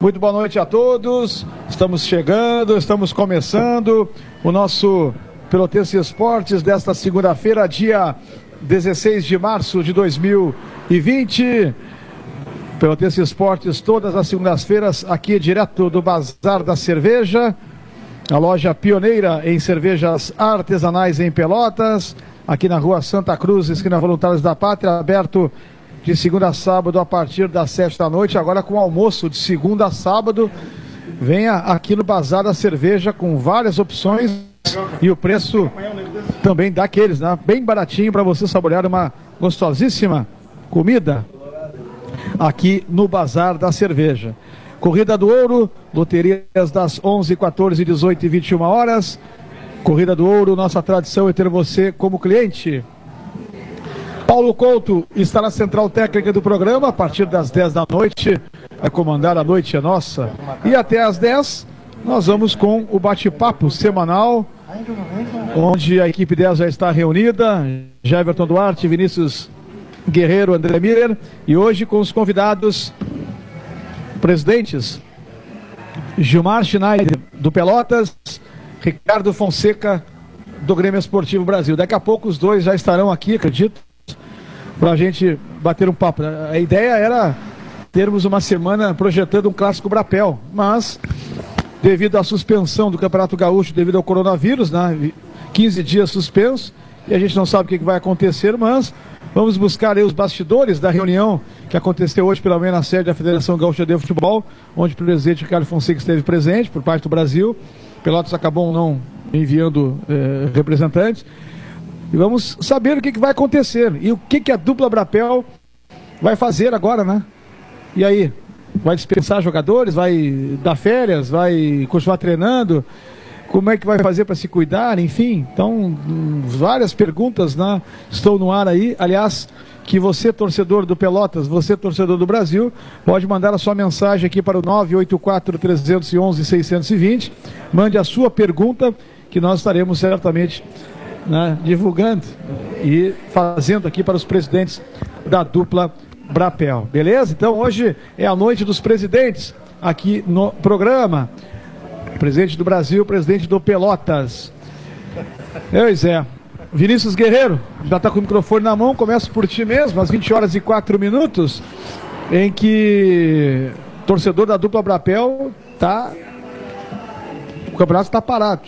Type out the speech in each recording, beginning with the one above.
Muito boa noite a todos. Estamos chegando, estamos começando o nosso Pelotense Esportes desta segunda-feira, dia 16 de março de 2020. Pelotense Esportes todas as segundas-feiras aqui direto do Bazar da Cerveja, a loja pioneira em cervejas artesanais em Pelotas, aqui na rua Santa Cruz, esquina Voluntários da Pátria, aberto de segunda a sábado a partir das sete da noite, agora com almoço de segunda a sábado. Venha aqui no Bazar da Cerveja com várias opções e o preço também daqueles, né? Bem baratinho para você saborear uma gostosíssima comida aqui no Bazar da Cerveja. Corrida do Ouro, loterias das 11, 14, 18 e 21 horas. Corrida do Ouro, nossa tradição é ter você como cliente. Paulo Couto está na central técnica do programa a partir das 10 da noite. Vai comandar a noite é nossa. E até às 10 nós vamos com o bate-papo semanal, onde a equipe 10 já está reunida. Jeverton Duarte, Vinícius Guerreiro, André Miller. E hoje com os convidados presidentes Gilmar Schneider, do Pelotas, Ricardo Fonseca, do Grêmio Esportivo Brasil. Daqui a pouco os dois já estarão aqui, acredito, para a gente bater um papo. A ideia era termos uma semana projetando um clássico Brapel, mas devido à suspensão do Campeonato Gaúcho, devido ao coronavírus, né, 15 dias suspenso, e a gente não sabe o que vai acontecer, mas vamos buscar os bastidores da reunião que aconteceu hoje pela manhã na sede da Federação Gaúcha de Futebol, onde o presidente Ricardo Fonseca esteve presente por parte do Brasil. Pelotas acabou não enviando eh, representantes. E vamos saber o que, que vai acontecer e o que, que a dupla Brapel vai fazer agora, né? E aí? Vai dispensar jogadores? Vai dar férias? Vai continuar treinando? Como é que vai fazer para se cuidar? Enfim, então, várias perguntas né, estão no ar aí. Aliás, que você, torcedor do Pelotas, você, torcedor do Brasil, pode mandar a sua mensagem aqui para o 984-311-620. Mande a sua pergunta, que nós estaremos certamente né, divulgando e fazendo aqui para os presidentes da dupla Brapel. Beleza? Então hoje é a noite dos presidentes aqui no programa. Presidente do Brasil, presidente do Pelotas. Pois é. Vinícius Guerreiro, já está com o microfone na mão, começa por ti mesmo, às 20 horas e 4 minutos, em que torcedor da dupla Brapel tá. O campeonato está parado.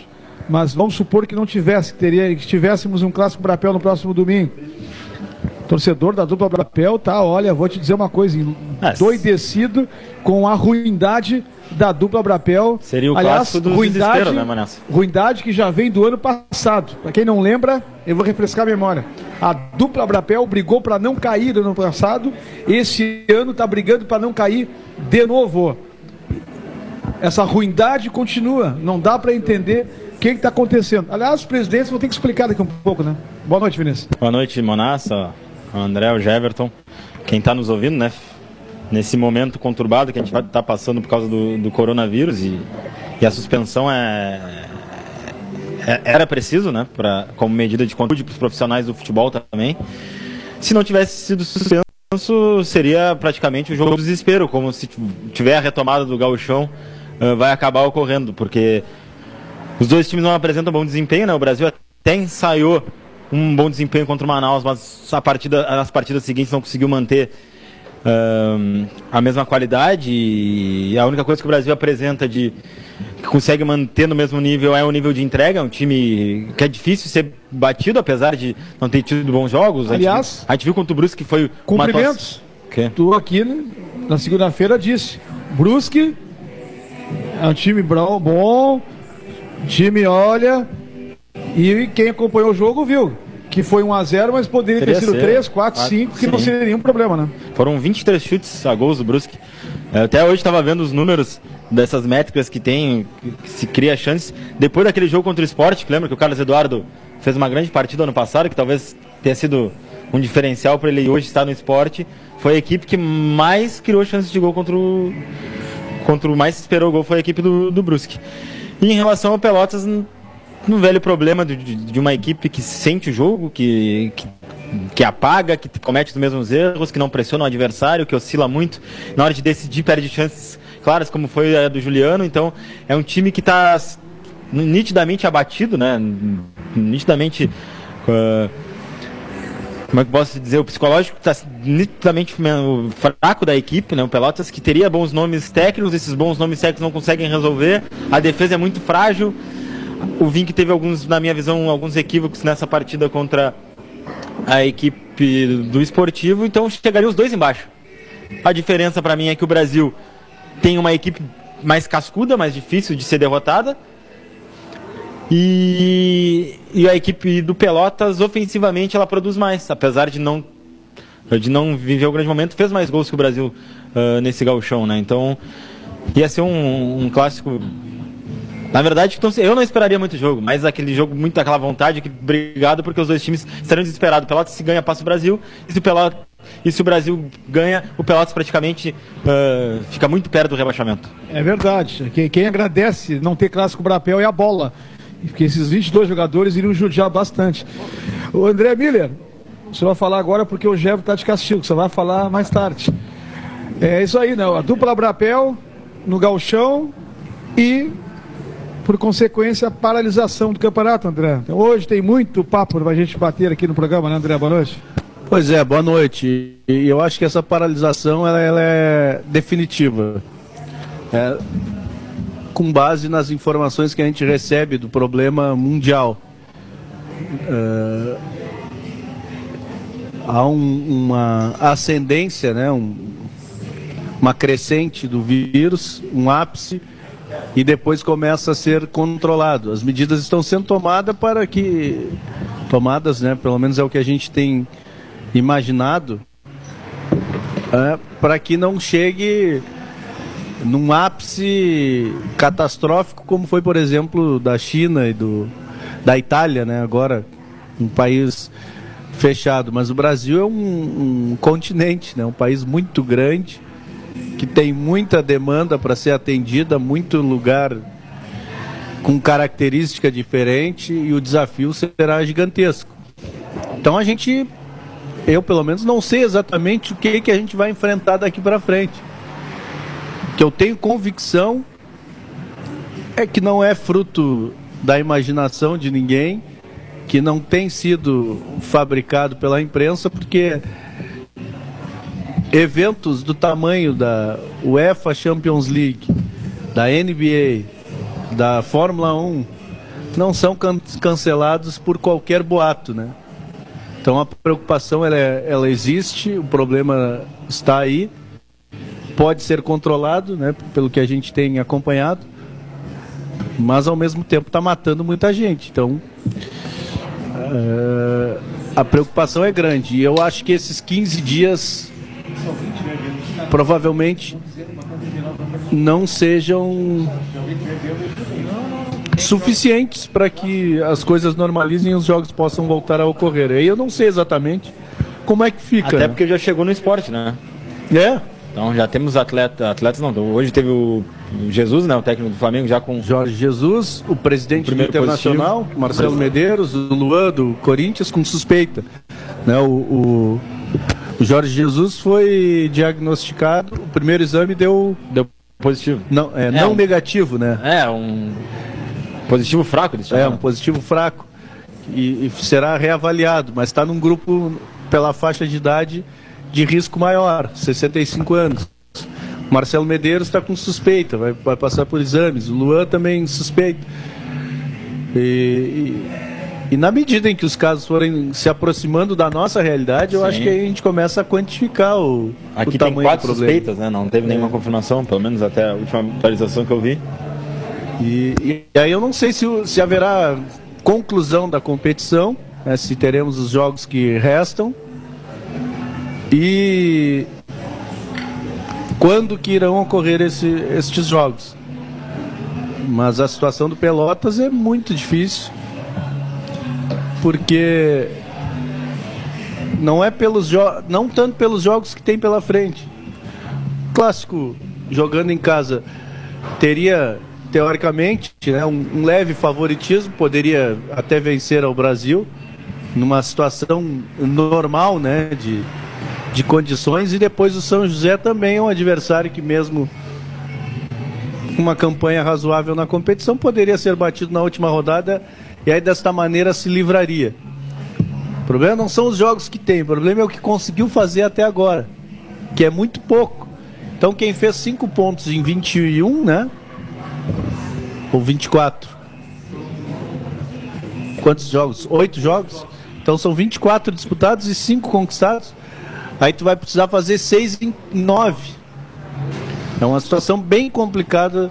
Mas vamos supor que não tivesse, que, teria, que tivéssemos um clássico Brapel no próximo domingo. Torcedor da dupla Brapel tá, olha, vou te dizer uma coisa, doidecido com a ruindade da dupla Brapel. Seria o Aliás, clássico do ruindade, né, Manessa? ruindade que já vem do ano passado. Para quem não lembra, eu vou refrescar a memória. A dupla Brapel brigou para não cair no ano passado. Esse ano está brigando para não cair de novo. Essa ruindade continua. Não dá para entender que está acontecendo. Aliás, os presidentes vão ter que explicar daqui um pouco, né? Boa noite, Vinícius. Boa noite, Monassa, o André, o Jeverton, quem está nos ouvindo, né? Nesse momento conturbado que a gente estar passando por causa do, do coronavírus e, e, a suspensão é, é, era preciso, né? Pra, como medida de controle para os profissionais do futebol também. Se não tivesse sido suspenso, seria praticamente o um jogo do desespero, como se tiver a retomada do gauchão, uh, vai acabar ocorrendo, porque os dois times não apresentam bom desempenho, né? O Brasil até ensaiou um bom desempenho contra o Manaus, mas a partida, as partidas seguintes não conseguiu manter uh, a mesma qualidade. E a única coisa que o Brasil apresenta de que consegue manter no mesmo nível é o nível de entrega. É um time que é difícil ser batido, apesar de não ter tido bons jogos. Aliás, a gente, a gente viu contra o Brusque que foi cumprimentos. Uma tu aqui né, na segunda-feira disse, Brusque é um time bom, time olha e quem acompanhou o jogo viu que foi 1 a 0 mas poderia ter sido 3, 4, 5, que sim. não seria nenhum problema, né? Foram 23 chutes a gols do Brusque. Até hoje estava vendo os números dessas métricas que tem, que se cria chances. Depois daquele jogo contra o Sport, que lembra que o Carlos Eduardo fez uma grande partida ano passado, que talvez tenha sido um diferencial para ele hoje estar no esporte, foi a equipe que mais criou chances de gol contra o. Contra o mais esperou gol foi a equipe do, do Brusque. E em relação ao Pelotas, um velho problema de, de, uma equipe que sente o jogo, que, que, que, apaga, que comete os mesmos erros, que não pressiona o adversário, que oscila muito. Na hora de decidir, perde chances claras, como foi a do Juliano. Então, é um time que está nitidamente abatido, né? Nitidamente. Uh, como é que posso dizer? O psicológico está nitidamente fraco da equipe, né? O Pelotas que teria bons nomes técnicos, esses bons nomes técnicos não conseguem resolver. A defesa é muito frágil. O Vink teve alguns, na minha visão, alguns equívocos nessa partida contra a equipe do esportivo, então chegariam os dois embaixo. A diferença para mim é que o Brasil tem uma equipe mais cascuda, mais difícil de ser derrotada. E, e a equipe do Pelotas, ofensivamente, ela produz mais, apesar de não de não viver o grande momento, fez mais gols que o Brasil uh, nesse gauchão, né? Então, ia ser um, um clássico na verdade, então, eu não esperaria muito jogo, mas aquele jogo, muito aquela vontade, que, obrigado, porque os dois times estariam desesperados. O Pelotas se ganha, passa o Brasil, e se o, e se o Brasil ganha, o Pelotas praticamente uh, fica muito perto do rebaixamento. É verdade. Quem agradece não ter clássico Brapel é a bola. Porque esses 22 jogadores iriam judiar bastante. O André Miller, você vai falar agora porque o Jevo está de castigo, você vai falar mais tarde. É isso aí, né? A dupla Brapel no galchão e por consequência, a paralisação do campeonato, André. Então, hoje tem muito papo para a gente bater aqui no programa, né, André? Boa noite. Pois é, boa noite. E eu acho que essa paralisação ela, ela é definitiva. É, com base nas informações que a gente recebe do problema mundial. É, há um, uma ascendência, né, um, uma crescente do vírus, um ápice e depois começa a ser controlado. As medidas estão sendo tomadas para que tomadas, né, pelo menos é o que a gente tem imaginado, é, para que não chegue num ápice catastrófico como foi, por exemplo, da China e do da Itália, né, agora um país fechado, mas o Brasil é um, um continente, né, um país muito grande que tem muita demanda para ser atendida, muito lugar com característica diferente e o desafio será gigantesco. Então a gente, eu pelo menos não sei exatamente o que, que a gente vai enfrentar daqui para frente. Que eu tenho convicção é que não é fruto da imaginação de ninguém, que não tem sido fabricado pela imprensa, porque eventos do tamanho da UEFA Champions League, da NBA, da Fórmula 1, não são can cancelados por qualquer boato, né? Então a preocupação ela, é, ela existe, o problema está aí, pode ser controlado, né? Pelo que a gente tem acompanhado, mas ao mesmo tempo está matando muita gente. Então uh, a preocupação é grande. E eu acho que esses 15 dias provavelmente não sejam suficientes para que as coisas normalizem e os jogos possam voltar a ocorrer. Aí eu não sei exatamente como é que fica. Até porque já chegou no esporte, né? É. Então já temos atletas, atletas não, hoje teve o Jesus, né, o técnico do Flamengo já com Jorge Jesus, o presidente o do Internacional, positivo. Marcelo Medeiros, o Luan do Corinthians com suspeita, né, o, o o Jorge Jesus foi diagnosticado, o primeiro exame deu. Deu positivo. Não, é, é não um, negativo, né? É, um positivo fraco, eles É, um positivo fraco. E, e será reavaliado, mas está num grupo pela faixa de idade de risco maior, 65 anos. Marcelo Medeiros está com suspeita, vai, vai, passar por exames. O Luan também suspeita. E, e e na medida em que os casos forem se aproximando da nossa realidade, eu Sim. acho que a gente começa a quantificar o, Aqui o tamanho tem quatro suspeitas, né? Não teve nenhuma é. confirmação, pelo menos até a última atualização que eu vi. E, e aí eu não sei se, se haverá conclusão da competição, né, se teremos os jogos que restam. E quando que irão ocorrer esse, estes jogos. Mas a situação do Pelotas é muito difícil porque não é pelos não tanto pelos jogos que tem pela frente. Clássico jogando em casa teria teoricamente né, um, um, leve favoritismo, poderia até vencer ao Brasil numa situação normal, né, de, de condições e depois o São José também é um adversário que mesmo com uma campanha razoável na competição, poderia ser batido na última rodada e aí desta maneira se livraria. O problema não são os jogos que tem, o problema é o que conseguiu fazer até agora, que é muito pouco. Então quem fez 5 pontos em 21, né? Ou 24. Quantos jogos? Oito jogos? Então são 24 disputados e 5 conquistados. Aí tu vai precisar fazer 6 em 9. É uma situação bem complicada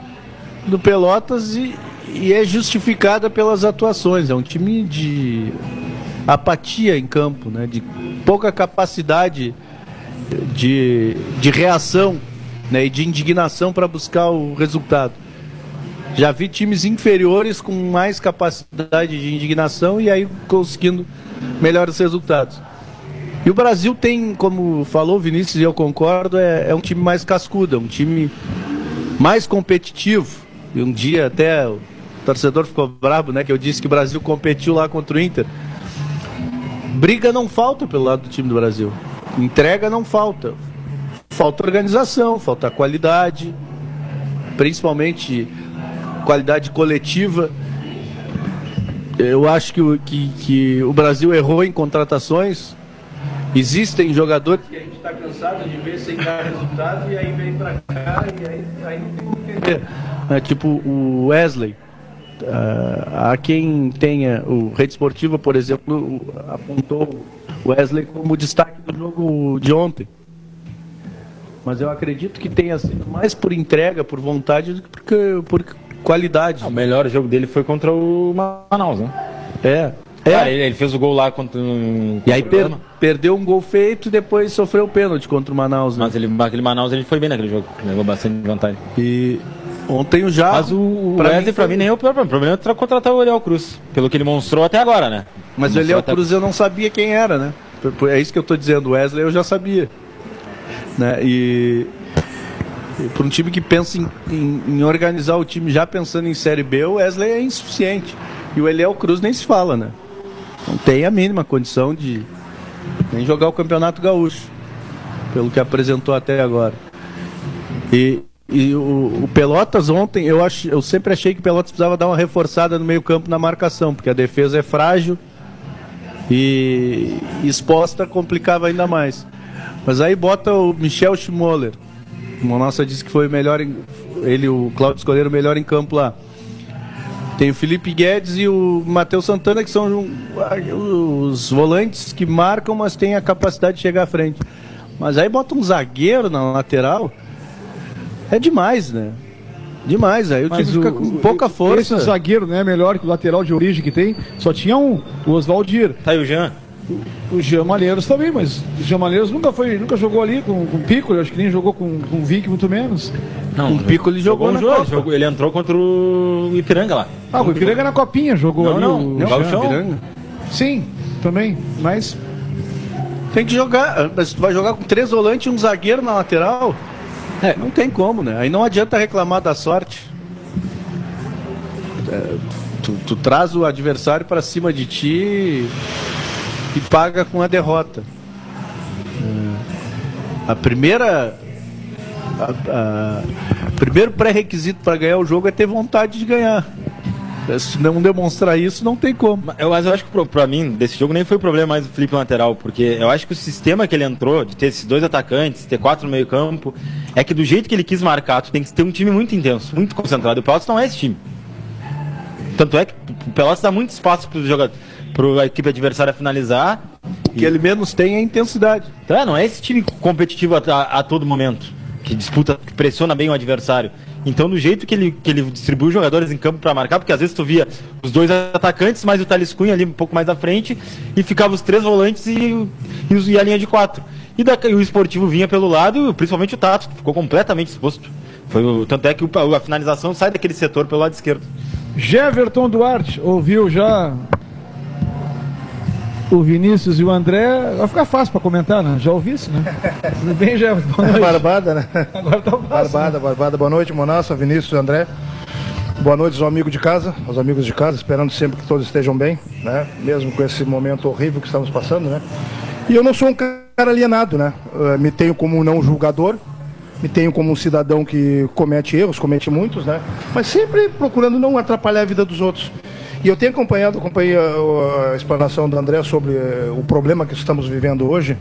do Pelotas e, e é justificada pelas atuações. É um time de apatia em campo, né? de pouca capacidade de, de reação né? e de indignação para buscar o resultado. Já vi times inferiores com mais capacidade de indignação e aí conseguindo melhores resultados. E o Brasil tem, como falou o Vinícius e eu concordo, é, é um time mais cascudo, é um time mais competitivo. E um dia até o torcedor ficou bravo, né? Que eu disse que o Brasil competiu lá contra o Inter. Briga não falta pelo lado do time do Brasil. Entrega não falta. Falta organização, falta qualidade, principalmente qualidade coletiva. Eu acho que, que, que o Brasil errou em contratações. Existem jogadores que a gente está cansado de ver sem dar resultado e aí vem para cá e aí, aí não tem como entender. É, tipo o Wesley. Uh, há quem tenha, o Rede Esportiva, por exemplo, apontou o Wesley como destaque do jogo de ontem. Mas eu acredito que tenha sido mais por entrega, por vontade, do que por, por qualidade. O melhor jogo dele foi contra o Manaus, né? É. É. Ah, ele, ele, fez o gol lá contra, contra E aí per, perdeu um gol feito e depois sofreu o pênalti contra o Manaus. Né? Mas ele, aquele Manaus ele foi bem naquele jogo, levou bastante vantagem. E ontem o já. Mas o, o pra Wesley, mim, pra mim, nem é o problema. O problema é contratar o Eliel Cruz, pelo que ele mostrou até agora, né? Mas o Eliel até... Cruz eu não sabia quem era, né? É isso que eu tô dizendo. O Wesley eu já sabia. Né? E para um time que pensa em, em, em, organizar o time já pensando em Série B, o Wesley é insuficiente. E o Eliel Cruz nem se fala, né? Não tem a mínima condição de nem jogar o Campeonato Gaúcho, pelo que apresentou até agora. E, e o, o, Pelotas ontem, eu, ach, eu sempre achei que o Pelotas precisava dar uma reforçada no meio campo na marcação, porque a defesa é frágil e exposta complicava ainda mais. Mas aí bota o Michel Schmoller, o Monossa disse que foi o melhor, ele, o Cláudio Escolheiro, o melhor em campo lá. Tem o Felipe Guedes e o Matheus Santana, que são os volantes que marcam, mas têm a capacidade de chegar à frente. Mas aí bota um zagueiro na lateral. É demais, né? Demais, aí o time fica com pouca força. Esse zagueiro, né? Melhor que o lateral de origem que tem. Só tinha um, o Oswaldir. Tá aí o Jean o Jean Malheiros também, mas o Jean Malheiros nunca foi, nunca jogou ali com, com Pico, acho que nem jogou com, com Vic, muito menos. Não, com Pico ele jogou, jogou, jogo, jogou, ele entrou contra o Ipiranga lá. Ah, o Ipiranga na copinha jogou não, ali. Não, o, não, o Ipiranga. Sim, também, mas tem que jogar, mas tu vai jogar com três volantes e um zagueiro na lateral? É, não tem como, né? Aí não adianta reclamar da sorte. É, tu, tu traz o adversário para cima de ti e paga com a derrota. A primeira. O primeiro pré-requisito para ganhar o jogo é ter vontade de ganhar. Se não demonstrar isso, não tem como. Eu, mas eu acho que para mim, desse jogo, nem foi o problema mais do Felipe lateral, porque eu acho que o sistema que ele entrou, de ter esses dois atacantes, ter quatro no meio-campo, é que do jeito que ele quis marcar, tu tem que ter um time muito intenso, muito concentrado. O Pelotas não é esse time. Tanto é que o Pelotas dá muito espaço para os jogadores para a equipe adversária finalizar. O que e... ele menos tem é intensidade. Tá, não é esse time competitivo a, a, a, todo momento, que disputa, que pressiona bem o adversário. Então, do jeito que ele, que ele distribui os jogadores em campo para marcar, porque às vezes tu via os dois atacantes, mais o Thales Cunha ali um pouco mais à frente, e ficava os três volantes e, e, e a linha de quatro. E, da, e o esportivo vinha pelo lado, principalmente o Tato, ficou completamente exposto. Foi o, tanto é que o, a finalização sai daquele setor pelo lado esquerdo. Jeverton Duarte, ouviu já o Vinícius e o André, vai ficar fácil para comentar, né? Já ouvi isso, né? Tudo bem, já. Boa noite. Barbada, né? Agora tá fácil. Barbada, né? barbada. Boa noite, Monassa, Vinícius e André. Boa noite aos amigos de casa, aos amigos de casa, esperando sempre que todos estejam bem, né? Mesmo com esse momento horrível que estamos passando, né? E eu não sou um cara alienado, né? Eu me tenho como não julgador, me tenho como um cidadão que comete erros, comete muitos, né? Mas sempre procurando não atrapalhar a vida dos outros. E eu tenho acompanhado, acompanhei a, a explanação do André sobre uh, o problema que estamos vivendo hoje.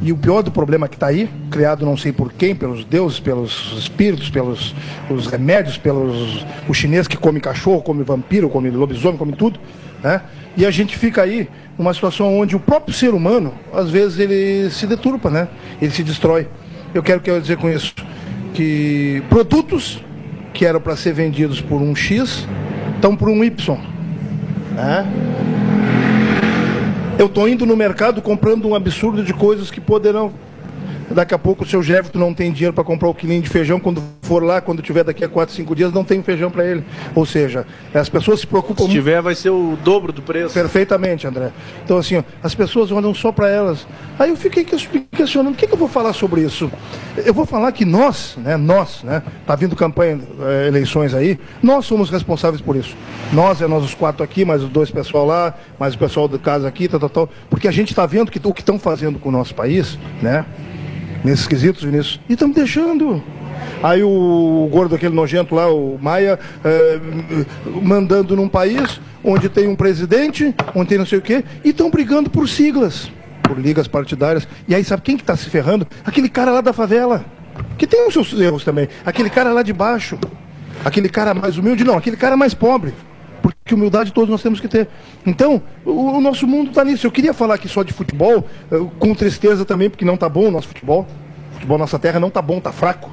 E o pior do problema que está aí, criado não sei por quem, pelos deuses, pelos espíritos, pelos os remédios, pelos o chinês que come cachorro, come vampiro, come lobisomem, come tudo, né? E a gente fica aí numa situação onde o próprio ser humano, às vezes, ele se deturpa, né? Ele se destrói. Eu quero que dizer com isso que produtos que eram para ser vendidos por um X estão por um Y. Né? Eu estou indo no mercado comprando um absurdo de coisas que poderão Daqui a pouco o seu Jefferson não tem dinheiro para comprar o quilinho de feijão. Quando for lá, quando tiver daqui a 4, 5 dias, não tem feijão para ele. Ou seja, as pessoas se preocupam. Se tiver, vai ser o dobro do preço. Perfeitamente, André. Então, assim, as pessoas olham só para elas. Aí eu fiquei questionando: o que, que, eu vou falar sobre isso? Eu vou falar que nós, né, nós, né, tá vindo campanha, é, eleições aí, nós somos responsáveis por isso. Nós, é nós os quatro aqui, mais os dois pessoal lá, mais o pessoal da casa aqui, tal, tal, tal. Porque a gente está vendo que, o que estão fazendo com o nosso país, né? Nesses quesitos, Vinícius. E estamos deixando. Aí o gordo, aquele nojento lá, o Maia, é, mandando num país onde tem um presidente, onde tem não sei o quê, e estão brigando por siglas, por ligas partidárias. E aí sabe quem que está se ferrando? Aquele cara lá da favela, que tem os seus erros também. Aquele cara lá de baixo, aquele cara mais humilde, não, aquele cara mais pobre. Porque humildade todos nós temos que ter. Então, o, o nosso mundo está nisso. Eu queria falar aqui só de futebol, eh, com tristeza também, porque não está bom o nosso futebol. O futebol nossa terra não está bom, está fraco.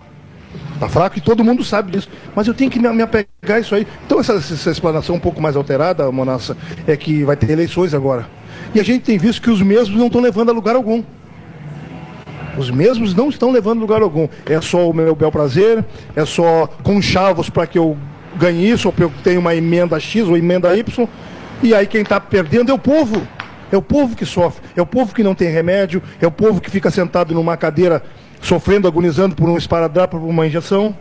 Está fraco e todo mundo sabe disso. Mas eu tenho que me, me apegar a isso aí. Então, essa, essa explanação um pouco mais alterada, Monassa, é que vai ter eleições agora. E a gente tem visto que os mesmos não estão levando a lugar algum. Os mesmos não estão levando lugar algum. É só o meu bel prazer, é só conchavos para que eu ganhe isso, ou eu tenho uma emenda X ou emenda Y, e aí quem está perdendo é o povo. É o povo que sofre, é o povo que não tem remédio, é o povo que fica sentado numa cadeira sofrendo, agonizando por um esparadrapo, por uma injeção.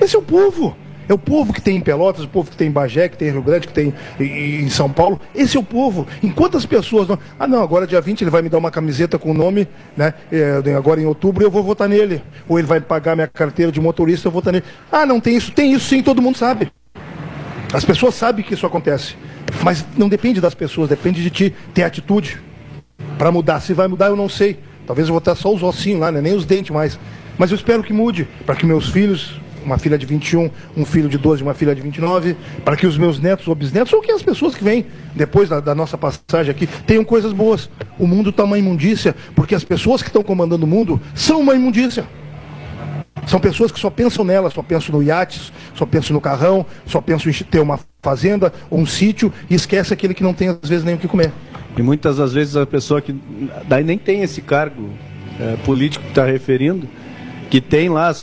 Esse é o povo. É o povo que tem em Pelotas, o povo que tem em Bagé, que tem em Rio Grande, que tem em São Paulo. Esse é o povo. Enquanto as pessoas não. Ah, não, agora dia 20 ele vai me dar uma camiseta com o nome, né? É, agora em outubro eu vou votar nele. Ou ele vai pagar minha carteira de motorista, eu vou votar nele. Ah, não tem isso. Tem isso sim, todo mundo sabe. As pessoas sabem que isso acontece. Mas não depende das pessoas, depende de ti ter atitude para mudar. Se vai mudar, eu não sei. Talvez eu vou ter só os ossinhos lá, né? nem os dentes mais. Mas eu espero que mude, para que meus filhos uma filha de 21, um filho de 12 e uma filha de 29, para que os meus netos ou bisnetos, ou que as pessoas que vêm depois da, da nossa passagem aqui, tenham coisas boas. O mundo está uma imundícia, porque as pessoas que estão comandando o mundo são uma imundícia. São pessoas que só pensam nela, só pensam no iate, só pensam no carrão, só pensam em ter uma fazenda ou um sítio e esquece aquele que não tem às vezes nem o que comer. E muitas das vezes a pessoa que daí nem tem esse cargo é, político que está referindo, que tem lá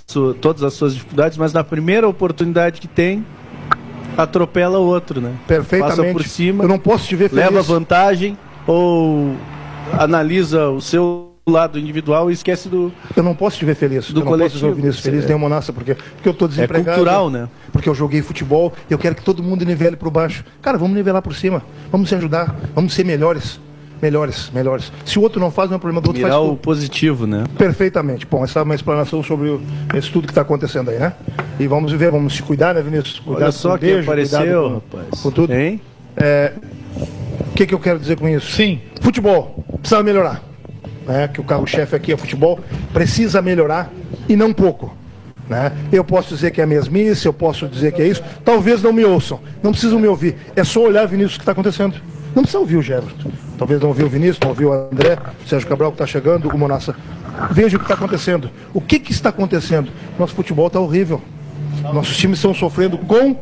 todas as suas dificuldades, mas na primeira oportunidade que tem, atropela o outro, né? Perfeitamente. Passa por cima. Eu não posso te ver feliz. Leva vantagem ou analisa o seu lado individual e esquece do. Eu não posso te ver feliz. Do eu não coletivo. posso te ver Vinícius feliz, é. nem Monassa, porque, porque eu estou desempregado. É cultural, né? Porque eu joguei futebol e eu quero que todo mundo nivele por baixo. Cara, vamos nivelar por cima. Vamos se ajudar. Vamos ser melhores melhores, melhores. Se o outro não faz, não é problema do outro. Mirar faz o tudo. positivo, né? Perfeitamente. Bom, essa é uma explanação sobre o, esse tudo que está acontecendo aí, né? E vamos ver, vamos se cuidar, né, Vinícius? Cuidado Olha só que apareceu, com, rapaz. Com tudo. Hein? É, o que, que eu quero dizer com isso? Sim. Futebol. Precisa melhorar. Né? Que o carro-chefe aqui é futebol. Precisa melhorar e não pouco. Né? Eu posso dizer que é mesmice, eu posso dizer que é isso. Talvez não me ouçam. Não precisam me ouvir. É só olhar, Vinícius, o que está acontecendo. Não precisa ouvir o Jefferson. Talvez não ouviu o Vinícius, não ouviu o André, o Sérgio Cabral que está chegando, o Monassa. Veja o que está acontecendo. O que, que está acontecendo? Nosso futebol está horrível. Nossos times estão sofrendo com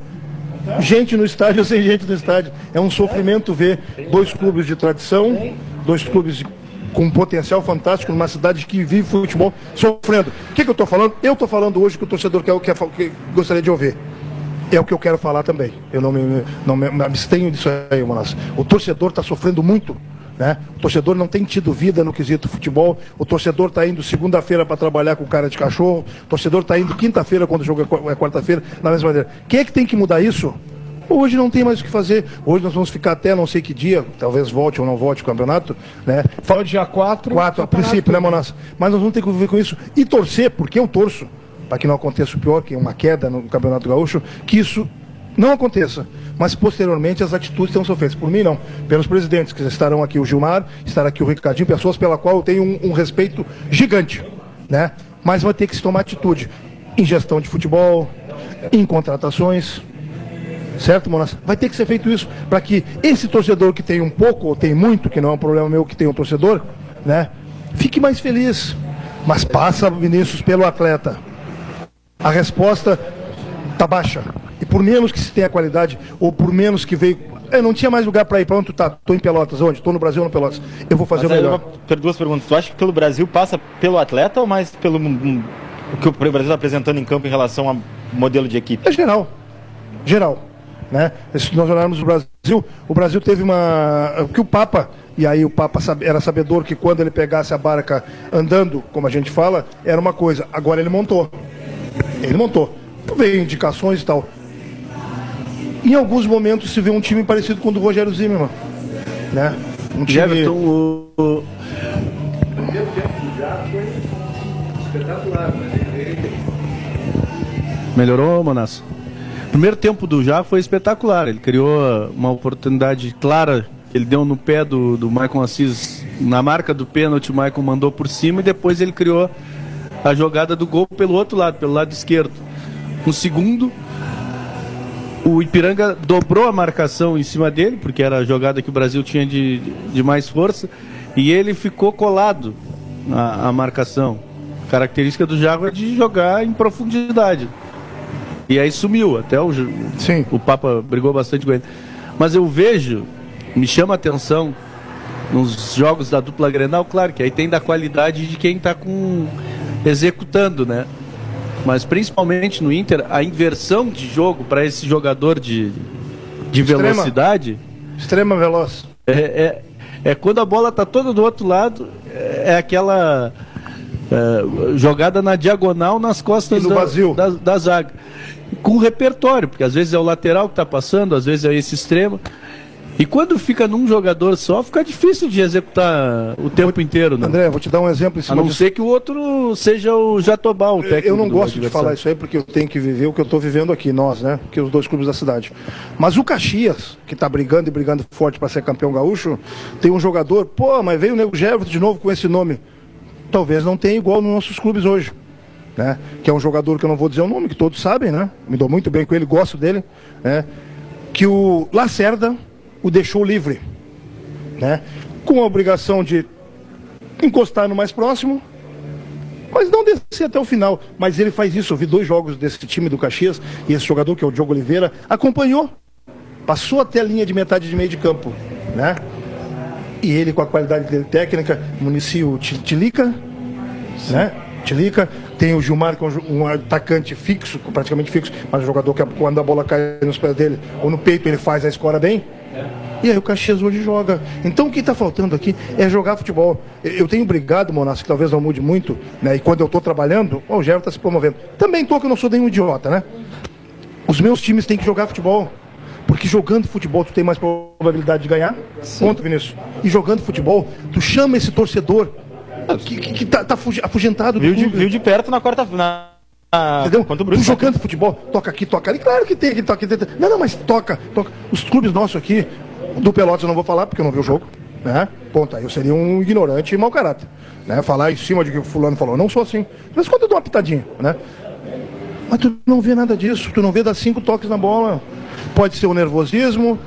gente no estádio ou sem gente no estádio. É um sofrimento ver dois clubes de tradição, dois clubes com potencial fantástico numa cidade que vive futebol sofrendo. O que, que eu estou falando? Eu estou falando hoje que o torcedor quer, quer, que gostaria de ouvir é o que eu quero falar também. Eu não me, não me abstenho disso aí, Manaus. O torcedor está sofrendo muito. Né? O torcedor não tem tido vida no quesito futebol. O torcedor está indo segunda-feira para trabalhar com cara de cachorro. O torcedor está indo quinta-feira quando o jogo é, é quarta-feira, na mesma maneira. Quem é que tem que mudar isso? Hoje não tem mais o que fazer. Hoje nós vamos ficar até não sei que dia, talvez volte ou não volte o campeonato, né? Só dia 4. 4 a princípio, né, Monassa? Mas nós vamos ter que viver com isso e torcer, porque eu torço, para que não aconteça o pior, que é uma queda no Campeonato Gaúcho, que isso não aconteça. Mas posteriormente as atitudes tenham sido feitas. Por mim, não. Pelos presidentes que estarão aqui, o Gilmar, estará aqui o Ricardinho, pessoas pela qual eu tenho um, um respeito gigante. Né? Mas vai ter que se tomar atitude em gestão de futebol, em contratações. Certo, Monas? Vai ter que ser feito isso para que esse torcedor que tem um pouco ou tem muito, que não é um problema meu que tem um torcedor, né? Fique mais feliz. Mas passa, Vinícius, pelo atleta. A resposta tá baixa. E por menos que se tenha qualidade, ou por menos que veio. Eu não tinha mais lugar para ir. Para onde tu tá? Tô em Pelotas. Onde? Tô no Brasil ou no Pelotas? Eu vou fazer Mas o melhor. Eu, duas perguntas. Tu acha que pelo Brasil passa pelo atleta ou mais pelo o que o Brasil está apresentando em campo em relação ao modelo de equipe? É geral. Geral. Né? Se nós olharmos o Brasil, o Brasil teve uma. O que o Papa, e aí o Papa era sabedor que quando ele pegasse a barca andando, como a gente fala, era uma coisa. Agora ele montou. Ele montou. Veio indicações e tal. Em alguns momentos se vê um time parecido com o do Rogério Zimmermann. Né? Um time. Everton, o... o... Melhorou, Manasso? O primeiro tempo do Já foi espetacular. Ele criou uma oportunidade clara. Ele deu no pé do, do Michael Assis. Na marca do pênalti, o Michael mandou por cima e depois ele criou a jogada do gol pelo outro lado, pelo lado esquerdo. No segundo, o Ipiranga dobrou a marcação em cima dele, porque era a jogada que o Brasil tinha de, de mais força, e ele ficou colado à, marcação. A característica do Jago é de jogar em profundidade. E aí sumiu, até o, Sim. o Papa brigou bastante com ele. Mas eu vejo, me chama a atenção nos jogos da dupla Grenal, claro que aí tem da qualidade de quem está com executando, né? mas principalmente no Inter, a inversão de jogo para esse jogador de, de Extrema. velocidade. Extrema veloz. É, é, é, quando a bola está toda do outro lado, é aquela é, jogada na diagonal nas costas da, da, da, zaga. Com repertório, porque às vezes é o lateral que está passando, às vezes é esse extremo. E quando fica num jogador só, fica difícil de executar o tempo inteiro, né? André, vou te dar um exemplo em cima A não disso. ser que o outro seja o Jatobá, o técnico. Eu não gosto de falar isso aí porque eu tenho que viver o que eu estou vivendo aqui, nós, né? Que os dois clubes da cidade. Mas o Caxias, que está brigando e brigando forte para ser campeão gaúcho, tem um jogador, pô, mas veio o Nego Gervito de novo com esse nome. Talvez não tenha igual nos nossos clubes hoje. Né? Que é um jogador que eu não vou dizer o nome, que todos sabem, né? Me dou muito bem com ele, gosto dele, né? Que o Lacerda o deixou livre, né? com a obrigação de encostar no mais próximo, mas não descer até o final. Mas ele faz isso. Eu vi dois jogos desse time do Caxias e esse jogador, que é o Diogo Oliveira, acompanhou, passou até a linha de metade de meio de campo. Né? E ele, com a qualidade dele técnica, municia o Tilica, né? Tilica, tem o Gilmar, que é um atacante fixo, praticamente fixo, mas um jogador que quando a bola cai nos pés dele ou no peito ele faz a escora bem. E aí o Caxias hoje joga. Então o que está faltando aqui é jogar futebol. Eu tenho brigado, Monas, que talvez não mude muito, né? E quando eu estou trabalhando, o Gerson está se promovendo. Também estou que eu não sou nenhum idiota, né? Os meus times têm que jogar futebol. Porque jogando futebol tu tem mais probabilidade de ganhar. Sim. Ponto, Vinícius. E jogando futebol, tu chama esse torcedor que, que, que tá, tá afugentado. Viu de, viu de perto na quarta na Entendeu? Quanto o Bruno. Tu jogando futebol, toca aqui, toca ali. Claro que tem que toca aqui. Não, não, mas toca, toca. Os clubes nossos aqui, do Pelotas eu não vou falar porque eu não vi o jogo. Né? Ponto. Aí eu seria um ignorante e mau caráter. Né? Falar em cima de que o fulano falou. Não sou assim. Mas quando eu dou uma pitadinha, né? Mas tu não vê nada disso. Tu não vê dar cinco toques na bola. Pode ser o um nervosismo.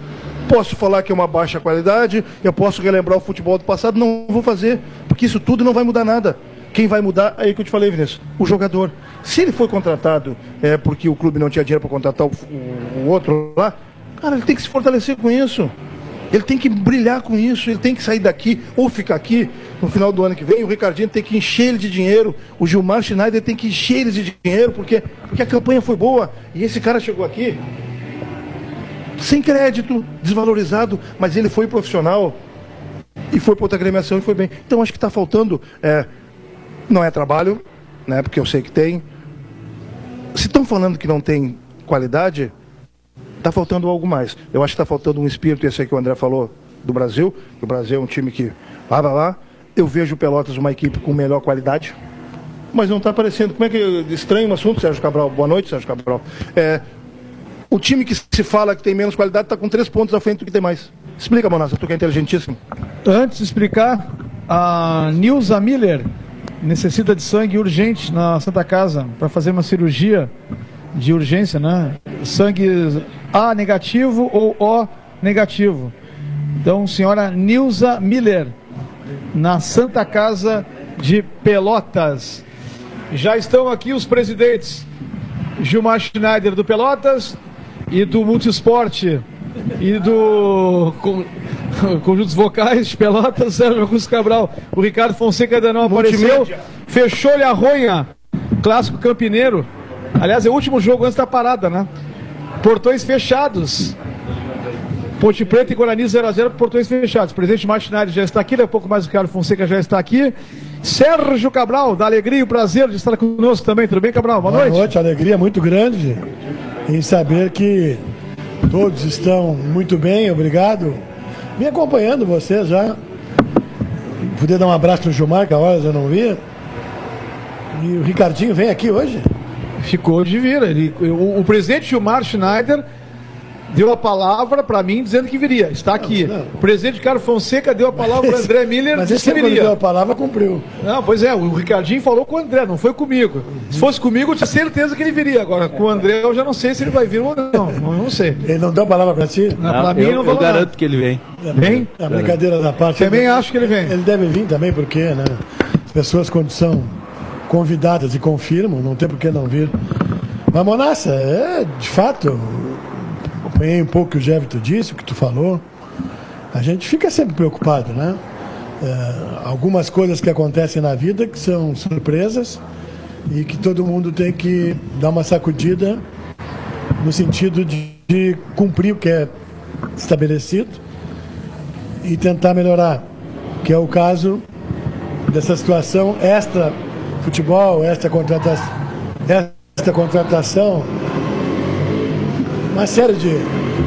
Posso falar que é uma baixa qualidade. Eu posso relembrar o futebol do passado. Não vou fazer. Porque isso tudo não vai mudar nada. Quem vai mudar, é aí que eu te falei, Vinícius, o jogador. Se ele foi contratado é, porque o clube não tinha dinheiro para contratar o, o, o outro lá, cara, ele tem que se fortalecer com isso. Ele tem que brilhar com isso, ele tem que sair daqui ou ficar aqui no final do ano que vem. O Ricardinho tem que encher ele de dinheiro, o Gilmar Schneider tem que encher ele de dinheiro, porque, porque a campanha foi boa. E esse cara chegou aqui sem crédito, desvalorizado, mas ele foi profissional e foi para outra agremiação e foi bem. Então acho que está faltando, é, não é trabalho, né, porque eu sei que tem. Se estão falando que não tem qualidade, está faltando algo mais. Eu acho que está faltando um espírito, esse aí que o André falou, do Brasil, o Brasil é um time que vai lá. Eu vejo o Pelotas uma equipe com melhor qualidade, mas não está aparecendo. Como é que. Estranho um assunto, Sérgio Cabral. Boa noite, Sérgio Cabral. É, o time que se fala que tem menos qualidade está com três pontos à frente do que tem mais. Explica, Monassa, tu que é inteligentíssimo. Antes de explicar, a Nilza Miller necessita de sangue urgente na Santa Casa para fazer uma cirurgia de urgência, né? Sangue A negativo ou O negativo. Então, senhora Nilza Miller, na Santa Casa de Pelotas. Já estão aqui os presidentes Gilmar Schneider do Pelotas e do Multisporte e do Conjuntos Vocais, Pelotas, Sérgio Augusto Cabral. O Ricardo Fonseca ainda não apareceu. Fechou-lhe a ronha. Clássico Campineiro. Aliás, é o último jogo antes da parada, né? Portões fechados. Ponte Preta e Guarani 0x0, portões fechados. O presidente Martinari já está aqui, daqui a pouco mais o Ricardo Fonseca já está aqui. Sérgio Cabral, da alegria e o prazer de estar conosco também. Tudo bem, Cabral? Boa, Boa noite. Boa noite, alegria muito grande em saber que todos estão muito bem, obrigado. Me acompanhando você já. Poder dar um abraço no Gilmar, que a horas eu não vi. E o Ricardinho vem aqui hoje? Ficou de vir. Ele, o, o presidente Gilmar Schneider deu a palavra para mim dizendo que viria. Está aqui. Não, não. O presidente Carlos Fonseca deu a palavra para André Miller mas esse que viria. deu a palavra, cumpriu. Não, pois é, o Ricardinho falou com o André, não foi comigo. Se fosse comigo, eu tinha certeza que ele viria. Agora, com o André, eu já não sei se ele vai vir ou não. Não, não sei. Ele não deu a palavra para ti? Não, não, mim, eu, não eu garanto que ele vem. Vem? A brincadeira da parte. Também ele, acho que ele vem. Ele deve vir também, porque, né? As pessoas, quando são convidadas e confirmam, não tem por que não vir. Mas, Monassa, é, de fato, acompanhei um pouco o que o Jevito disse, o que tu falou. A gente fica sempre preocupado, né? É, algumas coisas que acontecem na vida que são surpresas e que todo mundo tem que dar uma sacudida no sentido de, de cumprir o que é estabelecido e tentar melhorar, que é o caso dessa situação extra futebol, esta contratação, esta contratação uma série de,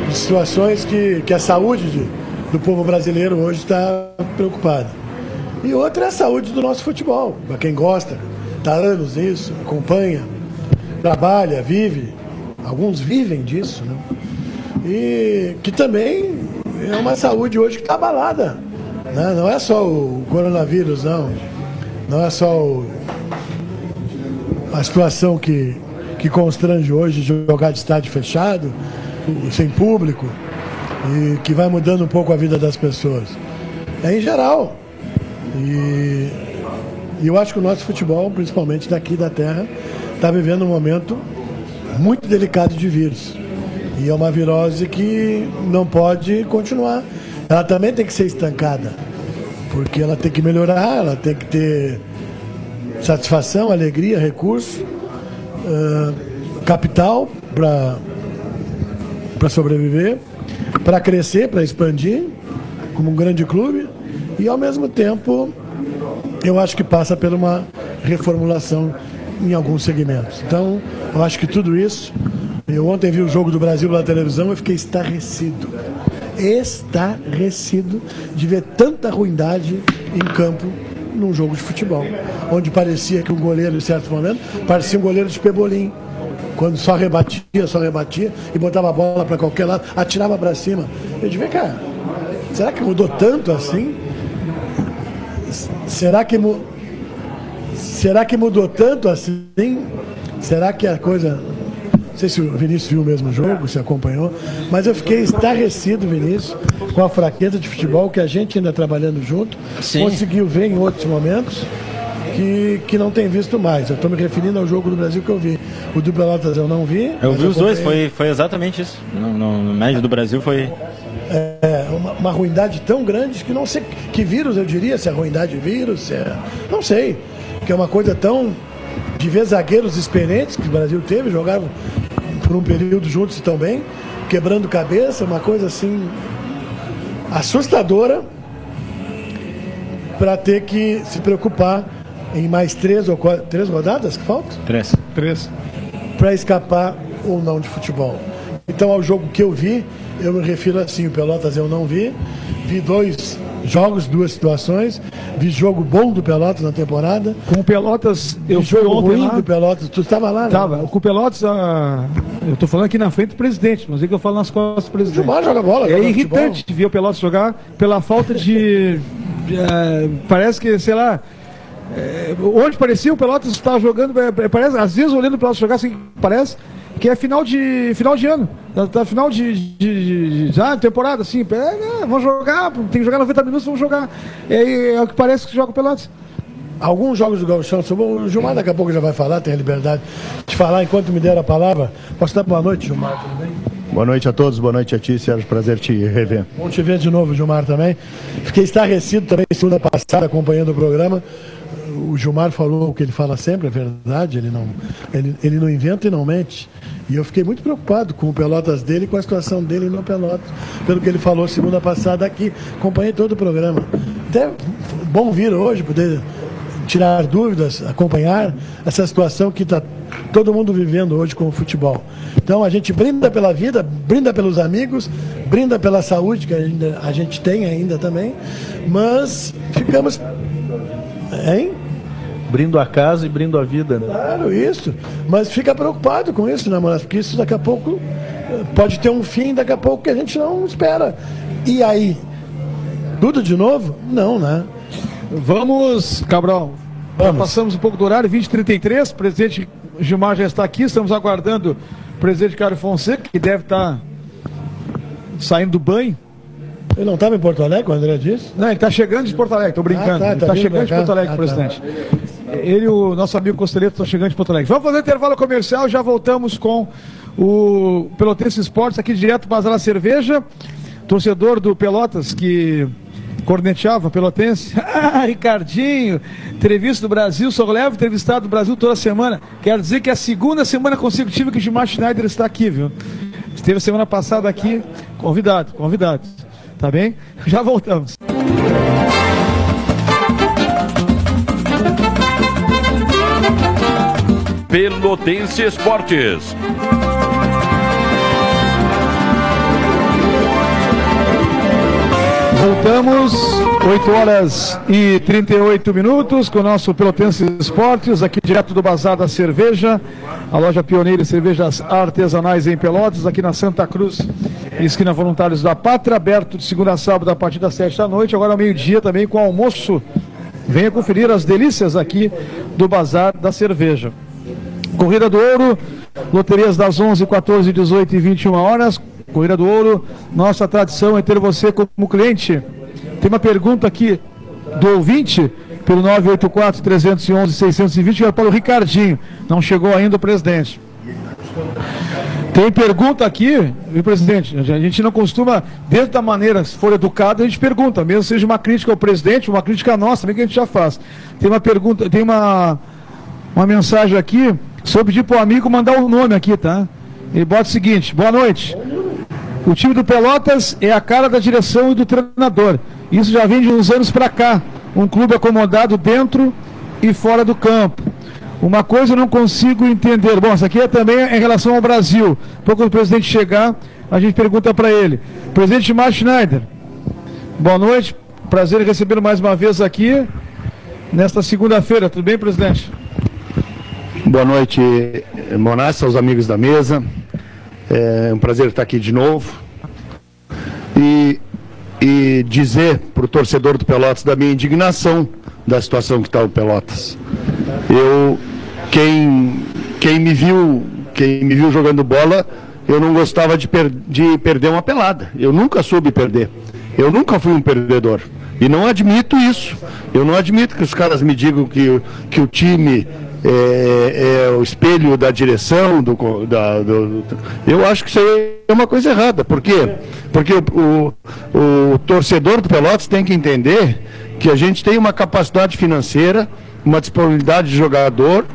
de situações que, que a saúde de, do povo brasileiro hoje está preocupada. E outra é a saúde do nosso futebol, para quem gosta, está anos nisso, acompanha, trabalha, vive, alguns vivem disso, né? E que também é uma saúde hoje que está abalada. Né? Não é só o coronavírus, não. Não é só o, a situação que que constrange hoje jogar de estádio fechado, sem público, e que vai mudando um pouco a vida das pessoas. É em geral. E, e eu acho que o nosso futebol, principalmente daqui da terra, está vivendo um momento muito delicado de vírus. E é uma virose que não pode continuar. Ela também tem que ser estancada. Porque ela tem que melhorar, ela tem que ter satisfação, alegria, recurso uh, capital para sobreviver, para crescer, para expandir como um grande clube e ao mesmo tempo eu acho que passa por uma reformulação em alguns segmentos. Então, eu acho que tudo isso. Eu ontem vi o jogo do Brasil pela televisão e fiquei estarrecido. Estarrecido de ver tanta ruindade em campo num jogo de futebol, onde parecia que um goleiro, em certo momento, parecia um goleiro de pebolim. Quando só rebatia, só rebatia e botava a bola para qualquer lado, atirava para cima. Eu disse, vem cá, será que mudou tanto assim? Será que, será que mudou tanto assim? Será que a coisa sei se o Vinícius viu o mesmo jogo, se acompanhou, mas eu fiquei estarrecido, Vinícius, com a fraqueza de futebol que a gente ainda trabalhando junto Sim. conseguiu ver em outros momentos que, que não tem visto mais. Eu estou me referindo ao jogo do Brasil que eu vi. O do Pelotas eu não vi. Eu vi os dois, foi, foi exatamente isso. No, no, no médio do Brasil foi. É, uma, uma ruindade tão grande que não sei que vírus eu diria, se é ruindade vírus, se é. Não sei. Que é uma coisa tão. De ver zagueiros experientes que o Brasil teve, jogaram por um período juntos também, quebrando cabeça, uma coisa assim assustadora para ter que se preocupar em mais três ou quatro, três rodadas que faltam? Três. Três. Para escapar ou não de futebol. Então, ao jogo que eu vi, eu me refiro assim: o Pelotas eu não vi. Vi dois jogos, duas situações. Vi jogo bom do Pelotas na temporada. Com o Pelotas, eu vi jogo ontem ruim lá. do Pelotas. Tu estava lá, né? Tava. Com o Pelotas, ah, eu tô falando aqui na frente do presidente, mas é que eu falo nas costas do presidente. Gilmar joga bola. É irritante futebol. ver o Pelotas jogar pela falta de. eh, parece que, sei lá. eh, onde parecia o Pelotas estava jogando, eh, parece, às vezes olhando o Pelotas jogar, assim, parece que é final de, final de ano. Tá final de, de, de, de- já, temporada, assim. É, vamos jogar, tem que jogar 90 minutos, vamos jogar. É, é o que parece que joga o Pelotas. Alguns jogos do Gauchão são bons. O Gilmar daqui a pouco já vai falar, tem a liberdade de falar enquanto me der a palavra. Posso dar boa noite, Gilmar, tudo bem? Boa noite a todos, boa noite a ti, Sérgio. Prazer te rever. Bom te ver de novo, Gilmar, também. Fiquei estarrecido também segunda passada acompanhando o programa. O Gilmar falou o que ele fala sempre, é verdade, ele não, ele, ele não inventa e não mente. E eu fiquei muito preocupado com o Pelotas dele com a situação dele no Pelotas, pelo que ele falou segunda passada aqui. Acompanhei todo o programa. Até bom vir hoje, poder tirar dúvidas, acompanhar essa situação que está todo mundo vivendo hoje com o futebol. Então a gente brinda pela vida, brinda pelos amigos, brinda pela saúde que a gente tem ainda também, mas ficamos. Hein? Brindo a casa e brindo a vida, né? Claro, isso. Mas fica preocupado com isso, né, Moraes? Porque isso daqui a pouco eh, pode ter um fim, daqui a pouco que a gente não espera. E aí? Tudo de novo? Não, né? Vamos, Cabral. Já passamos um pouco do horário, 20h33. O presidente Gilmar já está aqui. Estamos aguardando o presidente Cário Fonseca, que deve estar saindo do banho. Ele não estava em Porto Alegre, o André disse? Não, ele está chegando de Porto Alegre, estou brincando. Ah, tá, ele tá está vindo chegando de. Porto Alegre, Ah, presidente. Ele e o nosso amigo Costeleto estão chegando de Porto Alegre. Vamos fazer intervalo comercial, já voltamos com o Pelotense Esportes aqui direto Bazar da Cerveja. Torcedor do Pelotas que corneteava Pelotense. Ah, Ricardinho, entrevista do Brasil, só levo entrevistado do Brasil toda semana. Quero dizer que é a segunda semana consecutiva que o Gilmar Schneider está aqui, viu? Esteve semana passada aqui, convidado, convidado. Tá bem? Já voltamos. Pelotense Esportes. Voltamos, 8 horas e 38 minutos, com o nosso Pelotense Esportes, aqui direto do Bazar da Cerveja, a loja pioneira em cervejas artesanais em Pelotas, aqui na Santa Cruz, esquina Voluntários da Pátria, aberto de segunda a sábado a partir das 7 da noite, agora ao meio-dia também com almoço. Venha conferir as delícias aqui do Bazar da Cerveja. Corrida do Ouro, loterias das 11, 14, 18 e 21 horas. Corrida do Ouro, nossa tradição é ter você como cliente. Tem uma pergunta aqui do ouvinte, pelo 984 311 620, que é para o Ricardinho. Não chegou ainda o presidente. Tem pergunta aqui, viu, presidente? A gente não costuma, dentro da maneira, se for educado, a gente pergunta, mesmo seja uma crítica ao presidente, uma crítica nossa, também que a gente já faz. Tem uma pergunta, tem uma, uma mensagem aqui, eu pedir para o amigo mandar o nome aqui, tá? Ele bota o seguinte: boa noite. O time do Pelotas é a cara da direção e do treinador. Isso já vem de uns anos para cá. Um clube acomodado dentro e fora do campo. Uma coisa eu não consigo entender. Bom, isso aqui é também em relação ao Brasil. Pouco o presidente chegar, a gente pergunta para ele. Presidente Mar Schneider, boa noite. Prazer em recebê-lo mais uma vez aqui nesta segunda-feira. Tudo bem, presidente? Boa noite, Monassa, aos amigos da mesa. É um prazer estar aqui de novo. E, e dizer para o torcedor do Pelotas da minha indignação da situação que está o Pelotas. Eu, quem, quem me viu, quem me viu jogando bola, eu não gostava de, per, de perder uma pelada. Eu nunca soube perder. Eu nunca fui um perdedor. E não admito isso. Eu não admito que os caras me digam que, que o time é, é o espelho da direção. Do, da, do- eu acho que isso é uma coisa errada. Por quê? Porque o, o, o torcedor do Pelotas tem que entender que a gente tem uma capacidade financeira, uma disponibilidade de jogador.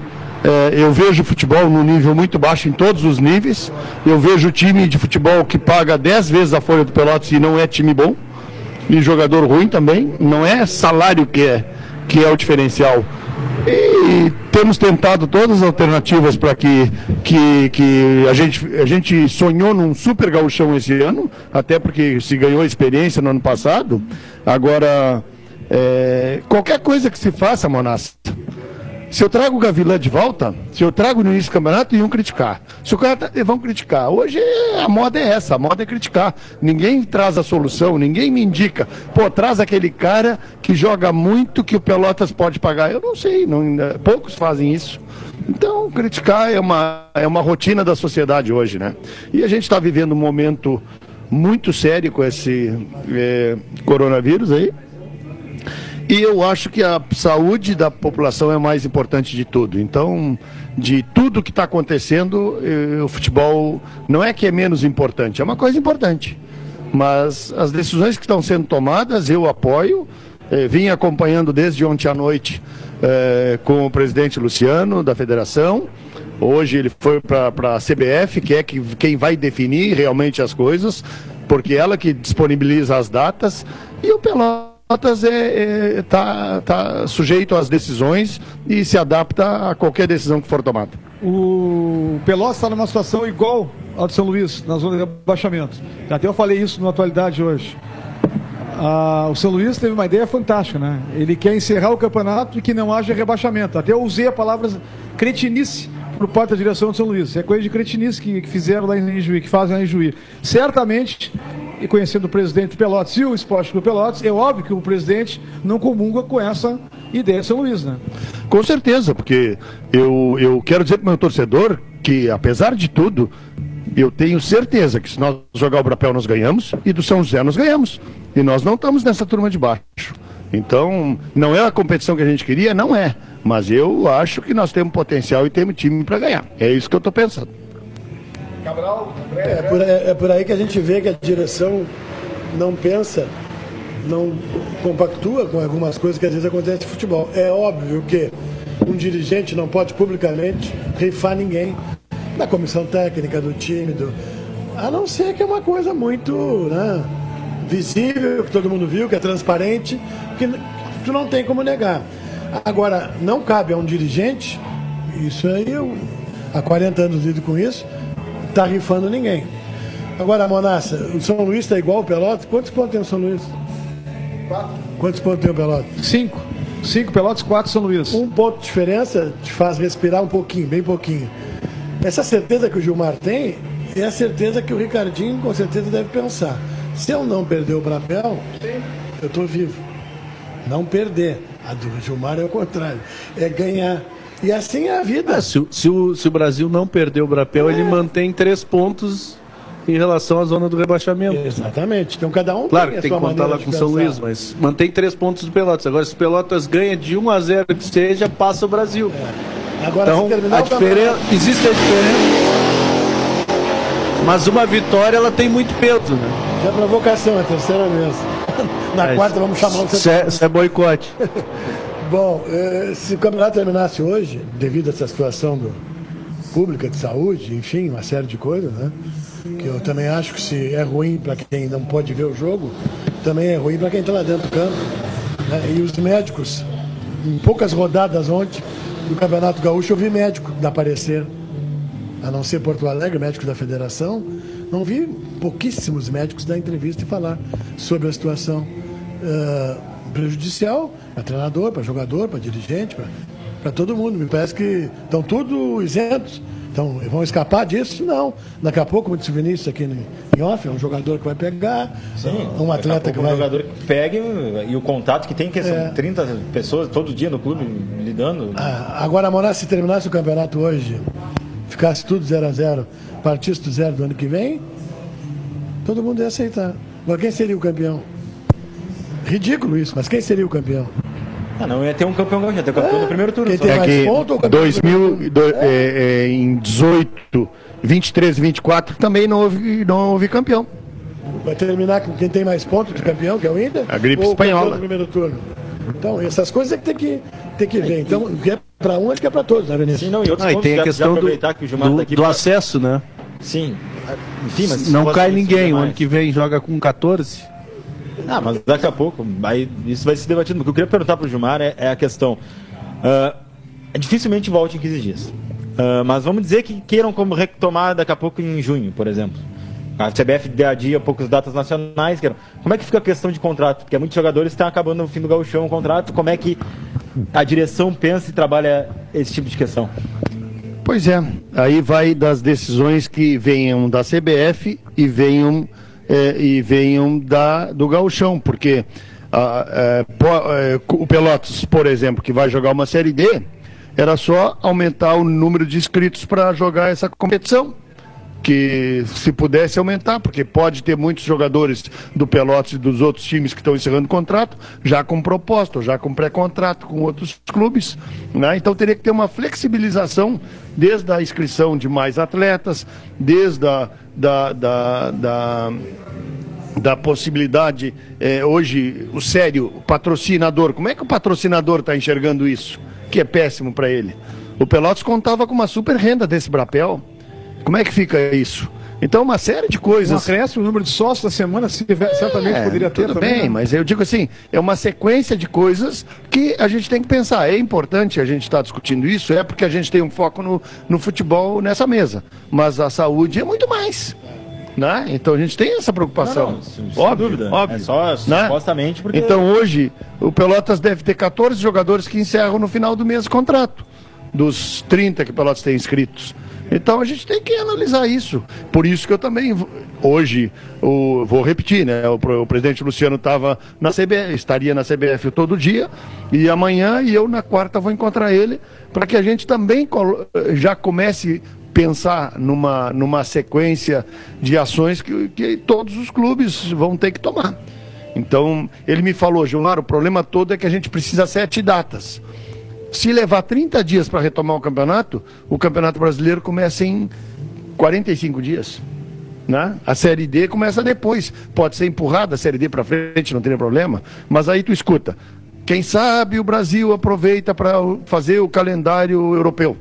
É, eu vejo futebol no nível muito baixo em todos os níveis. Eu vejo time de futebol que paga 10 vezes a folha do Pelotas e não é time bom. E jogador ruim também. Não é salário que é, que é o diferencial. E temos tentado todas as alternativas para que, que, que a, gente, a gente sonhou num super gauchão esse ano, até porque se ganhou experiência no ano passado. Agora, é, qualquer coisa que se faça, Monassa, se eu trago o Gavilã de volta, se eu trago no início do campeonato, iam criticar. Se o cara tá, vão criticar. Hoje a moda é essa, a moda é criticar. Ninguém traz a solução, ninguém me indica. Pô, traz aquele cara que joga muito que o Pelotas pode pagar. Eu não sei, não, poucos fazem isso. Então, criticar é uma, é uma rotina da sociedade hoje, né? E a gente está vivendo um momento muito sério com esse é, coronavírus aí. E eu acho que a saúde da população é mais importante de tudo. Então, de tudo que está acontecendo, eh, o futebol não é que é menos importante, é uma coisa importante. Mas as decisões que estão sendo tomadas, eu apoio. Eh, vim acompanhando desde ontem à noite eh, com o presidente Luciano, da federação. Hoje ele foi para a CBF, que é que, quem vai definir realmente as coisas, porque ela que disponibiliza as datas. E o Pelotas Pelotas está é, é, tá, tá sujeito às decisões e se adapta a qualquer decisão que for tomada. O Pelotas está numa situação igual ao de São Luís, na zona de rebaixamento. Até eu falei isso na atualidade hoje. Ah, o São Luís teve uma ideia fantástica, né? Ele quer encerrar o campeonato e que não haja rebaixamento. Até eu usei a palavra cretinice por parte da direção do São Luís. É coisa de cretinice que, que fizeram lá em Juí, que fazem lá em Juí. Certamente e conhecendo o presidente Pelotas e o Esporte Clube Pelotas, é óbvio que o presidente não comunga com essa ideia de São Luís, né? Com certeza, porque eu, eu quero dizer para o meu torcedor que, apesar de tudo, eu tenho certeza que se nós jogar o Brapel nós ganhamos e do São José nós ganhamos. E nós não estamos nessa turma de baixo. Então, não é a competição que a gente queria? Não é. Mas eu acho que nós temos potencial e temos time para ganhar. É isso que eu estou pensando. Cabral, é, por, é, é por aí que a gente vê que a direção não pensa, não compactua com algumas coisas que às vezes acontecem no futebol. É óbvio que um dirigente não pode publicamente rifar ninguém da comissão técnica, do time, do... a não ser que é uma coisa muito né, visível, que todo mundo viu, que é transparente, que tu não tem como negar. Agora, não cabe a um dirigente, isso aí eu há 40 anos lido com isso, está rifando ninguém. Agora, Monassa, o São Luís está igual o Pelotas? Quantos pontos tem o São Luís? Quatro. Quantos pontos tem o Pelotas? Cinco. Cinco Pelotas, quatro São Luís. Um ponto de diferença te faz respirar um pouquinho, bem pouquinho. Essa certeza que o Gilmar tem é a certeza que o Ricardinho com certeza deve pensar. Se eu não perder o Brapel, eu estou vivo. Não perder. A do Gilmar é o contrário. É ganhar. E assim é a vida. Ah, se, se, o, se o Brasil não perder o Brapel, é. ele mantém três pontos em relação à zona do rebaixamento. Exatamente. Então cada um claro tem, que tem que contar lá com o São Luís, mas mantém três pontos do Pelotas. Agora, se o Pelotas ganha de 1 a 0 que seja, passa o Brasil. É. Agora, então, a diferença, existe a diferença. Mas uma vitória ela tem muito peso, né? Já é provocação, é a terceira vez. Na é, quarta vamos chamar o Isso é, é boicote. Bom, eh, se o campeonato terminasse hoje, devido a essa situação do, pública de saúde, enfim, uma série de coisas, né? Que eu também acho que se é ruim para quem não pode ver o jogo, também é ruim para quem está lá dentro do campo. Né? E os médicos, em poucas rodadas ontem do Campeonato Gaúcho, eu vi médico da aparecer. A não ser Porto Alegre, médico da federação, não vi pouquíssimos médicos dar entrevista e falar sobre a situação. Uh, prejudicial para treinador, para jogador, para dirigente, para todo mundo. Me parece que estão tudo isentos. Então, vão escapar disso? Não. Daqui a pouco, como disse o Vinícius aqui em off, é um jogador que vai pegar, Sim, um atleta que vai... um jogador que pega e o contato que tem, que são é... 30 pessoas todo dia no clube lidando. Ah, agora, Morar, se terminasse o campeonato hoje, ficasse tudo 0 a 0 partisse do zero do ano que vem, todo mundo ia aceitar. Agora, quem seria o campeão? Ridículo isso, mas quem seria o campeão? Ah, não ia ter um campeão gaúcho, ia ter um campeão é, no primeiro turno. Quem tem é mais que ponto, 2000, do, é. É, em 18, 23 e 24 também não houve, não houve campeão. Vai terminar com quem tem mais pontos de campeão, que é o Inter? A gripe ou espanhola. No primeiro turno. Então, essas coisas é que tem que, tem que ver. Então, o que é para um, acho que é para todos, né, Vinícius? Sim, não, e outros ah, e tem a questão do, que do, do pra... acesso, né? Sim. Enfim, mas não cai ninguém. O ano que vem joga com 14. Ah, mas daqui a pouco, aí isso vai se debatindo. O que eu queria perguntar para o Gilmar é, é, a questão. Uh, dificilmente volte em 15 dias. Uh, mas vamos dizer que queiram como retomar daqui a pouco em junho, por exemplo. A CBF deu a dia poucas datas nacionais. Como é que fica a questão de contrato? Porque muitos jogadores estão acabando no fim do gauchão o contrato. Como é que a direção pensa e trabalha esse tipo de questão? Pois é, aí vai das decisões que venham da CBF e venham, é, e venham da, do gauchão, porque é, é, o Pelotas, por exemplo, que vai jogar uma Série D, era só aumentar o número de inscritos para jogar essa competição que se pudesse aumentar, porque pode ter muitos jogadores do Pelotas e dos outros times que estão encerrando contrato, já com proposta, já com pré-contrato com outros clubes. Né? Então teria que ter uma flexibilização desde a inscrição de mais atletas, desde a da, da, da, da possibilidade, eh, hoje, o sério, o patrocinador, como é que o patrocinador está enxergando isso? Que é péssimo para ele. O Pelotas contava com uma super renda desse Brapel. Como é que fica isso? Então, uma série de coisas. Um acréscimo, o número de sócios da semana, se tiver, é, certamente poderia ter tudo também. bem, né? mas eu digo assim, é uma sequência de coisas que a gente tem que pensar. É importante a gente estar tá discutindo isso, é porque a gente tem um foco no, no futebol nessa mesa. Mas a saúde é muito mais. Né? Então a gente tem essa preocupação. Não, não, óbvio, dúvida. óbvio. É só né? supostamente porque. Então hoje o Pelotas deve ter 14 jogadores que encerram no final do mês o contrato. Dos 30 que o Pelotas tem inscritos. Então a gente tem que analisar isso. Por isso que eu também, hoje, o, vou repetir, né? O, o presidente Luciano estava na CBF, estaria na CBF todo dia, e amanhã e eu na quarta vou encontrar ele, para que a gente também já comece pensar numa, numa sequência de ações que, que todos os clubes vão ter que tomar. Então, ele me falou, Gilmar, o problema todo é que a gente precisa sete datas. Se levar 30 dias para retomar o campeonato, o Campeonato Brasileiro começa em 45 dias. Né? A Série D começa depois. Pode ser empurrada a Série D para frente, não tem problema. Mas aí tu escuta. Quem sabe o Brasil aproveita para fazer o calendário europeu.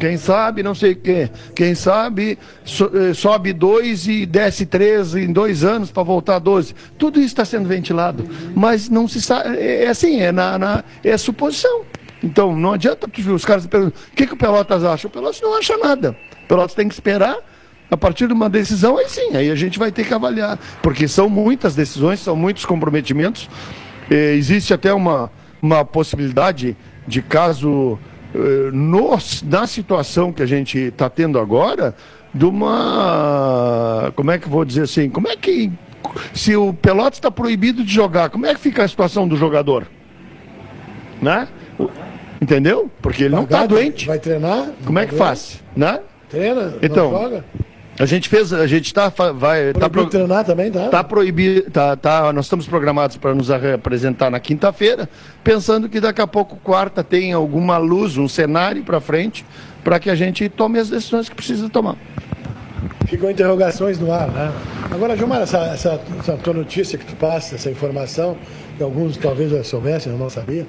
Quem sabe, não sei o quê. Quem sabe, eh, sobe dois e desce três em dois anos para voltar a 12. Tudo isso está sendo ventilado. Mas não se sabe. É, é assim, é, na, na, é suposição. Então, não adianta os caras perguntar o que, que o Pelotas acha. O Pelotas não acha nada. O Pelotas tem que esperar. A partir de uma decisão, aí sim, aí a gente vai ter que avaliar. Porque são muitas decisões, são muitos comprometimentos. Eh, existe até uma, uma possibilidade de caso, eh, no, na situação que a gente está tendo agora, de uma. Como é que vou dizer assim? Como é que. Se o Pelotas está proibido de jogar, como é que fica a situação do jogador? Né? Entendeu? Porque ele não está doente. Vai treinar? Como é que faz? Né? Treina? Então, joga? A gente fez, a gente está vai tá pro, treinar também, tá? Tá proibido, tá, tá, nós estamos programados para nos apresentar na quinta-feira, pensando que daqui a pouco quarta tem alguma luz, um cenário para frente, para que a gente tome as decisões que precisa tomar. Ficam interrogações no ar, né? Agora, Gilmar, essa, essa, essa tua notícia que tu passa, essa informação, que alguns talvez já soubessem, eu não sabia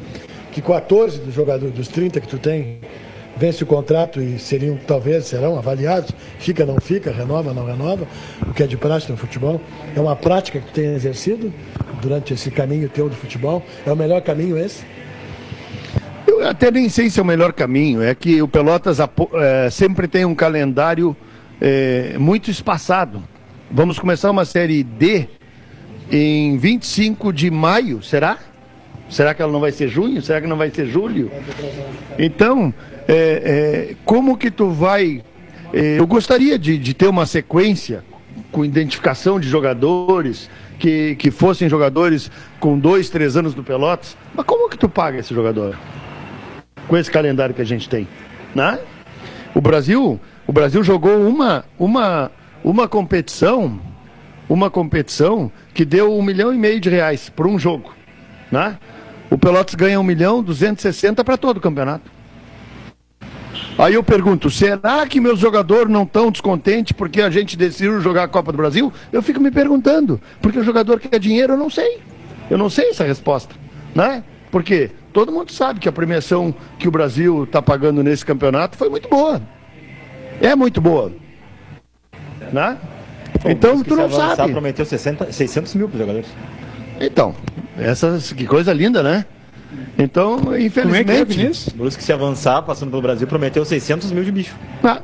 que 14 dos jogadores, dos 30 que tu tem, vence o contrato e seriam, talvez, serão avaliados, fica, não fica, renova, não renova, o que é de prática no futebol. É uma prática que tu tem exercido durante esse caminho teu do futebol. É o melhor caminho esse? Eu até nem sei se é o melhor caminho. É que o Pelotas é, sempre tem um calendário é, muito espaçado. Vamos começar uma série D em 25 de maio, será? Será que ela não vai ser junho? Será que não vai ser julho? Então, é, é, como que tu vai. É, eu gostaria de, de ter uma sequência com identificação de jogadores, que, que fossem jogadores com dois, três anos do Pelotas. Mas como que tu paga esse jogador? Com esse calendário que a gente tem. Né? O Brasil, o Brasil jogou uma, uma, uma competição, uma competição que deu um milhão e meio de reais por um jogo. Né? O Pelotas ganha 1 milhão 260 para todo o campeonato. Aí eu pergunto, será que meus jogadores não estão descontentes porque a gente decidiu jogar a Copa do Brasil? Eu fico me perguntando, porque o jogador quer dinheiro, eu não sei. Eu não sei essa resposta, né? Porque todo mundo sabe que a premiação que o Brasil está pagando nesse campeonato foi muito boa. É muito boa. Né? Bom, então tu não sabe. prometeu 60, 600 mil para os jogadores. Então, essas, que coisa linda, né? Então, infelizmente. Como é que é, Brusque, se avançar, passando pelo Brasil, prometeu 600 mil de bicho. Ah.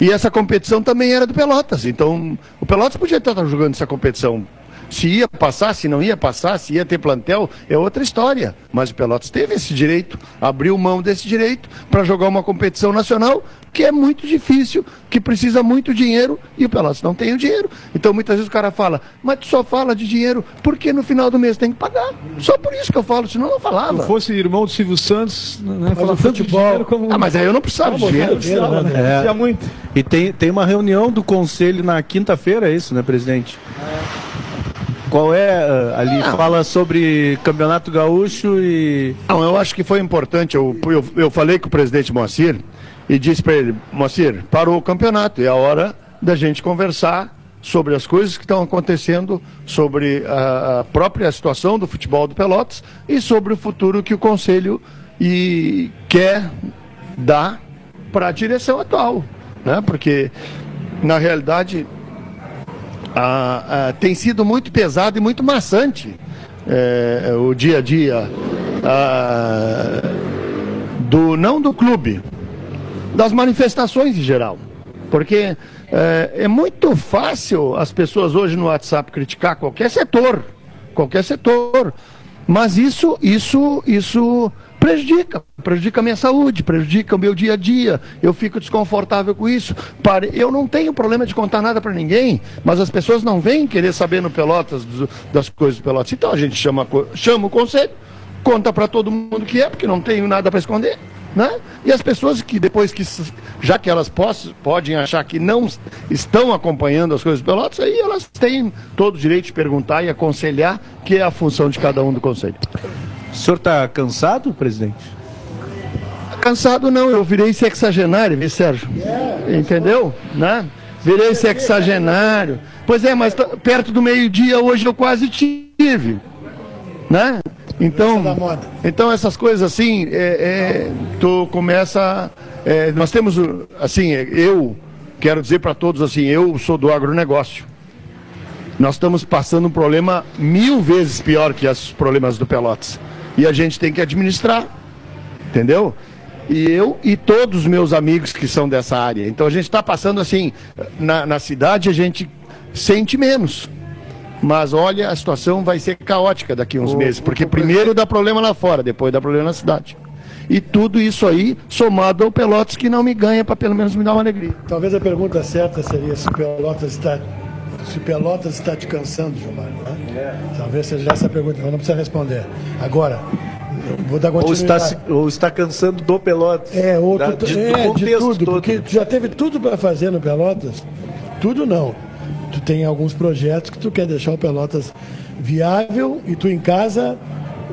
E essa competição também era do Pelotas. Então, o Pelotas podia estar jogando essa competição se ia passar, se não ia passar, se ia ter plantel, é outra história. Mas o Pelotas teve esse direito, abriu mão desse direito para jogar uma competição nacional que é muito difícil, que precisa muito dinheiro e o Pelotas não tem o dinheiro. Então muitas vezes o cara fala, mas tu só fala de dinheiro porque no final do mês tem que pagar. Só por isso que eu falo, senão eu não falava. Se fosse irmão do Silvio Santos, né, falar tanto futebol. como. Ah, mas aí eu não precisava de dinheiro. Precisava, né? É. muito. E tem, tem uma reunião do conselho na quinta-feira, é isso, né, presidente? É. Qual é eh, ali? Não. Fala sobre Campeonato Gaúcho e. Não, eu acho que foi importante. Eu, eu, eu falei com o presidente Moacir e disse para ele: Moacir, parou o campeonato, é a hora da gente conversar sobre as coisas que estão acontecendo, sobre a, a própria situação do futebol do Pelotas e sobre o futuro que o Conselho e quer dar para a direção atual. Né? Porque, na realidade, ah, ah, tem sido muito pesado e muito maçante é, o dia a dia ah, do não do clube, das manifestações em geral. Porque é, é muito fácil as pessoas hoje no WhatsApp criticar qualquer setor, qualquer setor. Mas isso, isso, isso prejudica, prejudica a minha saúde, prejudica o meu dia a dia. Eu fico desconfortável com isso. Eu não tenho problema de contar nada para ninguém, mas as pessoas não vêm querer saber no Pelotas das coisas do Pelotas. Então a gente chama, chama o conselho, conta para todo mundo que é, porque não tenho nada para esconder. Né? E as pessoas que depois que, já que elas possam, podem achar que não estão acompanhando as coisas do Pelotas, aí elas têm todo o direito de perguntar e aconselhar, que é a função de cada um do conselho. O senhor está cansado, presidente? Cansado não, eu virei sexagenário, viu, Sérgio? Entendeu? Né? Virei sexagenário. Pois é, mas perto do meio-dia hoje eu quase tive. Né? Então, então essas coisas assim, é, é, tu começa. É, nós temos, assim, eu quero dizer para todos assim, eu sou do agronegócio. Nós estamos passando um problema mil vezes pior que os problemas do Pelotas. E a gente tem que administrar. Entendeu? E eu e todos os meus amigos que são dessa área. Então a gente está passando assim, na, na cidade a gente sente menos. Mas olha, a situação vai ser caótica daqui a uns o, meses, porque primeiro dá problema lá fora, depois dá problema na cidade. E tudo isso aí somado ao Pelotas que não me ganha para pelo menos me dar uma alegria. Talvez a pergunta certa seria se o Pelotas está se Pelotas está te cansando, Gilmar. Né? Talvez seja essa a pergunta, mas não precisa responder. Agora, vou dar continuidade. Ou está, ou está cansando do Pelotas. É, ou da, de, é, de tudo, todo. porque tu já teve tudo para fazer no Pelotas. Tudo não. Tu tem alguns projetos que tu quer deixar o Pelotas viável e tu em casa,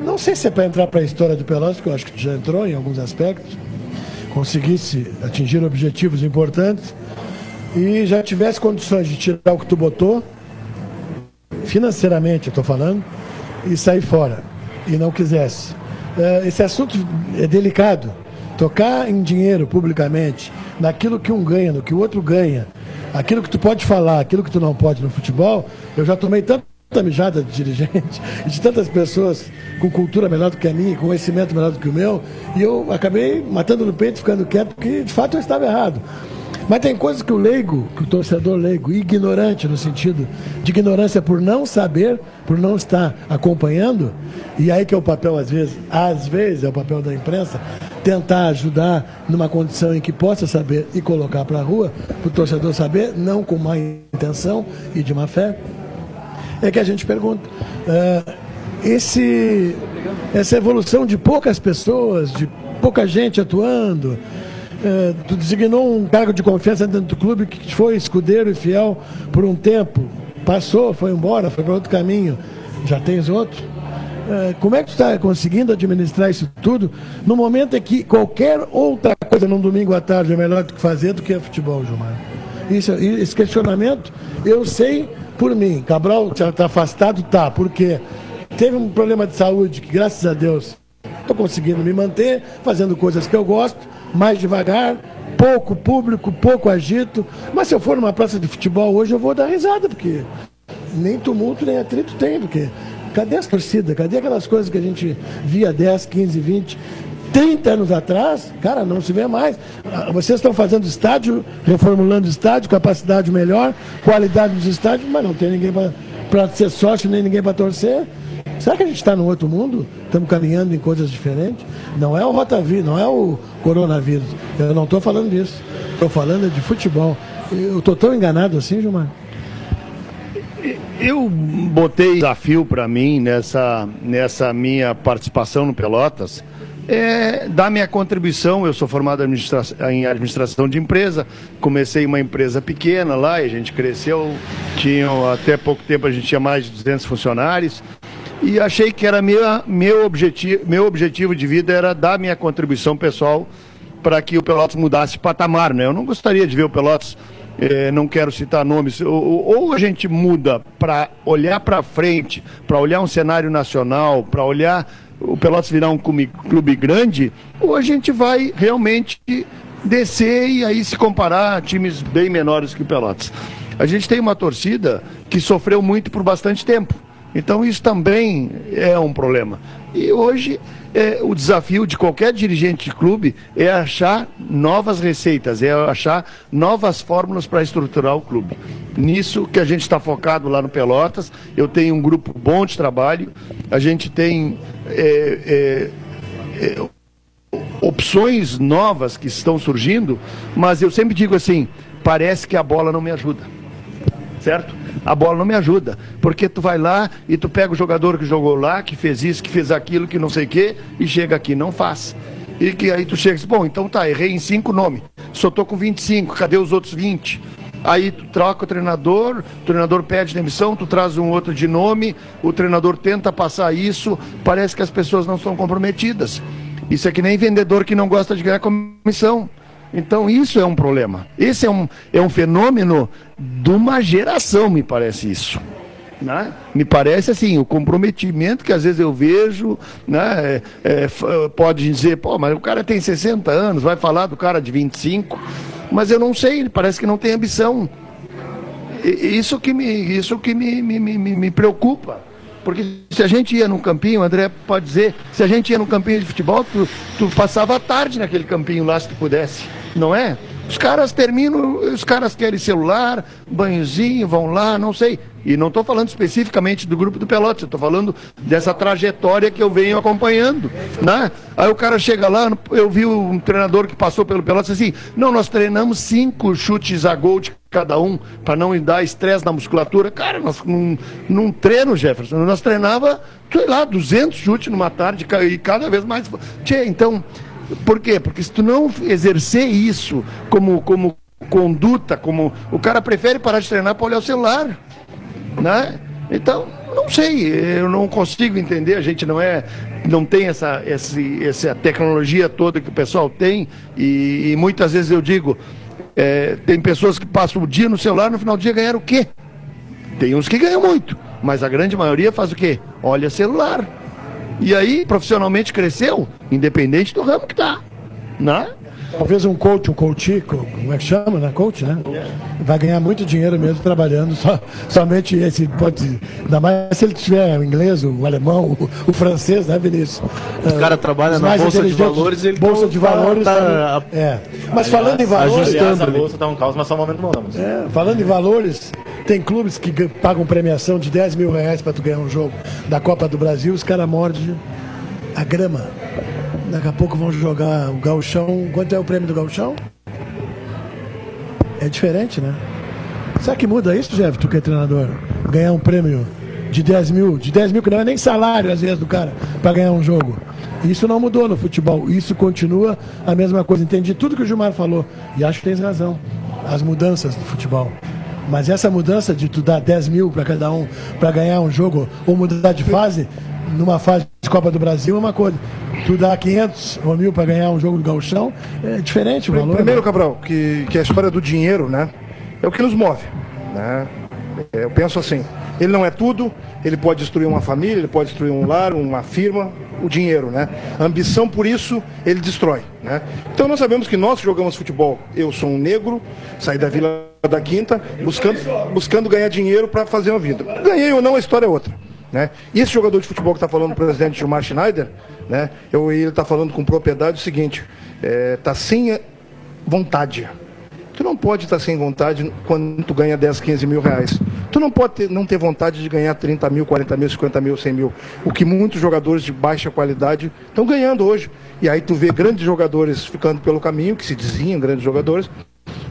não sei se é para entrar para a história do Pelotas, que eu acho que tu já entrou em alguns aspectos, conseguisse atingir objetivos importantes e já tivesse condições de tirar o que tu botou, financeiramente eu estou falando, e sair fora, e não quisesse. É, esse assunto é delicado. Tocar em dinheiro publicamente, naquilo que um ganha, no que o outro ganha, aquilo que tu pode falar, aquilo que tu não pode no futebol, eu já tomei tanta mijada de dirigente de tantas pessoas com cultura melhor do que a minha, com conhecimento melhor do que o meu, e eu acabei matando no peito, ficando quieto, porque de fato eu estava errado. Mas tem coisas que o leigo, que o torcedor leigo, ignorante no sentido de ignorância por não saber, por não estar acompanhando, e aí que é o papel, às vezes, às vezes é o papel da imprensa, tentar ajudar numa condição em que possa saber e colocar para a rua, para o torcedor saber, não com má intenção e de má fé, é que a gente pergunta. Uh, esse, essa evolução de poucas pessoas, de pouca gente atuando, é, tu designou um cargo de confiança dentro do clube que foi escudeiro e fiel por um tempo, passou, foi embora, foi para outro caminho, já tens outro. É, como é que tu está conseguindo administrar isso tudo no momento em que qualquer outra coisa num domingo à tarde é melhor do que fazer do que futebol, Gilmar? Isso, esse questionamento eu sei por mim. Cabral está afastado? Tá, porque teve um problema de saúde que, graças a Deus, estou conseguindo me manter, fazendo coisas que eu gosto mais devagar, pouco público, pouco agito. Mas se eu for numa praça de futebol hoje, eu vou dar risada, porque nem tumulto, nem atrito tem, porque Cadê as torcidas? Cadê aquelas coisas que a gente via 10, 15, 20, 30 anos atrás? Cara, não se vê mais. Ah, vocês estão fazendo estádio, reformulando estádio, capacidade melhor, qualidade dos estádios, mas não tem ninguém para ser sócio, nem ninguém para torcer. Será que a gente está no outro mundo? Estamos caminhando em coisas diferentes? Não é o rotavírus, não é o coronavírus. Eu não estou falando disso. Estou falando de futebol. Eu estou tão enganado assim, Gilmar? Eu botei desafio para mim nessa, nessa minha participação no Pelotas. É, dar minha contribuição, eu sou formado em administração de empresa, comecei uma empresa pequena lá e a gente cresceu, tinha, até pouco tempo a gente tinha mais de 200 funcionários, e achei que era minha, meu, objetivo, meu objetivo de vida era dar minha contribuição pessoal para que o Pelotas mudasse de patamar. Né? Eu não gostaria de ver o Pelotas, eh, não quero citar nomes, ou, ou a gente muda para olhar para frente, para olhar um cenário nacional, para olhar o Pelotas virar um clube, grande, ou a gente vai realmente descer e aí se comparar a times bem menores que o Pelotas. A gente tem uma torcida que sofreu muito por bastante tempo. Então isso também é um problema. E hoje é, o desafio de qualquer dirigente de clube é achar novas receitas, é achar novas fórmulas para estruturar o clube. Nisso que a gente está focado lá no Pelotas, eu tenho um grupo bom de trabalho, a gente tem é, é, é opções novas que estão surgindo, mas eu sempre digo assim, parece que a bola não me ajuda. Certo? a bola não me ajuda. Porque tu vai lá e tu pega o jogador que jogou lá, que fez isso, que fez aquilo, que não sei o quê, e chega aqui, não faz. E que aí tu chega e diz, bom, então tá, errei em cinco nomes. Só tô com 25, cadê os outros 20? Aí tu troca o treinador, o treinador pede demissão, tu traz um outro de nome, o treinador tenta passar isso, parece que as pessoas não estão comprometidas. Isso é que nem vendedor que não gosta de ganhar comissão. Então isso é um problema. Esse é um, é um fenômeno de uma geração, me parece isso. Né? Me parece assim, o comprometimento que às vezes eu vejo, né? É, é, pode dizer, pô, mas o cara tem 60 anos, vai falar do cara de 25, mas eu não sei, ele parece que não tem ambição. Isso que me, isso que me, me, me, me preocupa. Porque se a gente ia num campinho, André pode dizer, se a gente ia num campinho de futebol, tu, tu passava a tarde naquele campinho lá se tu pudesse, não é? Os caras terminam, os caras querem celular, banhozinho, vão lá, não sei. E não estou falando especificamente do grupo do Pelotas, estou falando dessa trajetória que eu venho acompanhando. Né? Aí o cara chega lá, eu vi um treinador que passou pelo Pelotas assim, não, nós treinamos cinco chutes a gol de cada um, para não dar estresse na musculatura. Cara, nós num, treino, Jefferson, nós treinava, sei lá, 200 chutes numa tarde e cada vez mais. Tchê, então, por quê? Porque se tu não exercer isso como, como conduta, como o cara prefere parar de treinar para olhar o celular, né? Então, não sei, eu não consigo entender, a gente não é, não tem essa, essa, essa tecnologia toda que o pessoal tem, e, e muitas vezes eu digo, é, tem pessoas que passam o dia no celular, no final do dia ganharam o quê? Tem uns que ganham muito, mas a grande maioria faz o quê? Olha celular. E aí, profissionalmente cresceu, independente do ramo que tá. Né? Talvez um coach, um coach, como é que chama, né? Coach, né? Vai ganhar muito dinheiro mesmo trabalhando, só, somente esse pode. Ainda mais se ele tiver o inglês, o alemão, o, o francês, né, Vinícius? O cara trabalha na Bolsa de Valores, ele Bolsa de Valores. Tá, tá, é. Mas falando em valores. Aliás, a bolsa tá um caos, mas só um momento bom, é, Falando em valores, tem clubes que pagam premiação de 10 mil reais para tu ganhar um jogo da Copa do Brasil, os caras mordem a grama. Daqui a pouco vão jogar o galchão. Quanto é o prêmio do galchão? É diferente, né? Será que muda isso, Jeff, tu que é treinador? Ganhar um prêmio de 10 mil, de 10 mil que não é nem salário às vezes do cara, para ganhar um jogo. Isso não mudou no futebol, isso continua a mesma coisa. Entendi tudo que o Gilmar falou e acho que tens razão. As mudanças do futebol. Mas essa mudança de tu dar 10 mil para cada um para ganhar um jogo ou mudar de fase, numa fase de Copa do Brasil é uma coisa. Tu dá 500 ou mil para ganhar um jogo do gauchão, é diferente o valor. Primeiro, né? Cabral, que, que a história do dinheiro, né, é o que nos move, né? É, eu penso assim, ele não é tudo, ele pode destruir uma família, ele pode destruir um lar, uma firma, o dinheiro, né? A ambição por isso ele destrói, né? Então nós sabemos que nós jogamos futebol. Eu sou um negro, saí da Vila da Quinta, buscando, buscando ganhar dinheiro para fazer uma vida. Ganhei ou não, a história é outra. Né? E esse jogador de futebol que está falando o presidente Gilmar Schneider, né? Eu, ele está falando com propriedade o seguinte, está é, tá sem vontade. Tu não pode estar tá sem vontade quando tu ganha 10, 15 mil reais. Tu não pode ter, não ter vontade de ganhar 30 mil, 40 mil, 50 mil, 100 mil. O que muitos jogadores de baixa qualidade estão ganhando hoje. E aí tu vê grandes jogadores ficando pelo caminho, que se diziam grandes jogadores,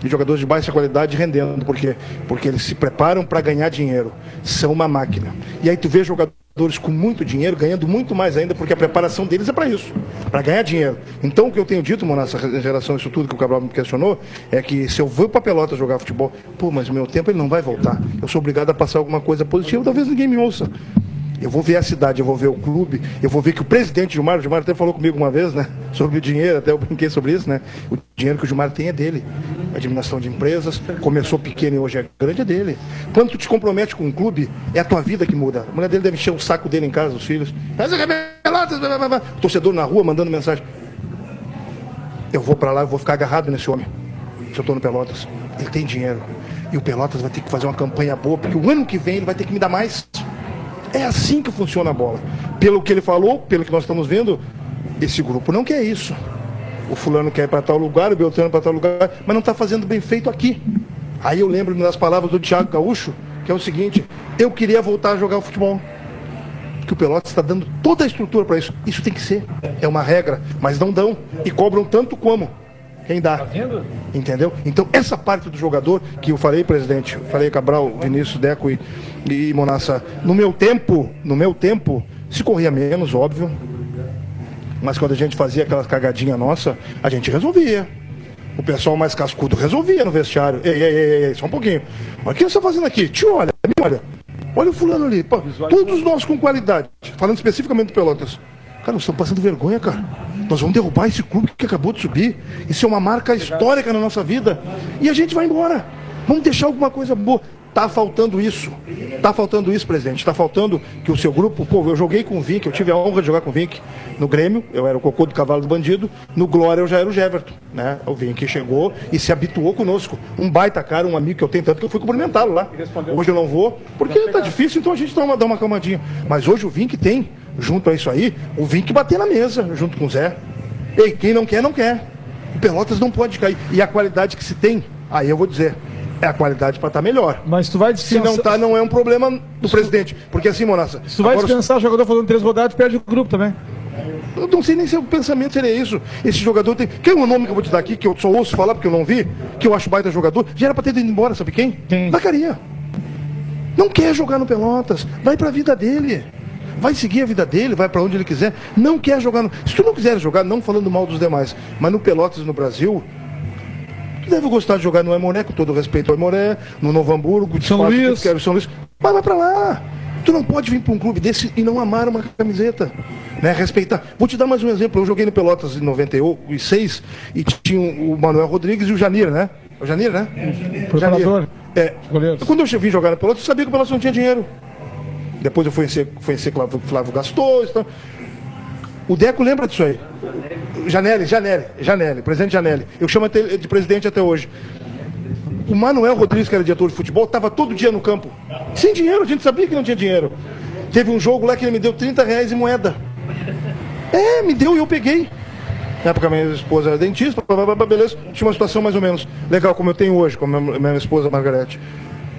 e jogadores de baixa qualidade rendendo. Por quê? Porque eles se preparam para ganhar dinheiro. São uma máquina. E aí tu vê jogadores com muito dinheiro ganhando muito mais ainda, porque a preparação deles é para isso, para ganhar dinheiro. Então, o que eu tenho dito, Monassa, em relação a isso tudo que o Cabral me questionou, é que se eu vou para Pelota jogar futebol, pô, mas meu tempo ele não vai voltar. Eu sou obrigado a passar alguma coisa positiva, talvez ninguém me ouça. Eu vou ver a cidade, eu vou ver o clube, eu vou ver que o presidente Gilmar, o Gilmar até falou comigo uma vez, né? Sobre o dinheiro, até eu brinquei sobre isso, né? O dinheiro que o Gilmar tem é dele. A administração de empresas, começou pequeno e hoje é grande, é dele. Quando tu te compromete com um clube, é a tua vida que muda. A mulher dele deve encher o saco dele em casa, os filhos. O torcedor na rua mandando mensagem. Eu vou para lá, eu vou ficar agarrado nesse homem. Se eu estou no Pelotas. Ele tem dinheiro. E o Pelotas vai ter que fazer uma campanha boa, porque o ano que vem ele vai ter que me dar mais. É assim que funciona a bola. Pelo que ele falou, pelo que nós estamos vendo, esse grupo não quer isso. O fulano quer ir para tal lugar, o Beltrano para tal lugar, mas não está fazendo bem feito aqui. Aí eu lembro das palavras do Thiago Gaúcho, que é o seguinte: eu queria voltar a jogar futebol. Que o Pelotas está dando toda a estrutura para isso. Isso tem que ser. É uma regra, mas não dão. E cobram tanto como. Quem dá? Tá Entendeu? Então, essa parte do jogador, que eu falei, presidente, falei Cabral, Vinícius, Deco e, e Monassa, no meu tempo, no meu tempo, se corria menos, óbvio. Mas quando a gente fazia aquela cagadinha nossa, a gente resolvia. O pessoal mais cascudo resolvia no vestiário. Ei, ei, ei, ei só um pouquinho. Olha o que você está fazendo aqui? Te olha, me olha. Olha o fulano ali. Pô, todos nós com qualidade. Falando especificamente do Pelotas. Cara, nós estamos passando vergonha, cara. Nós vamos derrubar esse clube que acabou de subir. Isso é uma marca histórica na nossa vida. E a gente vai embora. Vamos deixar alguma coisa boa. Tá faltando isso. Tá faltando isso, presidente. Tá faltando que o seu grupo. Pô, eu joguei com o Vink, eu tive a honra de jogar com o Vink no Grêmio. Eu era o cocô do cavalo do bandido. No Glória eu já era o Jeverton. Né? O Vink chegou e se habituou conosco. Um baita cara, um amigo que eu tenho tanto que eu fui cumprimentá-lo lá. Hoje eu não vou, porque tá difícil, então a gente dá uma, dá uma calmadinha. Mas hoje o Vink tem junto a isso aí, o Vink bater na mesa, junto com o Zé. Ei, quem não quer, não quer. O Pelotas não pode cair. E a qualidade que se tem, aí eu vou dizer, é a qualidade para estar tá melhor. Mas tu vai dispensar... Se não tá, não é um problema do presidente. Porque assim, Monassa... Se tu vai agora... dispensar o jogador fazendo três rodadas, perde o grupo também. Eu não sei nem se o pensamento seria isso. Esse jogador tem. Quem é o nome que eu vou te dar aqui, que eu só ouço falar porque eu não vi, que eu acho baita jogador? Já era para ter ido embora, sabe quem? Quem? Zacaria. Não quer jogar no Pelotas. Vai para a vida dele vai seguir a vida dele, vai para onde ele quiser, não quer jogar. No... Se tu não quiser jogar, não falando mal dos demais, mas no Pelotas no Brasil, tu deve gostar de jogar no Emoré, com todo respeito ao Emoré, no Novo Hamburgo, São Luís. Quero São Luís. Mas vai para lá. Tu não pode vir para um clube desse e não amar uma camiseta. Né? Respeitar. Vou te dar mais um exemplo. Eu joguei no Pelotas em 96 e tinha o Manuel Rodrigues e o Janir, né? O Janir, né? Janir. É. Quando eu vim jogar no Pelotas, eu sabia que o Pelotas não tinha dinheiro. Depois eu fui conhecer, conhecer Flávio, Flávio Gastou. Então. O Deco lembra disso aí. Janelli, Janelli, Janelli, presidente Janelli. Eu chamo de presidente até hoje. O Manuel Rodrigues, que era diretor de futebol, estava todo dia no campo. Sem dinheiro, a gente sabia que não tinha dinheiro. Teve um jogo lá que ele me deu 30 reais em moeda. É, me deu e eu peguei. Na época minha esposa era dentista, beleza. Tinha uma situação mais ou menos legal como eu tenho hoje, com a minha, minha esposa Margarete.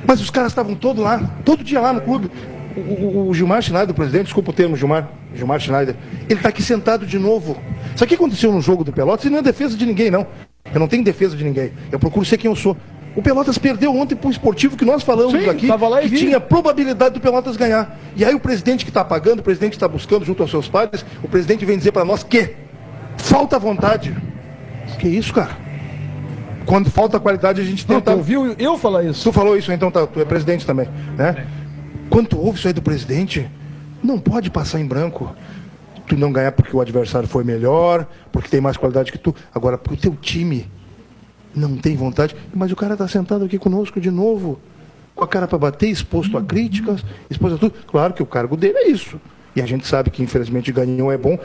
Mas os caras estavam todos lá, todo dia lá no clube. O, o, Gilmar Schneider, o presidente, desculpa o termo, Gilmar, Gilmar Schneider, ele está aqui sentado de novo. Sabe o que aconteceu no jogo do Pelotas? E não é defesa de ninguém, não. Eu não tenho defesa de ninguém. Eu procuro ser quem eu sou. O Pelotas perdeu ontem para um esportivo que nós falamos Sim, aqui, que vi. tinha probabilidade do Pelotas ganhar. E aí o presidente que está pagando, o presidente que está buscando junto aos seus pais, o presidente vem dizer para nós que falta vontade. Que isso, cara? Quando falta qualidade, a gente tenta. Não, tu ouviu eu falar isso? Tu falou isso, então tá, tu é presidente também, né? É. Quando tu ouve isso aí do presidente, não pode passar em branco. Tu não ganhar porque o adversário foi melhor, porque tem mais qualidade que tu. Agora, porque o teu time não tem vontade. Mas o cara está sentado aqui conosco de novo, com a cara para bater, exposto a críticas, exposto a tudo. Claro que o cargo dele é isso. E a gente sabe que infelizmente ganhou é bom.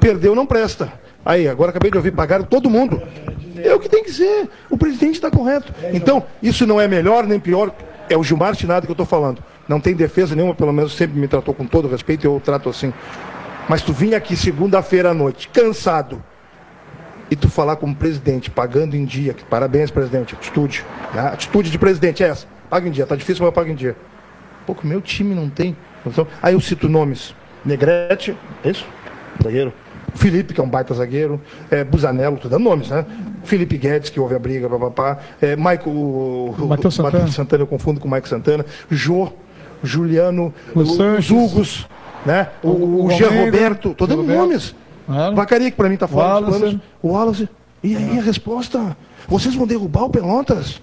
Perdeu não presta. Aí, agora acabei de ouvir, pagaram todo mundo. É o que tem que ser. O presidente está correto. Então, isso não é melhor nem pior É o Gilmar Tinado que eu estou falando. Não tem defesa nenhuma, pelo menos sempre me tratou com todo respeito e eu trato assim. Mas tu vinha aqui segunda-feira à noite, cansado, e tu falar como presidente, pagando em dia, que parabéns, presidente, atitude. Né? Atitude de presidente é essa. Paga em dia, tá difícil, mas paga em dia. Pô, meu time não tem. Aí eu cito nomes. Negrete, é isso? Zagueiro. Felipe, que é um baita zagueiro, é, Busanello, tô dando nomes, né? Felipe Guedes, que houve a briga, papapá, é, Maico, o, Matheus Santana. Santana, eu confundo com o Mike Santana, Jô, Juliano, O o, Sanches. os Hugos, né? O, O- o, Jean Roberto, tô dando nomes. Claro. Vacaria, que pra mim tá fora dos planos. O Wallace. E aí a resposta? Vocês vão derrubar o Pelotas?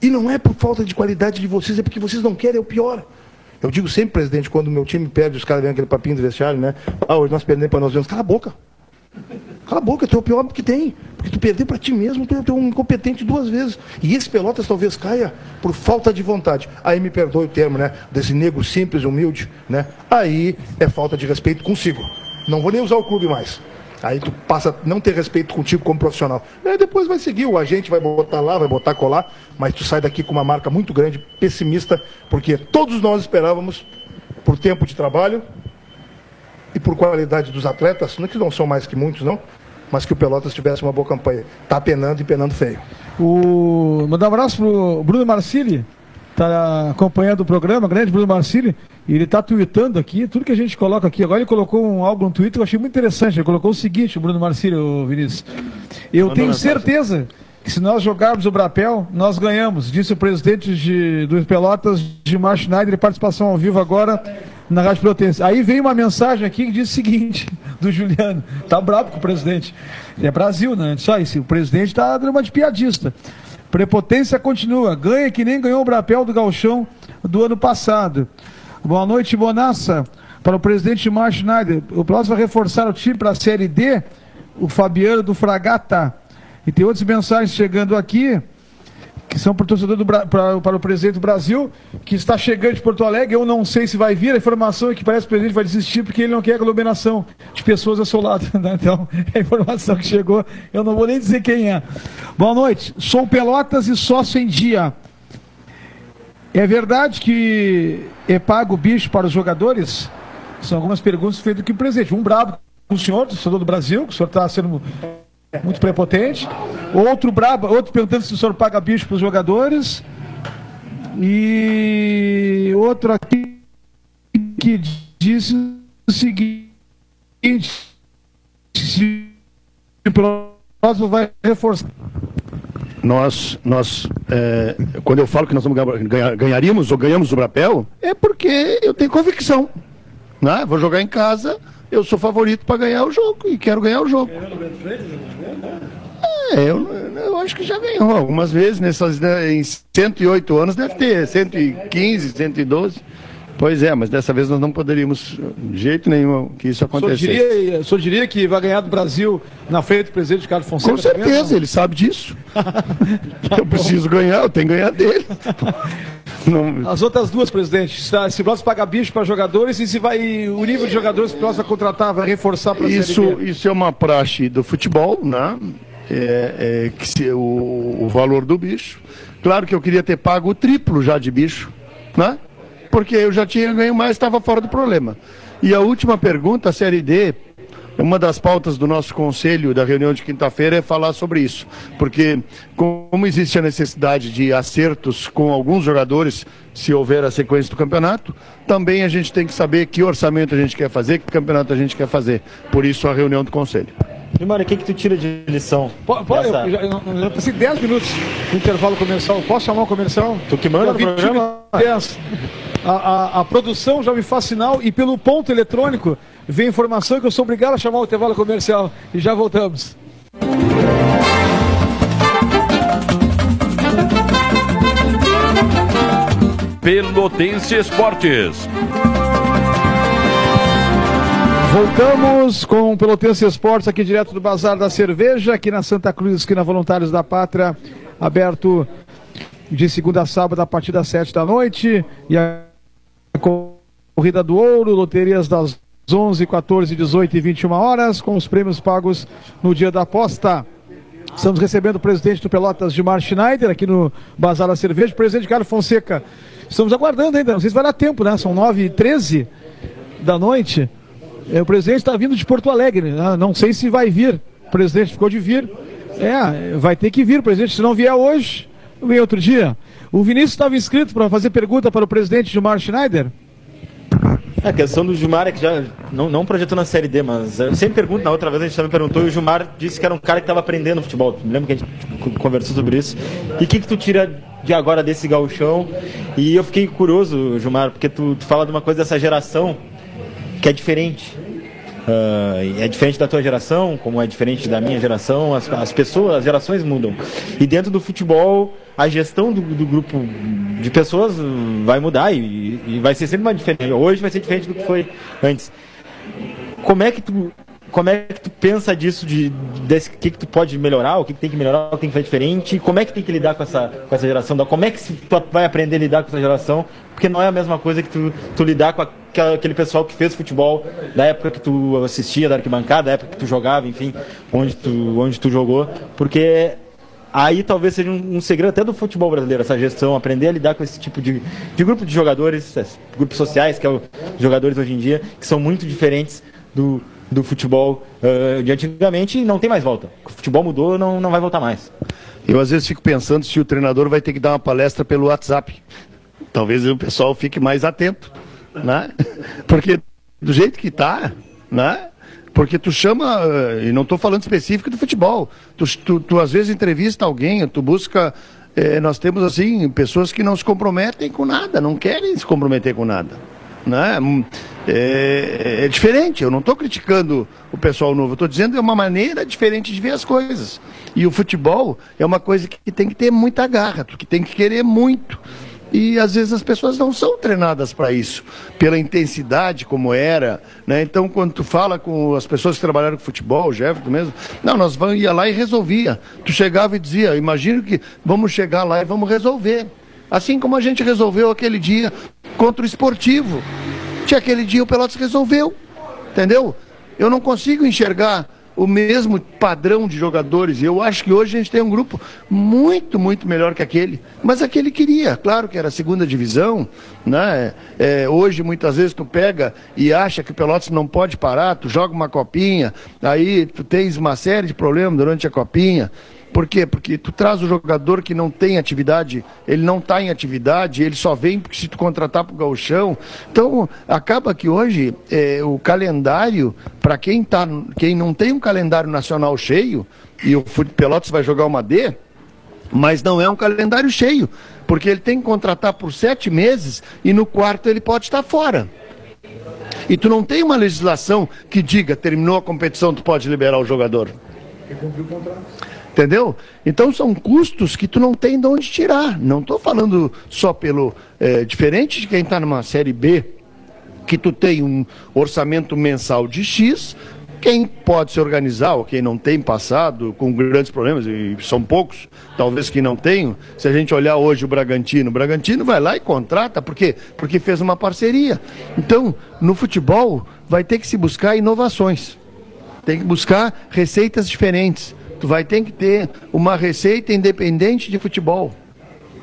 E não é por falta de qualidade de vocês, é porque vocês não querem, é o pior. Eu digo sempre, presidente, quando o meu time perde, os caras vêm aquele papinho do vestiário, né? Ah, hoje nós perdemos para nós mesmos. Cala a boca. Cala a boca, tu é o pior que tem. Porque tu perdeu para ti mesmo, tu é, é um incompetente duas vezes. E esse Pelotas talvez caia por falta de vontade. Aí me perdoe o termo, né? Desse negro simples, humilde, né? Aí é falta de respeito consigo. Não vou nem usar o clube mais. Aí tu passa a não ter respeito contigo como profissional. Aí depois vai seguir, o agente vai botar lá, vai botar colar, mas tu sai daqui com uma marca muito grande, pessimista, porque todos nós esperávamos, por tempo de trabalho, e por qualidade dos atletas, não é que não são mais que muitos, não, mas que o Pelotas tivesse uma boa campanha. Tá penando e penando feio. O... Mandar um abraço pro Bruno Marcili, tá acompanhando o programa, grande Bruno Marcili, e ele tá tweetando aqui, tudo que a gente coloca aqui. Agora ele colocou um, algo no Twitter que eu achei muito interessante. Ele colocou o seguinte, o Bruno Marcili, o Vinícius. Eu Mandou tenho certeza que se nós jogarmos o Brapel, nós ganhamos, disse o presidente de, Pelotas, Gilmar Schneider, participação ao vivo agora na Rádio Pelotense. Aí veio uma mensagem aqui que diz o seguinte, do Juliano, tá bravo com o presidente. É Brasil, né? Só isso, o presidente tá dando uma de piadista. Prepotência continua, ganha que nem ganhou o Brapel do Galchão do ano passado. Boa noite, Bonassa. Para o presidente Gilmar Schneider, o Pelotas vai reforçar o time para a Série D, o Fabiano do Fragata. E tem outras mensagens chegando aqui, que são para o torcedor do pra- para o presidente do Brasil, que está chegando de Porto Alegre. Eu não sei se vai vir. A informação é que parece que o presidente vai desistir porque ele não quer aglomeração de pessoas ao seu lado. né? Então, é a informação que chegou. Eu não vou nem dizer quem é. Boa noite. Sou Pelotas e sócio em dia. É verdade que é pago bicho para os jogadores? São algumas perguntas feitas aqui o presidente. Um brabo com o senhor, torcedor do Brasil, que o senhor está sendo muito prepotente. Outro brabo, outro perguntando se o senhor paga bicho para os jogadores. E outro aqui que disse o seguinte: se o próximo vai reforçar. Nós, nós é, quando eu falo que nós vamos ganhar- ganhar- ganharíamos ou ganhamos o Brapel, é porque eu tenho convicção. Né? Vou jogar em casa, eu sou favorito para ganhar o jogo e quero ganhar o jogo. É, eu, eu acho que já ganhou algumas vezes, nessas, né, em 108 anos deve ter, 115, 112. Pois é, mas dessa vez nós não poderíamos, de jeito nenhum, que isso O senhor, acontecesse. diria, o senhor diria que vai ganhar do Brasil na frente do presidente Carlos Fonseca? Com também, certeza, não? ele sabe disso. eu preciso ganhar, eu tenho que ganhar dele. Não, As outras duas, presidente, se Blas paga bicho para jogadores e se vai o nível de jogadores que o Blas vai contratar, vai reforçar para isso, isso é uma praxe do futebol, né? É, é que se, o, o valor do bicho. Claro que eu queria ter pago o triplo já de bicho, né? Porque eu já tinha ganho mais, estava fora do problema. E a última pergunta, a Série D, uma das pautas do nosso conselho da reunião de quinta-feira é falar sobre isso. Porque como existe a necessidade de acertos com alguns jogadores, se houver a sequência do campeonato, também a gente tem que saber que orçamento a gente quer fazer, que campeonato a gente quer fazer. Por isso a reunião do conselho. Gilmar, o que, que tu tira de lição? Pode, pode, dessa- eu, já, eu, eu já passei 10 minutos no intervalo comercial. Posso chamar o comercial? Tu que manda Eu vi programa? time 10. A, a, a produção já me faz sinal e pelo ponto eletrônico vem informação que eu sou obrigado a chamar o intervalo comercial. E já voltamos. Pelotense Esportes. Voltamos com o Pelotense Esportes aqui direto do Bazar da Cerveja, aqui na Santa Cruz, esquina Voluntários da Pátria, aberto de segunda a sábado a partir das sete da noite. E a Corrida do Ouro, loterias das 11, 14, 18 e 21 horas, com os prêmios pagos no dia da aposta. Estamos recebendo o presidente do Pelotas, Gilmar Schneider, aqui no Bazar da Cerveja. Presidente Carlos Fonseca, estamos aguardando ainda, não sei se vai dar tempo, né? São 9h13 da noite. É, o presidente está vindo de Porto Alegre, né? não sei se vai vir. O presidente ficou de vir. É, vai ter que vir, o presidente. Se não vier hoje, vem outro dia. O Vinícius estava inscrito para fazer pergunta para o presidente Gilmar Schneider. É, a questão do Gilmar é que já não, não projetou na Série D, mas eu sempre pergunto, na outra vez a gente também perguntou, e o Gilmar disse que era um cara que estava aprendendo futebol. Me lembro que a gente conversou sobre isso. E o que, que tu tira de agora desse gauchão? E eu fiquei curioso, Gilmar, porque tu, tu fala de uma coisa dessa geração que é diferente. Uh, é diferente da tua geração, como é diferente da minha geração, as, as pessoas, as gerações mudam. E dentro do futebol, a gestão do, do grupo de pessoas vai mudar e, e, vai ser sempre mais diferente. Hoje vai ser diferente do que foi antes. Como é que tu como é que tu pensa disso, de, desse que, que tu pode melhorar, o que, que tem que melhorar, o que tem que fazer diferente, como é que tem que lidar com essa, com essa geração, como é que tu vai aprender a lidar com essa geração, porque não é a mesma coisa que tu, tu lidar com aquele pessoal que fez futebol da época que tu assistia, da arquibancada, da época que tu jogava, enfim, onde tu, onde tu jogou, porque aí talvez seja um, um, segredo até do futebol brasileiro, essa gestão, aprender a lidar com esse tipo de, de grupo de jogadores, grupos sociais, que é os jogadores hoje em dia, que são muito diferentes do, do futebol uh, de antigamente não tem mais volta. O futebol mudou, não, não vai voltar mais. Eu às vezes fico pensando se o treinador vai ter que dar uma palestra pelo WhatsApp. Talvez o pessoal fique mais atento, né? Porque do jeito que está, né? Porque tu chama, eh, e não estou falando específico do futebol, tu, tu, tu, às vezes entrevista alguém, tu busca. Eh, nós temos assim pessoas que não se comprometem com nada, não querem se comprometer com nada. Né? Hum, é, é diferente, eu não estou criticando o pessoal novo, estou dizendo é uma maneira diferente de ver as coisas. E o futebol é uma coisa que tem que ter muita garra, que tem que querer muito. E às vezes as pessoas não são treinadas para isso, pela intensidade como era. Né? Então, quando tu fala com as pessoas que trabalharam com futebol, o Jefferson mesmo, não, nós vamos, ia lá e resolvia. Tu chegava e dizia, imagino que vamos chegar lá e vamos resolver. Assim como a gente resolveu aquele dia contra o esportivo. Tinha aquele dia o Pelotas resolveu. Entendeu? Eu não consigo enxergar o mesmo padrão de jogadores. Eu acho que hoje a gente tem um grupo muito, muito melhor que aquele. Mas aquele queria, claro que era a segunda divisão, né? É, hoje muitas vezes tu pega e acha que o Pelotas não pode parar, tu joga uma copinha, aí tu tens uma série de problemas durante a copinha. Por quê? Porque tu traz o jogador que não tem atividade, ele não está em atividade, ele só vem porque se tu contratar para o gauchão. Então, acaba que hoje é, o calendário, para quem, tá, quem não tem um calendário nacional cheio, e o Pelotas vai jogar uma D, mas não é um calendário cheio, porque ele tem que contratar por sete meses e no quarto ele pode estar fora. E tu não tem uma legislação que diga, terminou a competição, tu pode liberar o jogador. E cumprir o contrato. Entendeu? Então são custos que tu não tem de onde tirar. Não estou falando só pelo. É, diferente de quem está numa série B, que tu tem um orçamento mensal de X, quem pode se organizar, ou quem não tem passado com grandes problemas, e são poucos, talvez que não tenham, se a gente olhar hoje o Bragantino, o Bragantino vai lá e contrata, por quê? Porque fez uma parceria. Então, no futebol, vai ter que se buscar inovações, tem que buscar receitas diferentes tu vai ter que ter uma receita independente de futebol.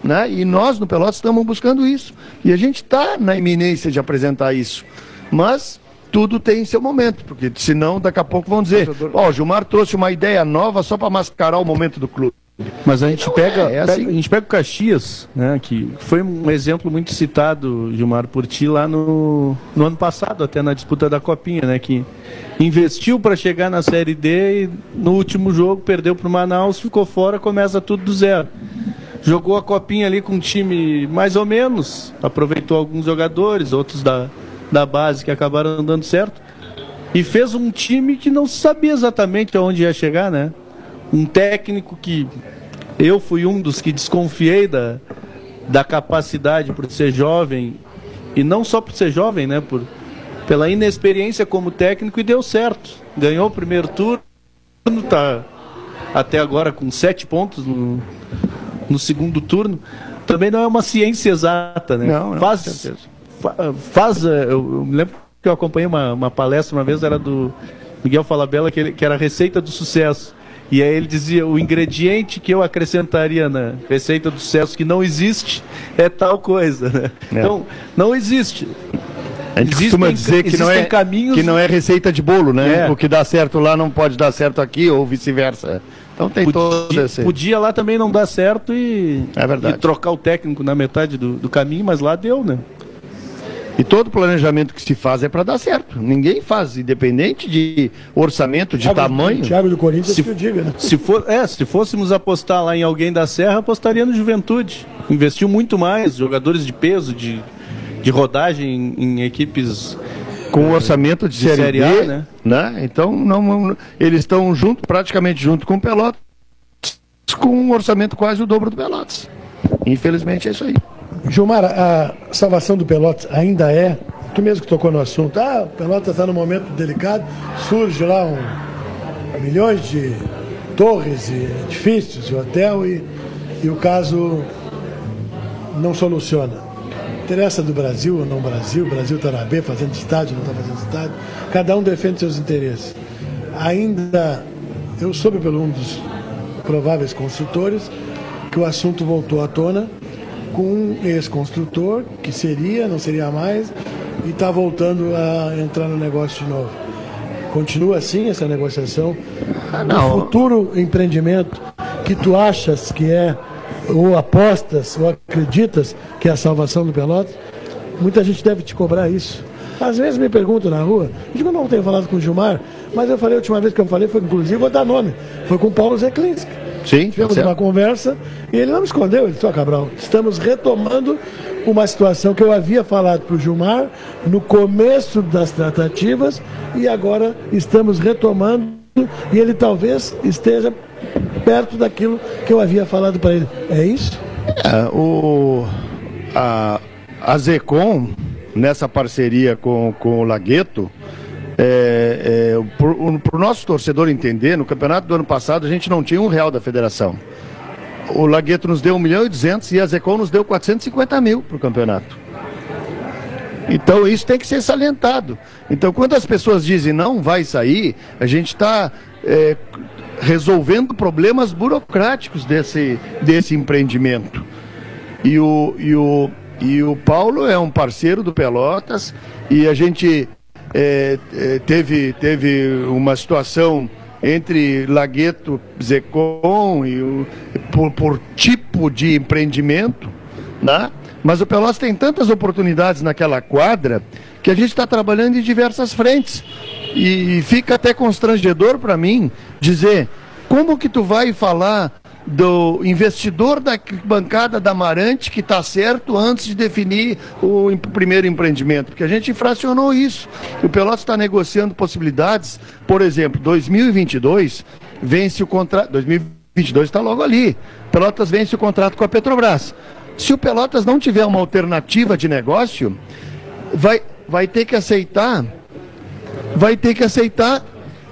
Né? E nós no Pelotas estamos buscando isso. E a gente está na iminência de apresentar isso. Mas tudo tem seu momento, porque senão daqui a pouco vão dizer, ó, oh, Gilmar trouxe uma ideia nova só para mascarar o momento do clube. Mas a gente pega, é assim. pega, a gente pega o Caxias, né, que foi um exemplo muito citado, Gilmar, por ti lá no, no ano passado, até na disputa da Copinha, né, que investiu para chegar na Série D e no último jogo perdeu para o Manaus, ficou fora, começa tudo do zero. Jogou a Copinha ali com um time mais ou menos, aproveitou alguns jogadores, outros da, da base que acabaram dando certo, e fez um time que não sabia exatamente aonde ia chegar, né? Um técnico que eu fui um dos que desconfiei da, da capacidade por ser jovem, e não só por ser jovem, né? Por, pela inexperiência como técnico, e deu certo. Ganhou o primeiro turno, está até agora com sete pontos no, no segundo turno. Também não é uma ciência exata, né? Não, não faz, faz, eh, eu, eu me lembro que eu acompanhei uma, uma palestra uma vez, era do Miguel Falabella, que, ele, que era a receita do sucesso E aí ele dizia: o ingrediente que eu acrescentaria na receita do sucesso que não existe é tal coisa. Né? É. Então, não existe. A gente existem, costuma dizer que não, é, caminhos... que não é receita de bolo, né? É. O que dá certo lá não pode dar certo aqui ou vice-versa. Então tem podia, todo esse... Podia lá também não dar certo e, é e trocar o técnico na metade do, do caminho, mas lá deu, né? E todo planejamento que se faz é para dar certo. Ninguém faz, independente de orçamento, de Thiago, tamanho. Thiago do Corinthians se, que eu diga, né? Se, for, é, se fôssemos apostar lá em alguém da Serra, apostaria no Juventude. Investiu muito mais, jogadores de peso, de, de rodagem em, em equipes com orçamento de, de série, série A, né? né? Então não, eles estão junto, praticamente junto com o Pelotas, com um orçamento quase o dobro do Pelotas. Infelizmente é isso aí. Gilmar, a salvação do Pelotas ainda é, tu mesmo que tocou no assunto, ah, o Pelotas está num momento delicado, surge lá um, milhões de torres e edifícios e hotel e, e o caso não soluciona. Interessa do Brasil ou não Brasil, Brasil está na B, fazendo estádio, não está fazendo estádio, cada um defende seus interesses. Ainda, eu soube pelo um dos prováveis construtores que o assunto voltou à tona com um ex-construtor, que seria, não seria mais, e está voltando a entrar no negócio de novo. Continua assim essa negociação? Ah, não. O futuro empreendimento que tu achas que é ou apostas, ou acreditas que é a salvação do Pelotas, muita gente deve te cobrar isso. Às vezes me perguntam na rua, digo, não tenho falado com o Gilmar, mas eu falei, a última vez que eu falei foi, inclusive, vou dar nome, foi com o Paulo Zeklinski. Sim, Tivemos tá uma conversa e ele não me escondeu, ele disse, ó, Cabral, estamos retomando uma situação que eu havia falado para o Gilmar no começo das tratativas e agora estamos retomando e ele talvez esteja perto daquilo que eu havia falado para ele. É isso? É, o, a, a Zecom, nessa parceria com, com o Lagueto, é, é, para o nosso torcedor entender, no campeonato do ano passado a gente não tinha um real da federação. O Lagueto nos deu 1 milhão e 200 e a Zecom nos deu 450 mil para o campeonato. Então isso tem que ser salientado. Então quando as pessoas dizem não vai sair, a gente está é, resolvendo problemas burocráticos desse, desse empreendimento. E o, e, o, e o Paulo é um parceiro do Pelotas e a gente é, é, teve, teve uma situação entre Lagueto, Zecon e o, por, por tipo de empreendimento, né? mas o Pelotas tem tantas oportunidades naquela quadra que a gente está trabalhando em diversas frentes. E fica até constrangedor para mim dizer como que tu vai falar do investidor da bancada da Amarante que está certo antes de definir o primeiro empreendimento, porque a gente infracionou isso. O Pelotas está negociando possibilidades, por exemplo, 2022 vence o contrato, 2022 está logo ali. Pelotas vence o contrato com a Petrobras. Se o Pelotas não tiver uma alternativa de negócio, vai, vai ter que aceitar vai ter que aceitar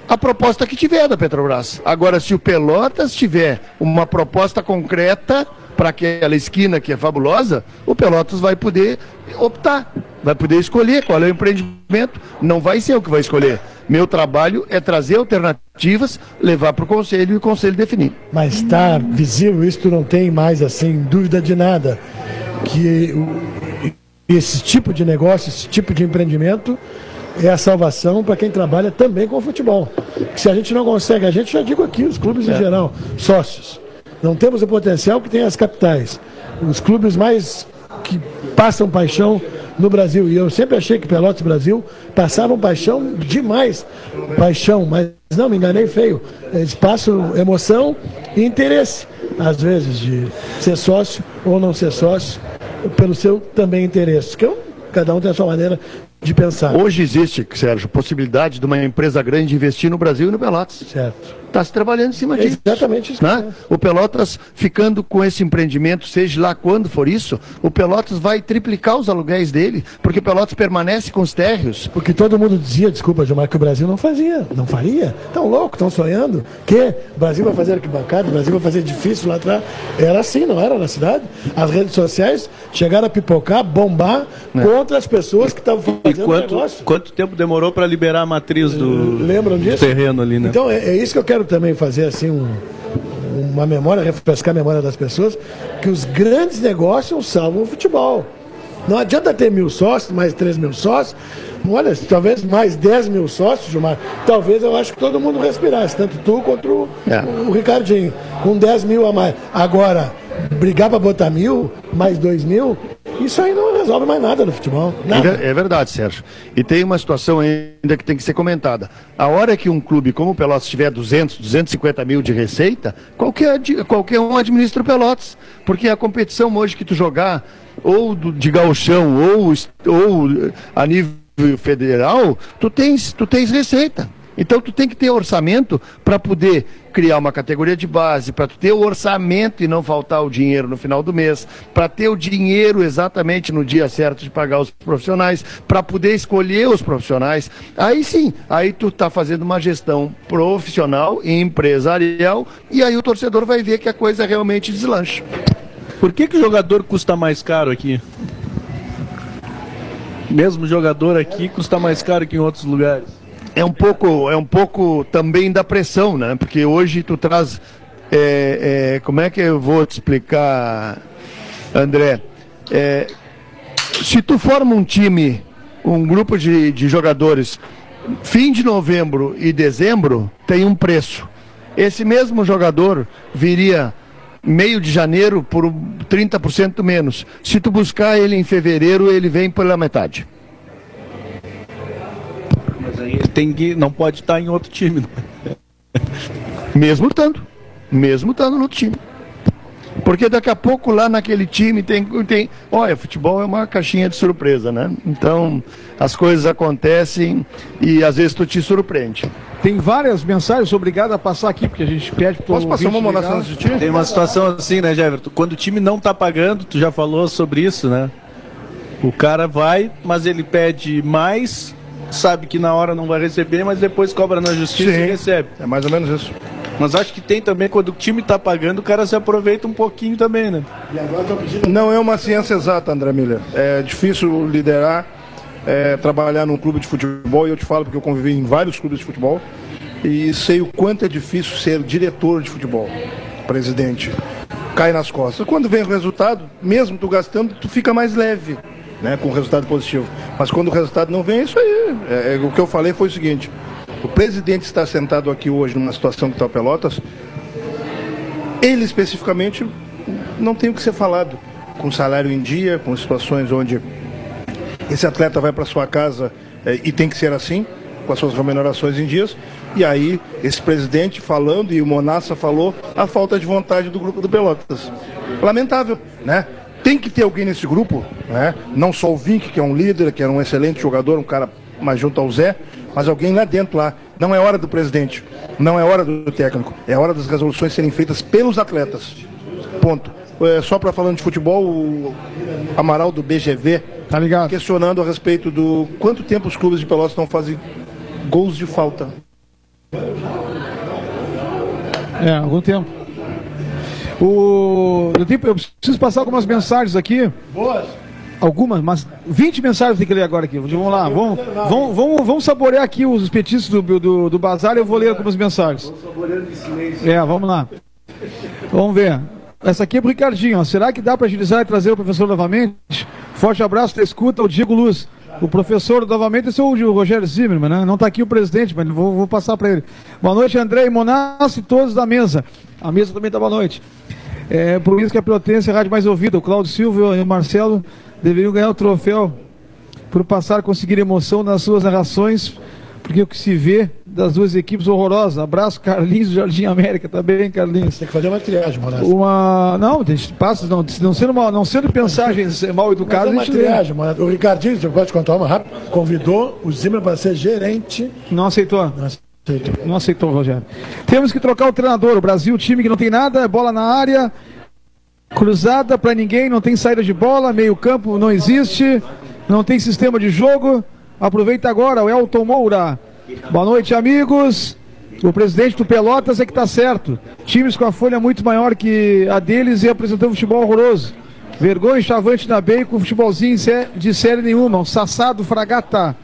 a proposta que tiver da Petrobras. Agora, se o Pelotas tiver uma proposta concreta para aquela esquina que é fabulosa, o Pelotas vai poder optar, vai poder escolher qual é o empreendimento. Não vai ser o que vai escolher. Meu trabalho é trazer alternativas, levar para o conselho e o conselho definir. Mas está visível, isso não tem mais assim dúvida de nada que esse tipo de negócio, esse tipo de empreendimento é a salvação para quem trabalha também com o futebol. Se a gente não consegue, a gente já digo aqui, os clubes é. em geral, sócios, não temos o potencial que tem as capitais. Os clubes mais que passam paixão no Brasil. E eu sempre achei que Pelotas Brasil passavam paixão demais. Paixão, mas não, me enganei feio. Eles passam emoção e interesse, às vezes, de ser sócio ou não ser sócio, pelo seu também interesse. Que eu, cada um tem a sua maneira de pensar. Hoje existe, Sérgio, possibilidade de uma empresa grande investir no Brasil e no Pelotas. Certo. Está se trabalhando em cima é disso. Exatamente isso. Né? O Pelotas ficando com esse empreendimento, seja lá quando for isso, o Pelotas vai triplicar os aluguéis dele, porque o Pelotas permanece com os térreos. Porque todo mundo dizia, desculpa, Gilmar, que o Brasil não fazia, não faria. Estão loucos, estão sonhando. Que o Brasil vai fazer arquibancada, o Brasil vai fazer difícil lá atrás. Era assim, não era na cidade? As redes sociais chegaram a pipocar, bombar é. contra as pessoas que estavam E quanto, quanto tempo demorou para liberar a matriz do, Lembram disso? do terreno ali, né? Então, é, é, isso que eu quero também fazer, assim, um, uma memória, refrescar a memória das pessoas, que os grandes negócios salvam o futebol. Não adianta ter mil sócios, mais três mil sócios. Olha, talvez mais 10 mil sócios, Gilmar. Talvez eu acho que todo mundo respirasse, tanto tu quanto o, é. o Ricardinho. Com 10 mil a mais. Agora, brigar para botar mil, mais dois mil, isso aí não resolve mais nada no futebol. Nada. É verdade, Sérgio. E tem uma situação ainda que tem que ser comentada. A hora que um clube como o Pelotas tiver 200, 250 mil de receita, qualquer, qualquer um administra o Pelotas. Porque a competição hoje que tu jogar, ou de galchão, ou, ou a nível federal, tu tens, tu tens receita. Então tu tem que ter orçamento para poder criar uma categoria de base, para ter o orçamento e não faltar o dinheiro no final do mês, para ter o dinheiro exatamente no dia certo de pagar os profissionais, para poder escolher os profissionais. Aí sim, aí tu está fazendo uma gestão profissional e empresarial e aí o torcedor vai ver que a coisa realmente deslancha. Por que, que o jogador custa mais caro aqui? Mesmo jogador aqui custa mais caro que em outros lugares é um pouco, é um pouco também da pressão, né? Porque hoje tu traz, é, é, como é que eu vou te explicar, André? É, se tu forma um time, um grupo de, de jogadores, fim de novembro e dezembro tem um preço. Esse mesmo jogador viria meio de janeiro por 30% menos. Se tu buscar ele em fevereiro, ele vem pela metade aí tem que, não pode estar em outro time. Mesmo estando. Mesmo estando no outro time. Porque daqui a pouco lá naquele time tem, tem. Olha, futebol é uma caixinha de surpresa, né? Então as coisas acontecem e às vezes tu te surpreende. Tem várias mensagens, obrigado a passar aqui, porque a gente pede para Posso passar uma monação de time? Tem uma situação assim, né, Jeverton? Quando o time não tá pagando, tu já falou sobre isso, né? O cara vai, mas ele pede mais sabe que na hora não vai receber, mas depois cobra na justiça Sim, e recebe. É mais ou menos isso. Mas acho que tem também, quando o time está pagando, o cara se aproveita um pouquinho também, né? Não é uma ciência exata, André Miller. É difícil liderar, é, trabalhar num clube de futebol, e eu te falo porque eu convivi em vários clubes de futebol, e sei o quanto é difícil ser diretor de futebol, presidente. Cai nas costas. Quando vem o resultado, mesmo tu gastando, tu fica mais leve né, com resultado positivo. Mas quando o resultado não vem, é isso aí. É, é, o que eu falei foi o seguinte: o presidente está sentado aqui hoje numa situação que está Pelotas, ele especificamente não tem o que ser falado. Com salário em dia, com situações onde esse atleta vai para sua casa é, e tem que ser assim, com as suas remunerações em dias. E aí, esse presidente falando, e o Monassa falou, a falta de vontade do grupo do Pelotas. Lamentável, né? Tem que ter alguém nesse grupo, né? Não só o Vink, que é um líder, que é um excelente jogador, um cara mais junto ao Zé, mas alguém lá dentro lá. Não é hora do presidente, não é hora do técnico, é hora das resoluções serem feitas pelos atletas. Ponto. É, só para falando de futebol, o Amaral do BGV tá ligado. questionando a respeito do quanto tempo os clubes de Pelotas estão fazendo gols de falta. É, algum tempo. O, eu, tenho, eu preciso passar algumas mensagens aqui. Boas. Algumas, mas 20 mensagens tem que ler agora aqui. Vamos lá, vamos, vamos, vamos, vamos saborear aqui os petiscos do, do, do bazar e eu vou ler algumas mensagens. É, vamos lá. Vamos ver. Essa aqui é pro Ricardinho. Ó. Será que dá para agilizar e trazer o professor novamente? Forte abraço da escuta, o Diego Luz. O professor novamente esse é o Rogério Zimmermann, né? Não está aqui o presidente, mas vou, vou passar para ele. Boa noite, André e Monassi, todos da mesa. A mesa também está boa noite. É por isso que a Pelotense é a rádio mais ouvida. O Cláudio Silva e o Marcelo deveriam ganhar o troféu por passar a conseguir emoção nas suas narrações, porque o que se vê das duas equipes horrorosa. Abraço, Carlinhos do Jardim América, tá bem, Carlinhos? Tem que fazer uma triagem, Moraes. Uma. Não, gente, passa, não, não sendo, uma, não sendo pensagens mal educadas. Uma triagem, Moraes. O Ricardinho, você pode contar uma rápida, convidou o Zimmer para ser gerente. Não aceitou. Não aceitou. Não aceitou, Rogério. Temos que trocar o treinador. O Brasil, time que não tem nada, é bola na área, cruzada para ninguém, não tem saída de bola, meio-campo não existe, não tem sistema de jogo. Aproveita agora o Elton Moura. Boa noite, amigos. O presidente do Pelotas é que está certo. Times com a folha muito maior que a deles e apresentando futebol horroroso. Vergonha chavante na B com futebolzinho de série nenhuma. Um Sassá do Fragata.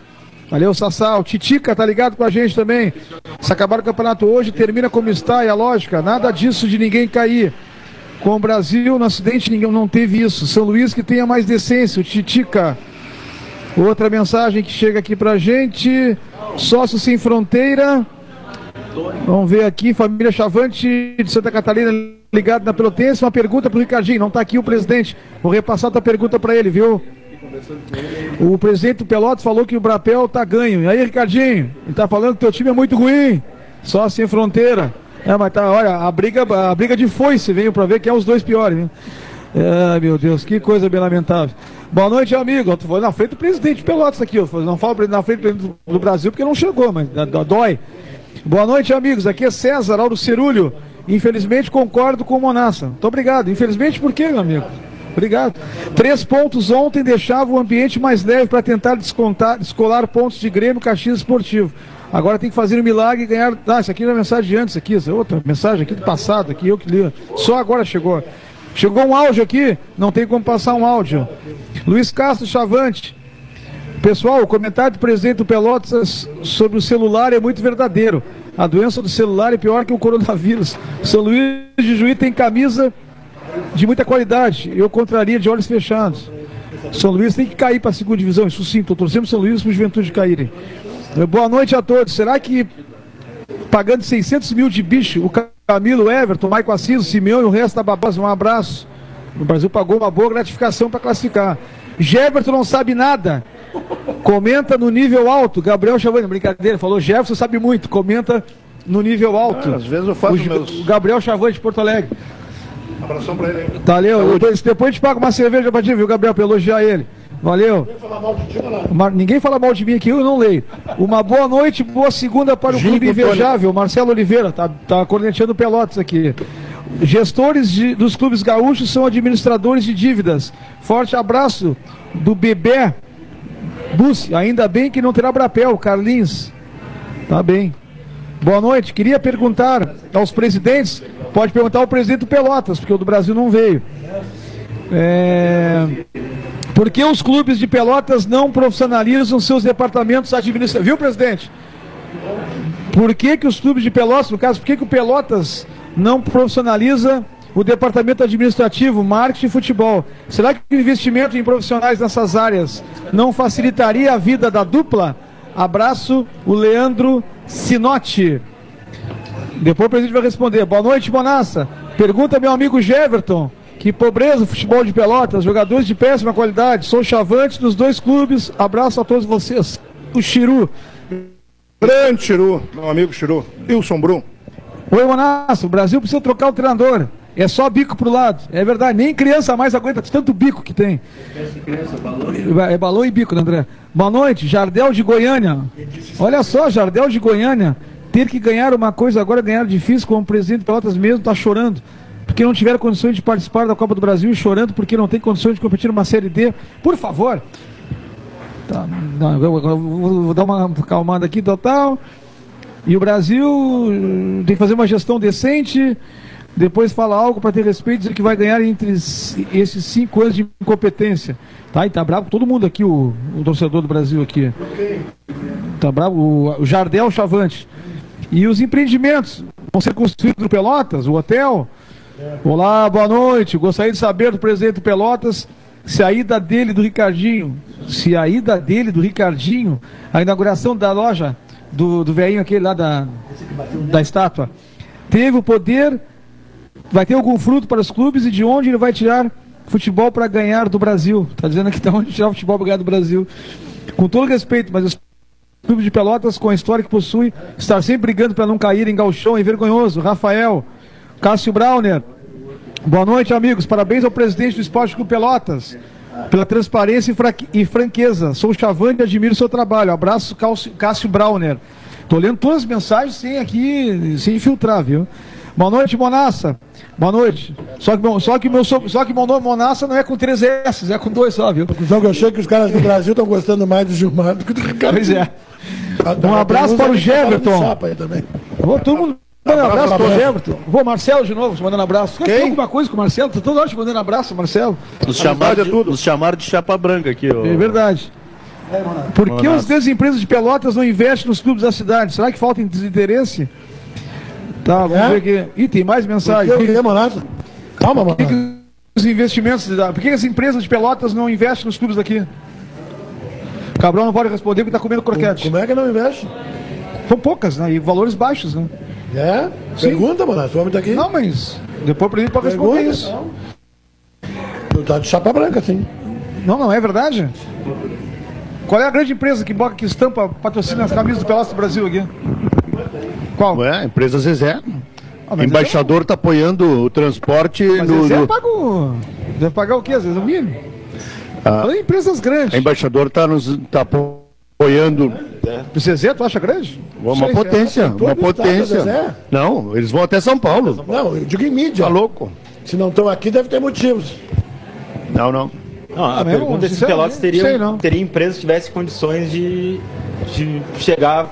Valeu, Sassá. O Titica tá ligado com a gente também. Se acabar o campeonato hoje, termina como está, e a lógica. Nada disso de ninguém cair. Com o Brasil, no acidente, ninguém não teve isso. São Luís que tenha mais decência. O Titica. Outra mensagem que chega aqui pra gente. Sócio Sem Fronteira. Vamos ver aqui, família Chavante de Santa Catarina ligado na Pelotense. Uma pergunta para o Ricardinho, não está aqui o presidente. Vou repassar a pergunta para ele, viu? O presidente do Pelotas falou que o Brapel tá ganho. E aí, Ricardinho, ele tá falando que teu time é muito ruim, só sem fronteira. É, mas tá, olha, a briga, a briga de foice veio para ver que é os dois piores, viu? Ai, meu Deus, que coisa bem lamentável. Boa noite, amigo. Eu na frente do presidente de Pelotas aqui. Eu não falo na frente do Brasil porque não chegou, mas dói. Boa noite, amigos. Aqui é César Auro Cerulho. Infelizmente concordo com o Monassa. Muito obrigado. Infelizmente por quê, meu amigo? Obrigado. Três pontos ontem deixavam o ambiente mais leve para tentar descontar, descolar pontos de Grêmio Caxias Esportivo. Agora tem que fazer um milagre e ganhar. Ah, isso aqui é a mensagem de antes, aqui, essa é outra mensagem aqui do passado, aqui eu que li. Só agora chegou. Chegou um áudio aqui, não tem como passar um áudio. Luiz Castro Chavante. Pessoal, o comentário do presidente do Pelotas sobre o celular é muito verdadeiro. A doença do celular é pior que o coronavírus. São Luís de Juí tem camisa de muita qualidade. Eu contraria de olhos fechados. São Luís tem que cair para a segunda divisão. Isso sim, estou torcendo São Luís para o Juventude caírem. Boa noite a todos. Será que pagando 600 mil de bicho, o Camilo, Everton, Maico Assis, o Simeão e o resto da babosa, um abraço. O Brasil pagou uma boa gratificação para classificar. Jefferson não sabe nada. Comenta no nível alto. Gabriel Chavani, brincadeira, falou Jefferson sabe muito. Comenta no nível alto. Ah, às vezes eu faço o, meus... o Gabriel Chavani de Porto Alegre. Abração pra ele. Valeu. Depois, depois a gente paga uma cerveja pra ti, viu, Gabriel, pra elogiar ele. Valeu. Ninguém fala mal de ti, Uma, ninguém fala mal de mim aqui, eu não leio. Uma boa noite, boa segunda para o Junto Clube Invejável. Marcelo Oliveira, tá, tá cornetando Pelotas aqui. Gestores de, dos clubes gaúchos são administradores de dívidas. Forte abraço do Bebê Bussi. Ainda bem que não terá Brapel, Carlinhos. Tá bem. Boa noite. Queria perguntar aos presidentes, pode perguntar ao presidente do Pelotas, porque o do Brasil não veio. É... Por que os clubes de Pelotas não profissionalizam seus departamentos administrativos? Viu, presidente? Por que, que os clubes de Pelotas, no caso, por que, que o Pelotas não profissionaliza o departamento administrativo, marketing e futebol. Será que o investimento em profissionais nessas áreas não facilitaria a vida da dupla? Abraço, o Leandro Sinotti. Depois o presidente vai responder. Boa noite, Bonassa. Pergunta meu amigo Jeverton. Que pobreza o futebol de Pelotas, jogadores de péssima qualidade. Sou chavante dos dois clubes. Abraço a todos vocês. O Chiru. Grande Chiru, meu amigo Chiru. Wilson Brum. Oi, Monassa. O Brasil precisa trocar o treinador. É só bico pro lado. É verdade, nem criança mais aguenta tanto bico que tem. É balão e bico, né, André? Boa noite, Jardel de Goiânia. Olha só, Jardel de Goiânia. Ter que ganhar uma coisa agora, ganhar difícil, como o presidente de Pelotas mesmo está chorando. Porque não tiveram condições de participar da Copa do Brasil e chorando porque não tem condições de competir numa Série D. Por favor. Tá, não, eu, eu, eu, vou dar uma calmada aqui, total. E o Brasil tem que fazer uma gestão decente depois fala algo para ter respeito, dizer que vai ganhar entre esses cinco anos de incompetência. Tá, e tá bravo todo mundo aqui, o, o torcedor do Brasil aqui. Tá bravo, o, o Jardel Chavante. E os empreendimentos vão ser construídos no Pelotas, o hotel. Olá, boa noite. Gostaria de saber do presidente do Pelotas se a ida dele do Ricardinho, se a ida dele do Ricardinho, a inauguração da loja do, do velhinho aquele lá da, da estátua, teve o poder vai ter algum fruto para os clubes e de onde ele vai tirar futebol para ganhar do Brasil. Está dizendo aqui de onde tirar futebol para ganhar do Brasil. Com todo respeito, mas os clubes de Pelotas, com a história que possui, estar sempre brigando para não cair em galchão, é vergonhoso. Rafael, Cássio Brauner. Boa noite, amigos. Parabéns ao presidente do Esporte Clube Pelotas pela transparência e franqueza. Sou chavante e admiro seu trabalho. Abraço, Cássio Brauner. Estou lendo todas as mensagens sem aqui, sem infiltrar, viu? Boa noite, Monassa. Boa noite. Só que, só que, meu, só que meu nome Monassa não é com três S, é com dois só, viu? Só que eu achei que os caras do Brasil estão gostando mais do Gilmar do que do Ricardo. Pois é. Um abraço para o Jefferson. Oh, todo mundo Mandando um abraço pro Everton. Vou, Marcelo de novo, te mandando abraço. Quer alguma coisa com o Marcelo? Tô toda hora te mandando abraço, Marcelo. Nos chamaram, de, nos chamaram de chapa branca aqui, ó. É verdade. Por que as grandes empresas de Pelotas não investem nos clubes da cidade? Será que falta desinteresse? Tá, vamos É? ver aqui. Ih, tem mais mensagem. Eu queria. Calma, Por que, que os investimentos. Por que as empresas de Pelotas não investem nos clubes daqui? Cabral não pode responder porque está comendo croquete. Como é que não investe? São poucas, né? E valores baixos, né? É? Sim. Pergunta, Monato. O homem tá aqui. Não, mas depois o presidente pode responder Pergunta, isso. não. Tá de chapa branca, sim. Não, não é verdade? Qual é a grande empresa que boca que estampa, patrocina as camisas do Pelotas do Brasil aqui? Qual? A empresa Zezé. Ah, O embaixador está apoiando o transporte Mas do. Zezé paga o... Deve pagar o quê? Às vezes o mínimo? Ah. Empresas grandes. O embaixador está nos tá apoiando O Zezé, tu acha grande? uma Sei, potência, todo uma potência. Zezé. Não, eles vão até São Paulo. Não, eu digo em mídia. Tá louco? Se não estão aqui, deve ter motivos. Não, não. Não, a Ah, pergunta é se sinceramente, Pelotas teria, teria empresa que tivesse condições de, de chegar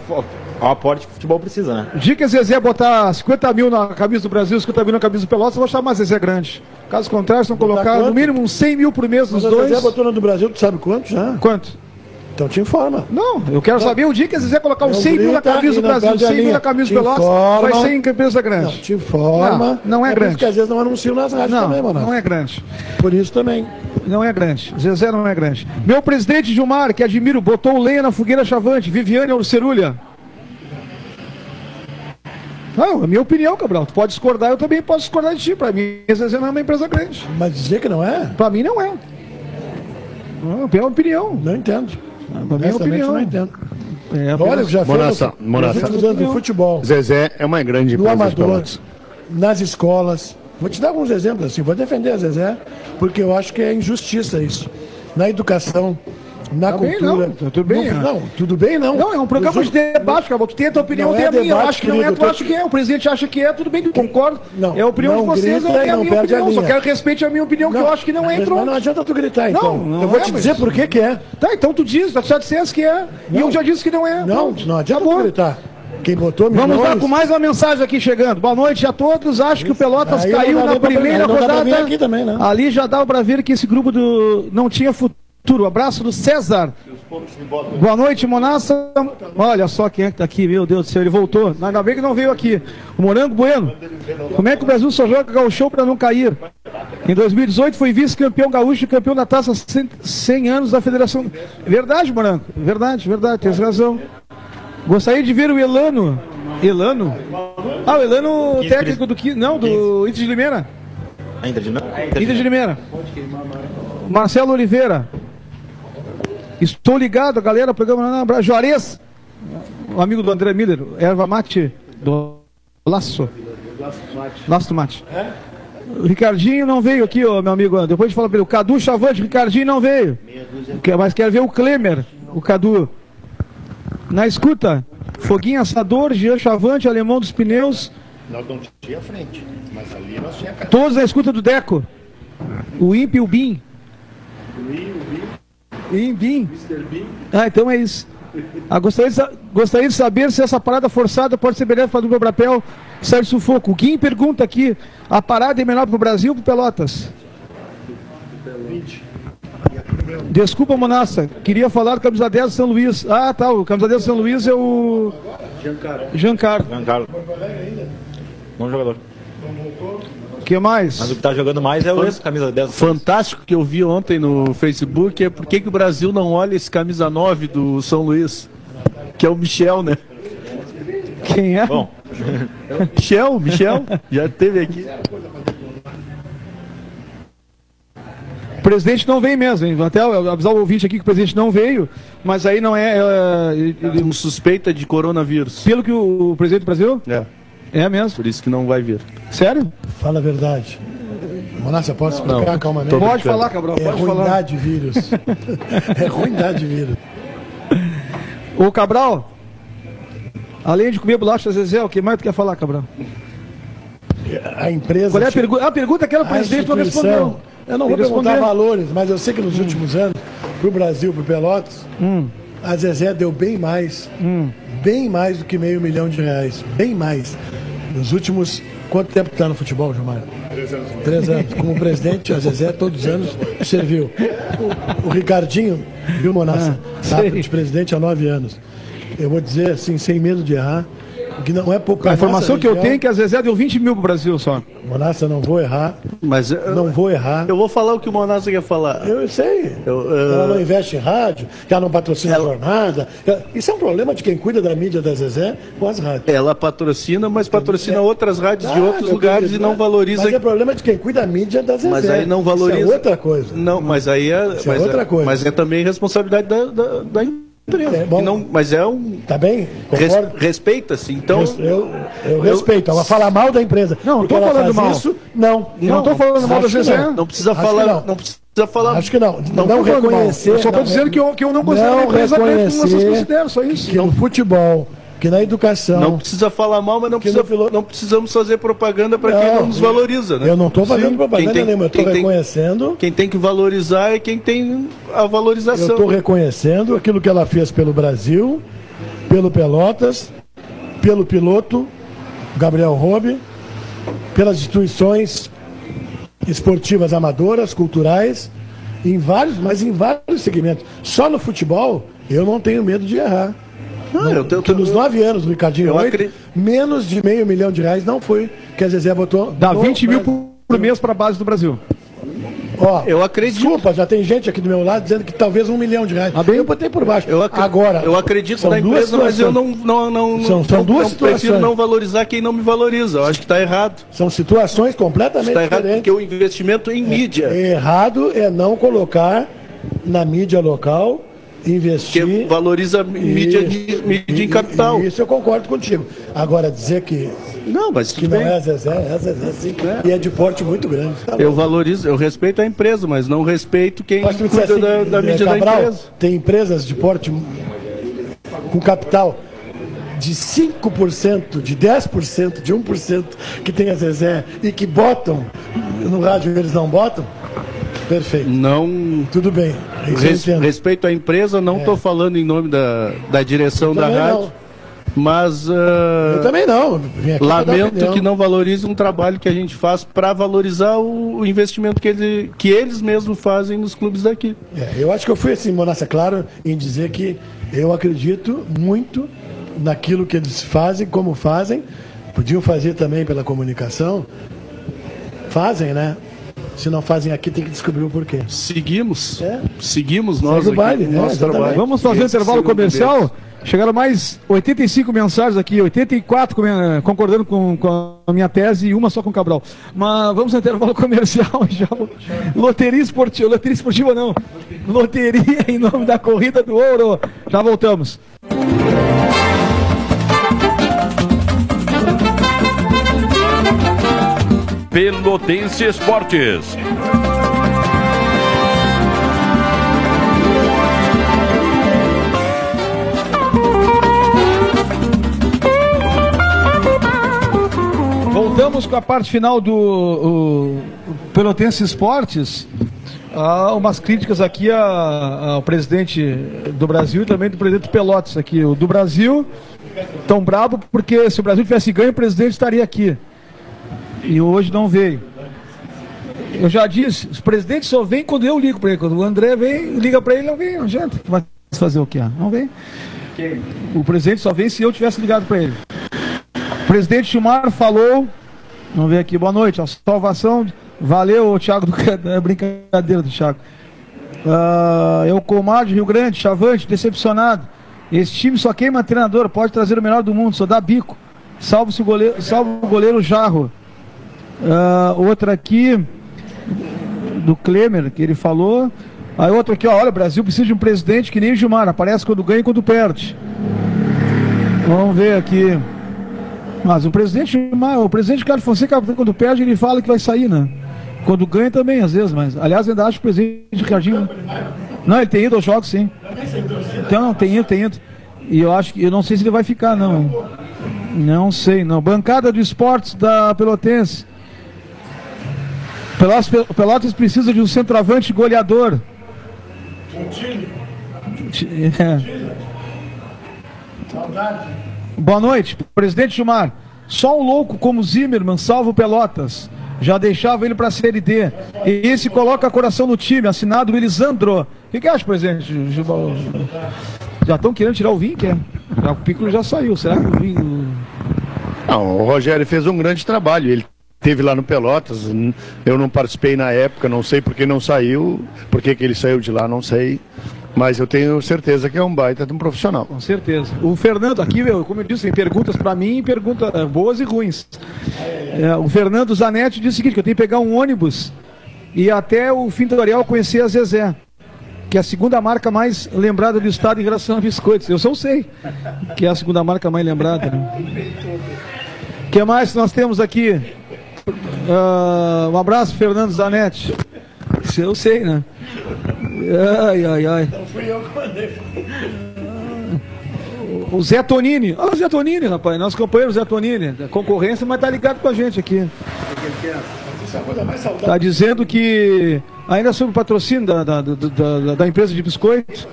ao aporte que o futebol precisa, né? O dia que a Zezé botar 50 mil na camisa do Brasil, 50 mil na camisa do Pelotas, eu vou chamar Zezé grande. Caso contrário, se não colocar no quanto? mínimo uns 100 mil por mês nos Mas dois. Zezé botou na do Brasil, tu sabe quanto já? Quanto? Então te informa. Não, eu quero saber o dia que Zezé colocar uns Não 100 mil na grita camisa do não Brasil, perde a 100 mil na camisa do Pelotas, informa. vai ser em Não, grande. te informa. Não, não é Por grande. isso que às vezes não anunciam nas rádios Não, também, mano. não é grande. Por isso também. Não é grande. Zezé não é grande. Meu presidente Gilmar, que admiro, botou lenha na fogueira chavante. Viviane Orcerulha. Não, é minha opinião, Cabral. Tu pode discordar, eu também posso discordar de ti. Pra mim, a Zezé não é uma empresa grande. Mas dizer que não é, Pra mim, não é. Não, é uma opinião. não entendo. Pra mim, é opinião. não entendo. É Olha, apenas- já fez Monassa, nos- Monassa. nos últimos anos do futebol, Zezé é uma grande no empresa de amador, Pelotas. nas escolas. Vou te dar alguns exemplos assim, vou defender a Zezé, porque eu acho que é injustiça isso. Na educação, na Tá bem, cultura. não, tá tudo bem, não, é. não, tudo bem não. Não, é um programa Nos de debate, Cabral. Tu tem a opinião, Não tem é a minha. Eu acho que não é, tu acha que é. O presidente acha que é, tudo bem, concordo. Não, é a opinião não de vocês, grita é e a não minha perde a opinião. Só quero que respeite a minha opinião, que eu acho que não é, pronto. não adianta tu gritar, então. não eu vou é, te mas- dizer por que que é. Tá, então tu diz, tu já disseste que é. E eu já disse que não é. Não, não adianta tu gritar. Quem botou Vamos lá milhões- com mais uma mensagem aqui chegando. Boa noite a todos. Acho que o Pelotas Aí não caiu na primeira não rodada. também, né? Ali já dá pra ver que esse grupo do não tinha futuro. Abraço do César. Boa noite, Monassa. Olha só quem é que tá aqui, meu Deus do céu, ele voltou. Ainda bem que não veio aqui. O Morango Bueno. Como é que o Brasil só joga gauchão para não cair? Em 2018 foi vice-campeão gaúcho e campeão da taça 100, 100 anos da Federação. Verdade, Morango. Verdade, verdade, tens razão. Gostaria de ver o Elano. Elano? Ah, o Elano, técnico do que? Não, do Inter de Limeira. Ainda de não? Inter de Limeira. Marcelo Oliveira. Estou ligado, galera, programa Abra- Juarez, o amigo do André Miller, erva mate do Laço. Laço mate. O Ricardinho não veio aqui, ó, meu amigo. Depois de falar pra ele. O Cadu Chavante, o Ricardinho não veio. Mas quer ver o Klemer, o Cadu. Na escuta, Foguinho Assador, Jean Chavante, Alemão dos Pneus. Nós não tinha frente, mas ali nós tinha. Todos na escuta do Deco. O Imp e o Bim. Im, Bim. Ah, então é isso. Ah, gostaria, de, gostaria de saber se essa parada forçada pode ser benéfica para a dupla Brapel Sérgio Sufoco. O Kim pergunta aqui: a parada é melhor para o Brasil ou para Pelotas? Desculpa, Monassa. Queria falar do camisa 10 do São Luís. Ah, tá. O camisa 10 do São Luís é o. Giancarlo. Giancarlo. Bom jogador. O que mais? Mas o que tá jogando mais é o ex, camisa 10. Fantástico que eu vi ontem no Facebook é por que que o Brasil não olha esse camisa 9 do São Luís, que é o Michel, né? Quem é? Bom, Michel, Michel, já teve aqui. O presidente não veio mesmo, hein? Vou até avisar o ouvinte aqui que o presidente não veio, mas aí não é. é, Com suspeita de coronavírus. pelo que o, presidente do Brasil? É, É mesmo. por isso que não vai vir. Sério? Fala a verdade. Monassa, posso explicar calmamente? Tô Pode brincando. falar, Cabral, É pode falar. ruindade vírus. é ruindade vírus. Ô, Cabral, além de comer bolacha Zezé, o que mais tu quer falar, Cabral? A empresa. Qual é a pergunta? A pergunta que era o a presidente não respondeu. Eu não vou que perguntar responder. valores, mas eu sei que nos últimos anos, pro Brasil, pro Pelotas, Hum. a Zezé deu bem mais, bem mais do que meio milhão de reais. Bem mais. Nos últimos. Quanto tempo está no futebol, Gilmar? Três anos. Três anos. Como presidente, a Zezé, todos os anos serviu. O, o Ricardinho, viu, Monassa? Ah, tá de presidente há nove anos. Eu vou dizer assim, sem medo de errar, que não é pouco. A informação que eu tenho é que a Zezé deu 20 mil pro Brasil só. Monassa, não vou errar. Mas eu, não vou errar. Eu vou falar o que o Monassa quer falar. Eu sei. Eu, uh... Ela não investe em rádio, ela não patrocina ela... jornada. Isso é um problema de quem cuida da mídia da Zezé com as rádios. Ela patrocina, mas patrocina é... outras rádios ah, de outros lugares e não valoriza. Mas é problema de quem cuida da mídia da Zezé. Mas aí não valoriza. Isso é outra coisa. Não, mas aí é. Isso é outra é, coisa. Mas é também responsabilidade da, da, da empresa. É, bom, não, mas é um. Tá bem? Res, Respeita-se, então. Eu, eu, respeito. Ela fala mal da empresa. Não, não estou falando mal. Isso, não. Não estou falando mal da GCE. Não. não precisa Acho falar. Não. não. precisa falar. Acho que não. Não, não reconhecer. Eu só estou dizendo que eu, que eu não considero não empresa reconhecer como vocês consideram, só isso. Que no futebol que na educação. Não precisa falar mal, mas não, precisa, no... não precisamos fazer propaganda para quem não nos valoriza. Né? Eu não estou fazendo propaganda tem, nenhuma, eu estou reconhecendo. Quem tem que valorizar é quem tem a valorização. Eu estou reconhecendo aquilo que ela fez pelo Brasil, pelo Pelotas, pelo piloto, Gabriel Robe, pelas instituições esportivas amadoras, culturais, em vários, mas em vários segmentos. Só no futebol, eu não tenho medo de errar. Não, eu tenho, que nos nove anos do Ricardinho 8, acredito. menos de meio milhão de reais não foi que a Zezé botou. Dá 20 mil por, por mês para a base do Brasil. Ó, eu acredito. Desculpa, já tem gente aqui do meu lado dizendo que talvez um milhão de reais. Ah, bem, eu botei por baixo. Eu. Agora. Eu acredito na empresa, mas eu não, não, não, são, são não, duas não situações. prefiro não valorizar quem não me valoriza. Eu acho que está errado. São situações completamente está errado diferentes. Porque o investimento em é, mídia. Errado é não colocar na mídia local investir. Que valoriza mídia, de, mídia em capital. Isso eu concordo contigo. Agora, dizer que. Não, mas que não é Zezé, é Zezé sim. É. E é de porte muito grande. Tá eu valorizo, eu respeito a empresa, mas não respeito quem cuida assim, da, da mídia Cabral, da empresa. Tem empresas de porte com capital de 5%, de 10%, de 1% que tem a Zezé e que botam no rádio eles não botam. Perfeito. Não. Tudo bem. Res, respeito à empresa, não estou é. falando em nome da, da direção da rádio. Não. Mas uh, eu também não. Lamento que não valorize um trabalho que a gente faz para valorizar o, o, investimento que, ele, que eles mesmos fazem nos clubes daqui. É, eu acho que eu fui assim, Monassa, claro, em dizer que eu acredito muito naquilo que eles fazem, como fazem. Podiam fazer também pela comunicação. Fazem, né? Se não fazem aqui, tem que descobrir o porquê. Seguimos. É. Seguimos nós Segue o baile, aqui, nosso é, trabalho. Vamos fazer o intervalo comercial. Chegaram mais 85 mensagens aqui, 84 concordando com, com, a minha tese e uma só com o Cabral. Mas vamos ao intervalo comercial já. Loteria esportiva, loteria esportiva não. Loteria em nome da corrida do ouro. Já voltamos. Pelotense Esportes. Voltamos com a parte final do o, Pelotense Esportes. Há umas críticas aqui ao presidente do Brasil e também do presidente Pelotas aqui. O do Brasil, tão brabo porque se o Brasil tivesse ganho, o presidente estaria aqui e hoje não veio. Eu já disse, os presidentes só vêm quando eu ligo para ele. Quando o André vem, liga para ele, não vem, não adianta. Vai fazer o que? Não vem. O presidente só vem se eu tivesse ligado para ele. O presidente Chumar falou, vamos ver aqui, boa noite, a salvação, valeu, Thiago, do, é brincadeira do Thiago. Uh, é o Comar de Rio Grande, Chavante, decepcionado. Esse time só queima treinador, pode trazer o melhor do mundo, só dá bico. Salve-se o goleiro, salve o goleiro Jarro. Uh, outra aqui, do Klemer, que ele falou. Aí outra aqui, ó, olha, o Brasil precisa de um presidente que nem o Gilmar, aparece quando ganha e quando perde. Vamos ver aqui. Mas o presidente, o presidente Carlos Fonseca, quando perde, ele fala que vai sair, né? Quando ganha também, às vezes, mas. Aliás, ainda acho que o presidente Ricardinho. Não, ele tem ido aos jogos, sim. Então, tem ido, tem ido. E eu acho que. Eu não sei se ele vai ficar, não. Não sei, não. Bancada de esportes da Pelotense. Pelotas, Pelotas precisa de um centroavante goleador. É. Boa noite, presidente Gilmar. Só um louco como Zimmermann salva o Pelotas. Já deixava ele para a Série D. E esse coloca coração no time, assinado Elisandro. O que, que acha, presidente? Já estão querendo tirar o Vim, que é? O Piccolo já saiu. Será que o Vim. Não, o Rogério fez um grande trabalho. Ele teve lá no Pelotas. Eu não participei na época, não sei por que não saiu, por que, que ele saiu de lá, não sei. Mas eu tenho certeza que é um baita de um profissional. Com certeza. O Fernando aqui, como eu disse, tem perguntas para mim, perguntas eh, boas e ruins. É, o Fernando Zanetti disse o seguinte, que eu tenho que pegar um ônibus e até o fim do tutorial conhecer a Zezé. Que é a segunda marca mais lembrada do estado em relação a biscoitos. Eu só sei que é a segunda marca mais lembrada. Né? O que mais nós temos aqui? Uh, um abraço, Fernando Zanetti. Isso eu sei, né? Ai, ai, ai. Não fui eu que mandei. O Zé Tonini. Olha o Zé Tonini, rapaz. Nosso companheiro Zé Tonini. Concorrência, mas tá ligado com a gente aqui. Tá dizendo que ainda sobre o patrocínio da, da, da, da, empresa de biscoito.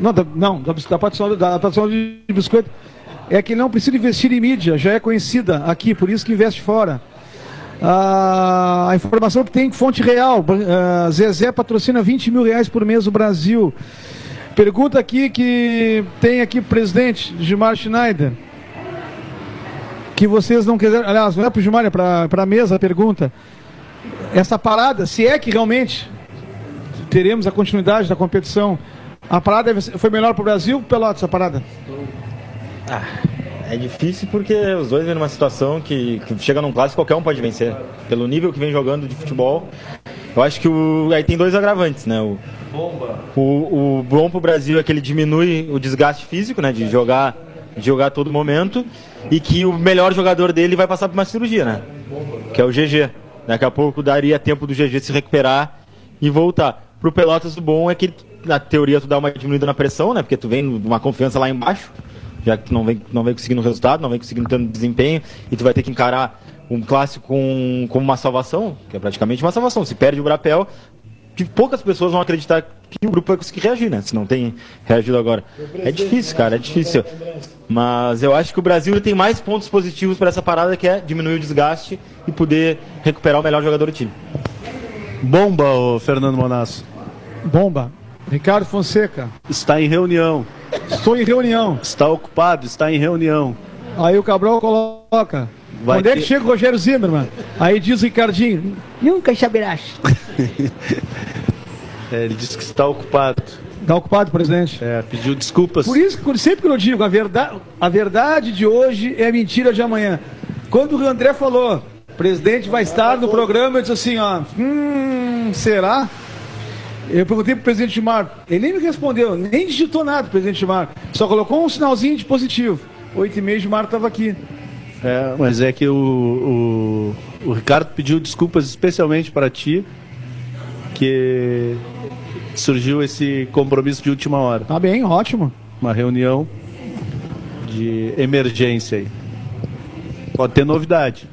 Não, da, não, da, da, patrocínio, da patrocínio de biscoito. É que não precisa investir em mídia, já é conhecida aqui, por isso que investe fora. Ah, a informação que tem fonte real, uh, Zezé patrocina 20 mil reais por mês no Brasil. Pergunta aqui que tem aqui presidente Gilmar Schneider. Que vocês não quiseram. Aliás, não é para o Gilmar, é para a mesa a pergunta. Essa parada, se é que realmente teremos a continuidade da competição, a parada foi melhor para o Brasil Pelotas essa parada? Ah. É difícil porque os dois vêm numa situação que, que, chega num clássico qualquer um pode vencer. Pelo nível que vem jogando de futebol, eu acho que o, aí tem dois agravantes, né? O, o, o bom pro Brasil é que ele diminui o desgaste físico, né? De jogar, de jogar a todo momento e que o melhor jogador dele vai passar por uma cirurgia, né? Que é o GG. Daqui a pouco daria tempo do GG se recuperar e voltar. Pro Pelotas o bom é que na teoria tu dá uma diminuída na pressão, né? Porque tu vem numa confiança lá embaixo já que tu não vem, não vem conseguindo resultado, não vem conseguindo tendo desempenho, e tu vai ter que encarar um clássico com, com uma salvação, que é praticamente uma salvação. Se perde o Brapel, que poucas pessoas vão acreditar que o grupo vai conseguir reagir, né? Se não tem reagido agora. É difícil, cara, é difícil. Mas eu acho que o Brasil tem mais pontos positivos para essa parada, que é diminuir o desgaste e poder recuperar o melhor jogador do time. Bomba, o Fernando Monasso. Bomba. Ricardo Fonseca. Está em reunião. Estou em reunião. Está ocupado, está em reunião. Aí o Cabral coloca. Vai Onde ter... é que chega o Rogério Zimmermann? Aí diz o Ricardinho, nunca saberás. é, ele disse que está ocupado. Está ocupado, presidente? É, pediu desculpas. Por isso, por sempre que eu digo, a verdade, a verdade de hoje é a mentira de amanhã. Quando o André falou, o presidente vai estar no programa, eu disse assim, ó, hum, será? Eu perguntei pro presidente Gilmar, ele nem me respondeu, nem digitou nada presidente Gilmar, só colocou um sinalzinho de positivo. Oito e meia, Gilmar estava aqui. É, mas é que o, o, o Ricardo pediu desculpas especialmente para ti, que surgiu esse compromisso de última hora. Tá bem, ótimo. Uma reunião de emergência aí. Pode ter novidade.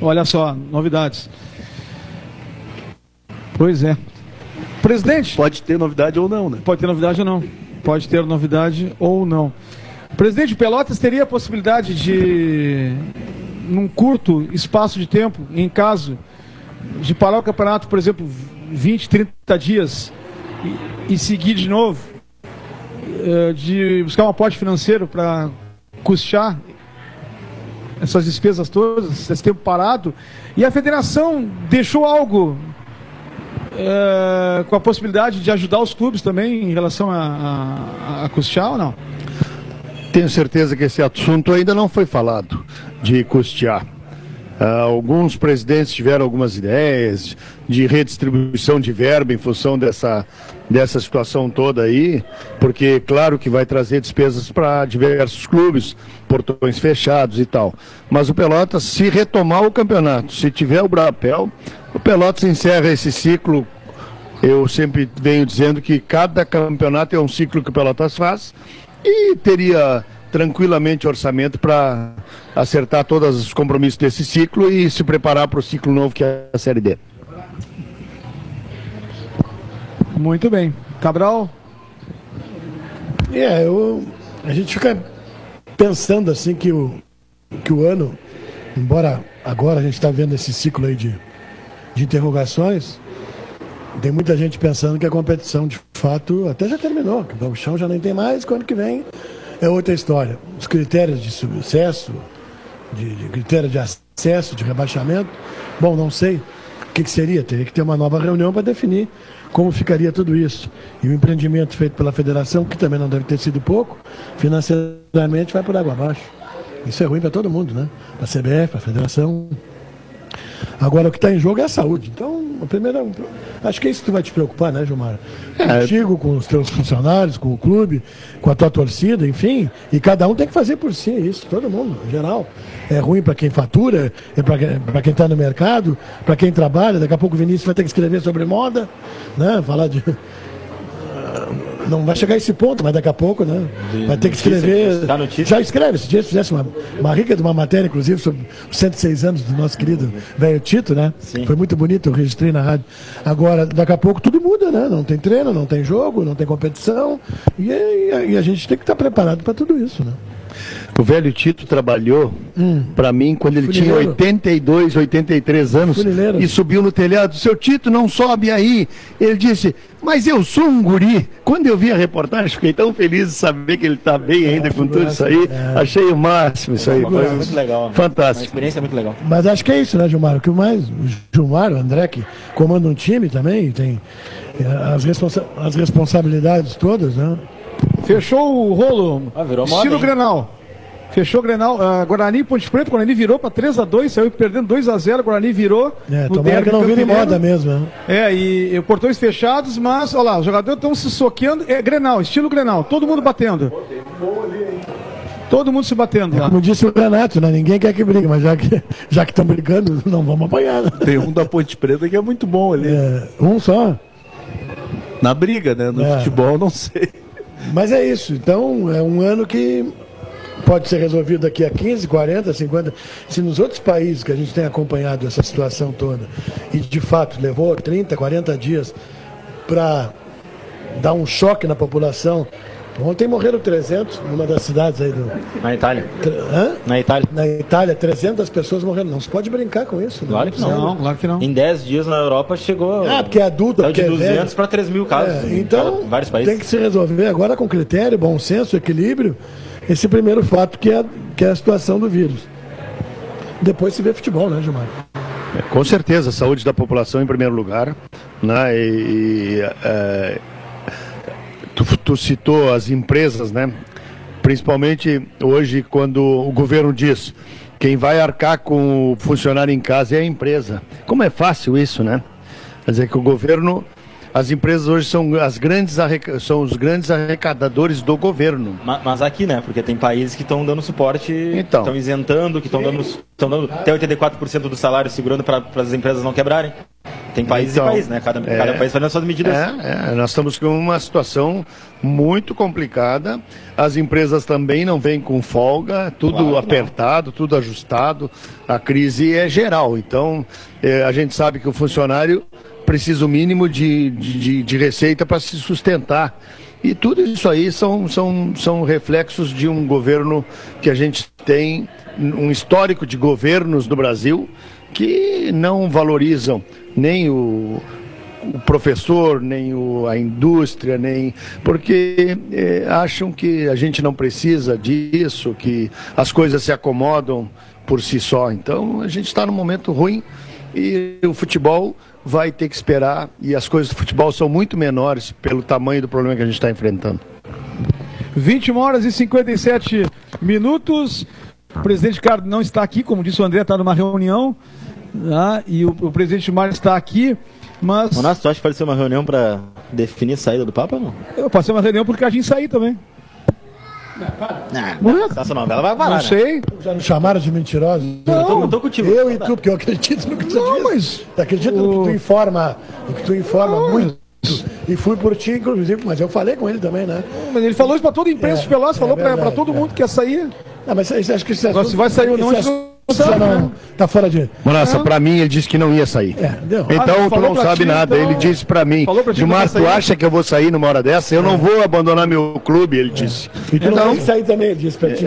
Olha só, novidades. Pois é. Presidente. Pode ter novidade ou não, né? Pode ter novidade ou não. Pode ter novidade ou não. Presidente, Pelotas teria a possibilidade de, num curto espaço de tempo, em caso de parar o campeonato, por exemplo, 20, 30 dias e, e seguir de novo, eh, de buscar um aporte financeiro para custear essas despesas todas, esse tempo parado. E a federação deixou algo é, com a possibilidade de ajudar os clubes também em relação a, a, a custear ou não? Tenho certeza que esse assunto ainda não foi falado, de custear. Uh, alguns presidentes tiveram algumas ideias de redistribuição de verba em função dessa, dessa situação toda aí, porque claro que vai trazer despesas para diversos clubes, portões fechados e tal. Mas o Pelotas, se retomar o campeonato, se tiver o Brapel, o Pelotas encerra esse ciclo. Eu sempre venho dizendo que cada campeonato é um ciclo que o Pelotas faz e teria tranquilamente orçamento para acertar todos os compromissos desse ciclo e se preparar para o ciclo novo que é a Série D. Muito bem. Cabral? É, eu, a gente fica pensando assim que o, que o ano, embora agora a gente está vendo esse ciclo aí de, de interrogações, tem muita gente pensando que a competição de fato até já terminou, que o chão já nem tem mais, que o ano que vem é outra história. Os critérios de sucesso, de, de critério de acesso, de rebaixamento, bom, não sei o que, que seria, teria que ter uma nova reunião para definir como ficaria tudo isso. E o empreendimento feito pela federação, que também não deve ter sido pouco, financeiramente vai por água abaixo. Isso é ruim para todo mundo, né? Para a CBF, para a federação. Agora, o que está em jogo é a saúde. Então, a primeira. Acho que é isso que vai te preocupar, né, Gilmar? É. Contigo, com os teus funcionários, com o clube, com a tua torcida, enfim. E cada um tem que fazer por si isso, todo mundo, em geral. É ruim para quem fatura, é para quem está no mercado, para quem trabalha. Daqui a pouco o Vinícius vai ter que escrever sobre moda, né? Falar de não vai chegar a esse ponto, mas daqui a pouco, né? Vai ter que escrever. Já escreve, se dia fizesse uma, uma rica de uma matéria, inclusive, sobre os 106 anos do nosso querido velho Tito, né? Sim. Foi muito bonito, eu registrei na rádio. Agora, daqui a pouco tudo muda, né? Não tem treino, não tem jogo, não tem competição. E, e, e a gente tem que estar preparado para tudo isso, né? O velho Tito trabalhou hum. para mim quando ele Funileiro. tinha 82, 83 anos Funileiro. e subiu no telhado. Seu Tito não sobe aí. Ele disse: Mas eu sou um guri. Quando eu vi a reportagem, fiquei tão feliz de saber que ele está bem ainda é, com tudo isso aí. É. Achei o máximo isso aí. Foi muito legal. Fantástico. Uma experiência muito legal. Mas acho que é isso, né, Gilmar? O que mais? O Gilmar, o André, que comanda um time também, tem eh, as, responsa as responsabilidades todas, né? Fechou o rolo. Ah, virou Estilo moda, Grenal. Fechou o Grenal. Uh, Guarani Ponte Preta, Guarani virou para 3x2, saiu perdendo 2x0, Guarani virou. É, tomara que não vire moda mesmo. Né? É, e, e portões fechados, mas, olha lá, os jogadores estão se soqueando. É Grenal, estilo Grenal, todo mundo batendo. Todo mundo se batendo é, Como disse o Renato, né? Ninguém quer que brigue, mas já que já que estão brigando, não vamos apanhar. Né? Tem um da Ponte Preta que é muito bom ali. É, um só. Na briga, né? No é. futebol, não sei. Mas é isso. Então, é um ano que pode ser resolvido daqui a 15, 40, 50. Se nos outros países que a gente tem acompanhado essa situação toda, e de fato levou 30, 40 dias para dar um choque na população. Ontem morreram 300 numa das cidades aí do. Na Itália. Hã? Na Itália. Na Itália, 300 pessoas morreram. Não se pode brincar com isso. Claro não. que não. não. Claro que não. Em 10 dias na Europa chegou. Ah, porque é adulto, porque de 200 é para 3 mil casos. É, então, vários países. tem que se resolver agora com critério, bom senso, equilíbrio esse primeiro fato que é, que é a situação do vírus. Depois se vê futebol, né, Gilmar? É, com certeza, a saúde da população em primeiro lugar. Né? E, é, tu, tu citou as empresas, né? Principalmente hoje, quando o governo diz quem vai arcar com o funcionário em casa é a empresa. Como é fácil isso, né? Quer dizer que o governo as empresas hoje são, as grandes são os grandes arrecadadores do governo. Mas, mas aqui, né? Porque tem países que estão dando suporte, então. estão isentando, que estão dando, dando até 84% do salário segurando para as empresas não quebrarem. Tem países então, e países, né? Cada, é, cada país fazendo suas medidas. É, é, nós estamos com uma situação muito complicada. As empresas também não vêm com folga, tudo claro apertado, tudo ajustado. A crise é geral. Então, é, a gente sabe que o funcionário precisa o mínimo de, de, de receita para se sustentar. E tudo isso aí são, são, são reflexos de um governo que a gente tem, um histórico de governos no Brasil que não valorizam nem o, o professor, nem o, a indústria, nem. porque é, acham que a gente não precisa disso, que as coisas se acomodam por si só. Então a gente está num momento ruim e o futebol vai ter que esperar e as coisas do futebol são muito menores pelo tamanho do problema que a gente está enfrentando. 21 horas e 57 minutos. O presidente Carlos não está aqui, como disse o André, está numa reunião. Né? E o, o presidente Mário está aqui. Mas. Monato, tu acha que pode ser uma reunião para definir a saída do Papa? Não? Eu pode ser uma reunião porque a gente sair também. Não, não, essa novela vai parar. Não sei. Né? Já nos chamaram de mentirosos. Não, eu tô, eu tô contigo. Eu e tu, porque eu acredito no que tu não, diz. Mas... Eu acredito o... no que tu informa, no que tu informa não, muito. E fui por ti, inclusive, mas eu falei com ele também, né? Mas ele falou isso pra toda a imprensa é, de Pelotas, falou é pra, pra, todo mundo que ia sair. Não, mas acho que Agora, se vai sair ou não, já não tá fora de. Moraça, pra mim ele disse que não ia sair. É, deu. Então Ah, tu não sabe ti, nada. então- Ele disse pra mim, Falou pra Gilmar, não tu acha que eu vou sair numa hora dessa? Eu não vou abandonar meu clube, ele disse. E tu não Então- vai sair também, ele disse pra ti.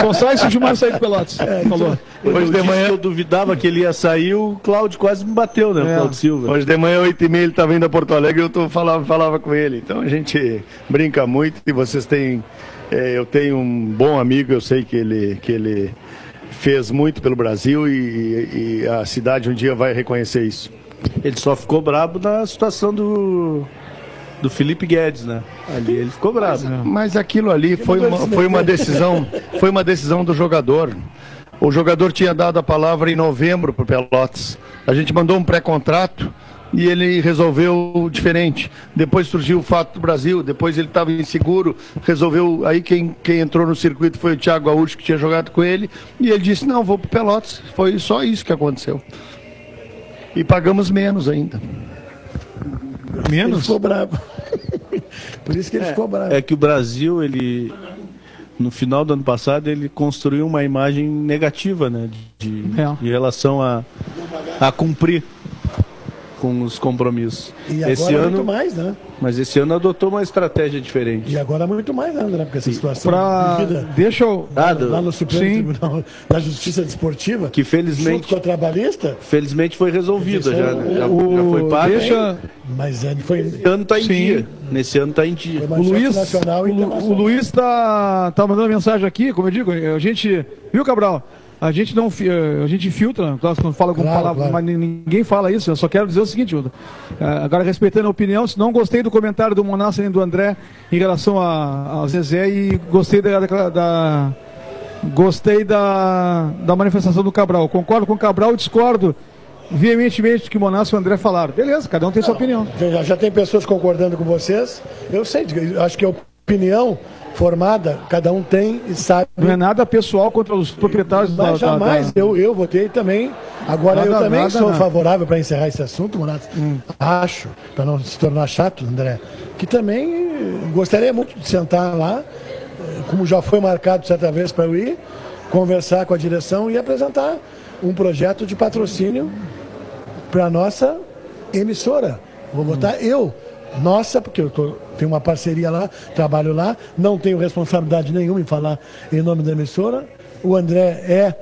Só sai se o Gilmar sair do Pelotas. Falou. Eu Hoje de manhã- eu duvidava que ele ia sair, o Cláudio quase me bateu, né? É. O Cláudio Silva. Hoje de manhã, 8 e meia, ele estava indo a Porto Alegre e eu tô, falava, falava com ele. Então a gente brinca muito e vocês têm. eu tenho um bom amigo, eu sei que ele, que ele fez muito pelo Brasil e, e a cidade um dia vai reconhecer isso. Ele só ficou brabo na situação do, do Felipe Guedes, né? Ali ele ficou brabo. Mas aquilo ali foi uma, foi uma decisão, foi uma decisão do jogador. O jogador tinha dado a palavra em novembro para o Pelotas. A gente mandou um pré-contrato e ele resolveu diferente. Depois surgiu o fato do Brasil, depois ele estava inseguro, resolveu. Aí quem, quem entrou no circuito foi o Thiago Gaúcho, que tinha jogado com ele, e ele disse: Não, vou para Pelotas. Foi só isso que aconteceu. E pagamos menos ainda. Ele Menos? ficou bravo. Por isso que ele ficou bravo. É que o Brasil, ele. No final do ano passado, ele construiu uma imagem negativa, né? De, É. em relação a, a cumprir com os compromissos. E agora esse muito ano, mais, né? mas esse ano adotou uma estratégia diferente. E agora muito mais, né, André? Porque essa situação Pra... Deixa eu. Do- lá no Supremo Sim. Tribunal da Justiça Desportiva, Que junto felizmente, com a trabalhista, felizmente foi resolvida já, né? já, o- já foi paga. deixa- mas ele foi, Esse ano tá em Sim. dia. Nesse ano tá em dia. O Luiz, nacional o, e Lu- o. Luiz tá, tá mandando mensagem aqui, como eu digo, a gente, viu, Cabral? A gente não, fi- a gente filtra, nós quando fala com Claro, palavra, claro. mas ninguém fala isso. Eu só quero dizer o seguinte, Uda, eh, agora respeitando a opinião, se não gostei do comentário do Monassa nem do André em relação a, ao Zezé e gostei da, da, da- gostei da, da manifestação do Cabral. Concordo com o Cabral e discordo veementemente do que Monassa e o André falaram. Beleza, cada um tem sua opinião. Já, já tem pessoas concordando com vocês. Eu sei, eu acho que a opinião formada, cada um tem e sabe. Não é nada pessoal contra os proprietários Mas da- jamais da- eu, eu votei também. Agora, eu Nada, também nada, sou nada. favorável para encerrar esse assunto, Monato. Hum. Acho, para não se tornar chato, André, que também gostaria muito de sentar lá, como já foi marcado certa vez para eu ir, conversar com a direção e apresentar um projeto de patrocínio para a nossa emissora. Vou botar eu, nossa, porque eu tenho uma parceria lá, trabalho lá, não tenho responsabilidade nenhuma em falar em nome da emissora. O André é,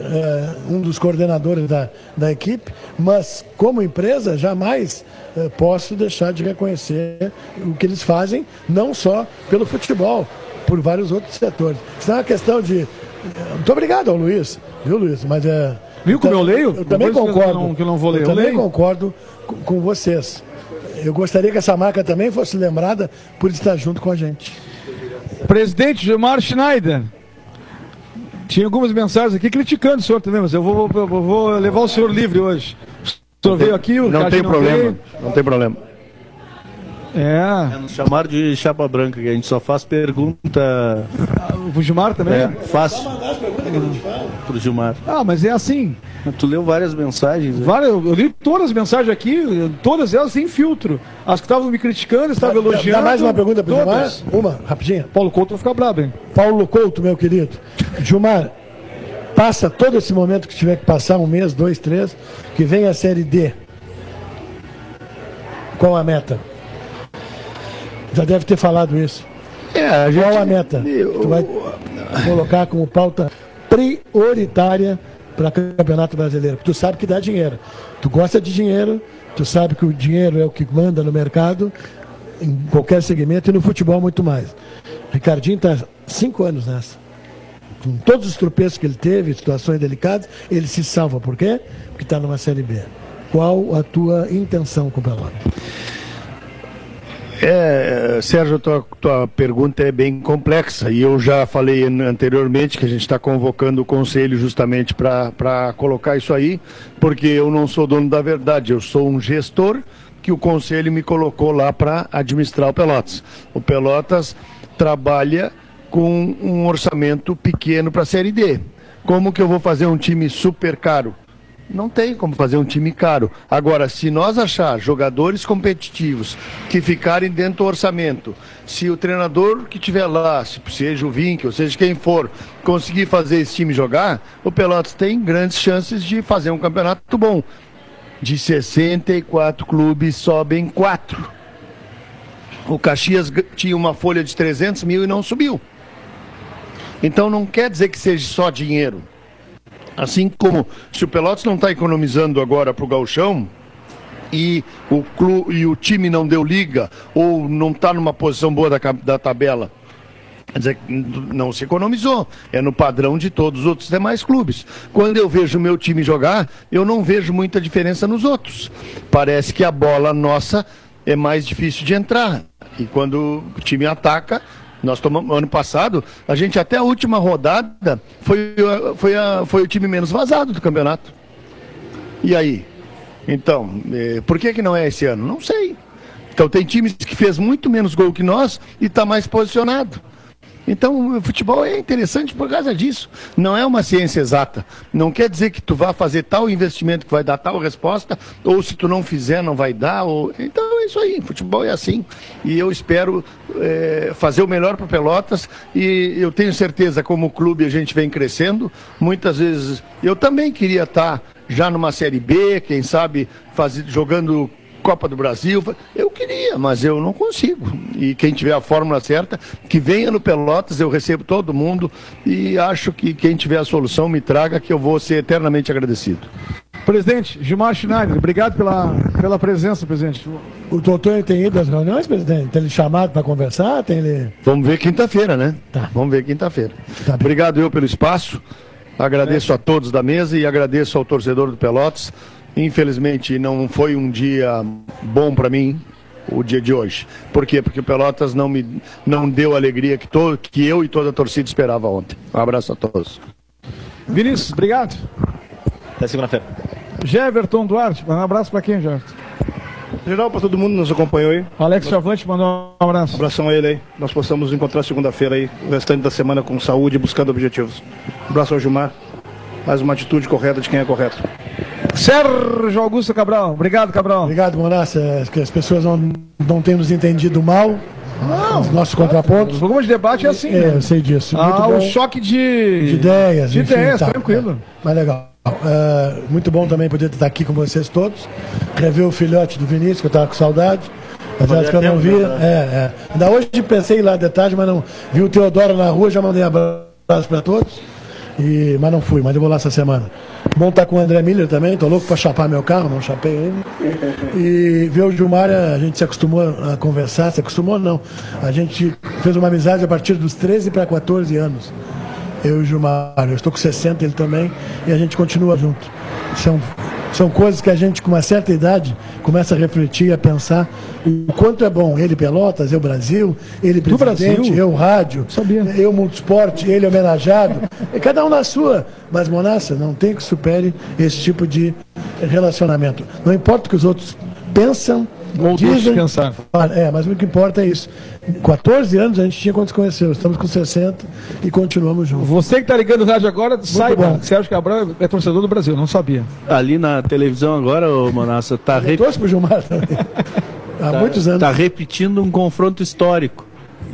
é, um dos coordenadores da, da equipe, mas como empresa jamais é, posso deixar de reconhecer o que eles fazem, não só pelo futebol, por vários outros setores. Isso é uma questão de. Muito obrigado ao Luiz, viu, Luiz? Mas é. Viu como eu leio? Eu também Depois que eu concordo. não- que eu não vou ler, eu também leio. concordo com, com vocês. Eu gostaria que essa marca também fosse lembrada por estar junto com a gente. Presidente Gilmar Schneider. Tinha algumas mensagens aqui criticando o senhor também, mas eu vou, eu vou- vou levar o senhor livre hoje. O senhor veio aqui, o Não tem problema, veio. não tem problema. É, Nos chamaram de chapa branca, que a gente só faz pergunta o Gilmar também. é, fácil pro Gilmar. Ah, mas é assim. Tu leu várias mensagens. né? Várias, eu li todas as mensagens aqui, todas elas sem filtro. As que estavam me criticando, estavam elogiando. Dá mais uma pergunta para o Gilmar? todas. Uma, rapidinho. Paulo Couto vai ficar brabo, hein? Paulo Couto, meu querido. Gilmar, passa todo esse momento que tiver que passar, um mês, dois, três, que vem a Série D. Qual a meta? Já deve ter falado isso. É, a gente, Qual a meta? Tu vai colocar como pauta prioritária para Campeonato Brasileiro. Tu sabe que dá dinheiro. Tu gosta de dinheiro, tu sabe que o dinheiro é o que manda no mercado, em qualquer segmento e no futebol muito mais. Ricardinho está cinco anos nessa. Com todos os tropeços que ele teve, situações delicadas, ele se salva. Por quê? Porque está numa Série B. Qual a tua intenção com o Pelotas? É, Sérgio, tua, tua pergunta é bem complexa e eu já falei an- anteriormente que a gente está convocando o conselho justamente para colocar isso aí, porque eu não sou dono da verdade, eu sou um gestor que o conselho me colocou lá para administrar o Pelotas. O Pelotas trabalha com um orçamento pequeno para a Série D. Como que eu vou fazer um time super caro? Não tem como fazer um time caro. Agora, se nós achar jogadores competitivos que ficarem dentro do orçamento, se o treinador que tiver lá, se seja o Vink, ou seja quem for, conseguir fazer esse time jogar, o Pelotas tem grandes chances de fazer um campeonato bom. De 64 clubes, sobem 4. O Caxias tinha uma folha de 300 mil e não subiu. Então não quer dizer que seja só dinheiro. Assim como se o Pelotas não está economizando agora para o Galchão e o, clube, e o time não deu liga ou não está numa posição boa da, da tabela, Quer dizer, não se economizou. É no padrão de todos os outros demais clubes. Quando eu vejo o meu time jogar, eu não vejo muita diferença nos outros. Parece que a bola nossa é mais difícil de entrar. E quando o time ataca, nós tomamos ano passado, a gente até a última rodada foi, foi, a, foi o time menos vazado do campeonato. E aí? Então, eh, por que, que não é esse ano? Não sei. Então tem times que fez muito menos gol que nós e está mais posicionado. Então, o futebol é interessante por causa disso. Não é uma ciência exata. Não quer dizer que tu vá fazer tal investimento que vai dar tal resposta, ou se tu não fizer, não vai dar. Ou... Então é isso aí. Futebol é assim. E eu espero é, fazer o melhor para Pelotas. E eu tenho certeza, como clube, a gente vem crescendo. Muitas vezes eu também queria estar já numa Série B, quem sabe faz... jogando Copa do Brasil. Eu queria, mas eu não consigo. E quem tiver a fórmula certa, que venha no Pelotas, eu recebo todo mundo e acho que quem tiver a solução me traga, que eu vou ser eternamente agradecido. Presidente, Gilmar Schneider, obrigado pela, pela presença, presidente. O doutor tem ido às reuniões, presidente? Tem ele chamado para conversar? Tem ele... Vamos ver quinta-feira, né? Tá. Vamos ver quinta-feira. Tá obrigado eu pelo espaço. Agradeço é. a todos da mesa e agradeço ao torcedor do Pelotas. Infelizmente não foi um dia bom para mim o dia de hoje. Por quê? Porque o Pelotas não me não deu a alegria que, todo, que eu e toda a torcida esperava ontem. Um abraço a todos. Vinícius, obrigado. Até segunda-feira. Jeverton Duarte, um abraço para quem, Jeverton? Geral, para todo mundo que nos acompanhou aí. Alex Chavante mandou um abraço. Um abração a ele aí. Nós possamos nos encontrar segunda-feira aí, o restante da semana com saúde e buscando objetivos. Um abraço ao Gilmar. Mais uma atitude correta de quem é correto. Sérgio Augusto Cabral. Obrigado, Cabral. Obrigado, Monassa. Que as pessoas não, não tenham nos entendido mal. Não, os nossos contrapontos. O programa de debate é assim. É, né? eu sei disso. Ah, o choque de, de ideias. De enfim, ideias, tá, tranquilo. É. Mas legal. Uh, muito bom também poder estar aqui com vocês todos. Rever o filhote do Vinícius, que eu estava com saudade. Apesar que eu não vi. Né? É, é. Ainda hoje pensei lá de tarde, mas não. Vi o Teodoro na rua, já mandei abraço para todos. E, mas não fui, mas eu vou lá essa semana. Bom estar tá com o André Miller também, tô louco para chapar meu carro, não chapei ele. E ver o Gilmar, a gente se acostumou a conversar, se acostumou não. A gente fez uma amizade a partir dos 13 para 14 anos. Eu e o Gilmar, eu estou com 60, ele também, e a gente continua junto. São são coisas que a gente, com uma certa idade, começa a refletir, a pensar o quanto é bom. Ele Pelotas, eu Brasil, ele presidente, Brasil? eu rádio, Sabia. eu Multisport, ele homenageado. Cada um na sua. Mas, Monassa, não tem que supere esse tipo de relacionamento. Não importa o que os outros pensam, ou dizem, pensar. É, mas o que importa é isso. 14 anos a gente tinha quando se conheceu, estamos com 60 e continuamos juntos. Você que está ligando o rádio agora, Muito saiba, bom. Sérgio Cabral é torcedor do Brasil, não sabia. Ali na televisão agora, ô Manassa, tá rep... pro Gilmar também. Há tá, muitos anos. Está repetindo um confronto histórico.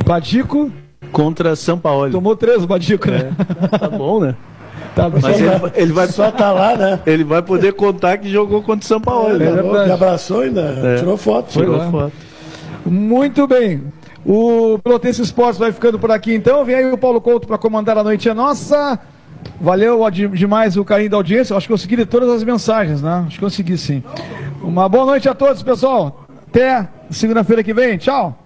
Badico contra São Paulo. Tomou três o Badico, né? É. Tá bom, né? Tá, mas ele, ele, vai só tá lá, né? Ele vai poder contar que jogou contra o São Paulo. É, né? Me abraçou ainda, é. tirou foto. Tirou foto. Muito bem. O Pelotense Esportes vai ficando por aqui então. Vem aí o Paulo Couto para comandar a noite é nossa. Valeu demais o carinho da audiência. Acho que consegui ler todas as mensagens, né? Acho que consegui sim. Uma boa noite a todos, pessoal. Até segunda-feira que vem. Tchau.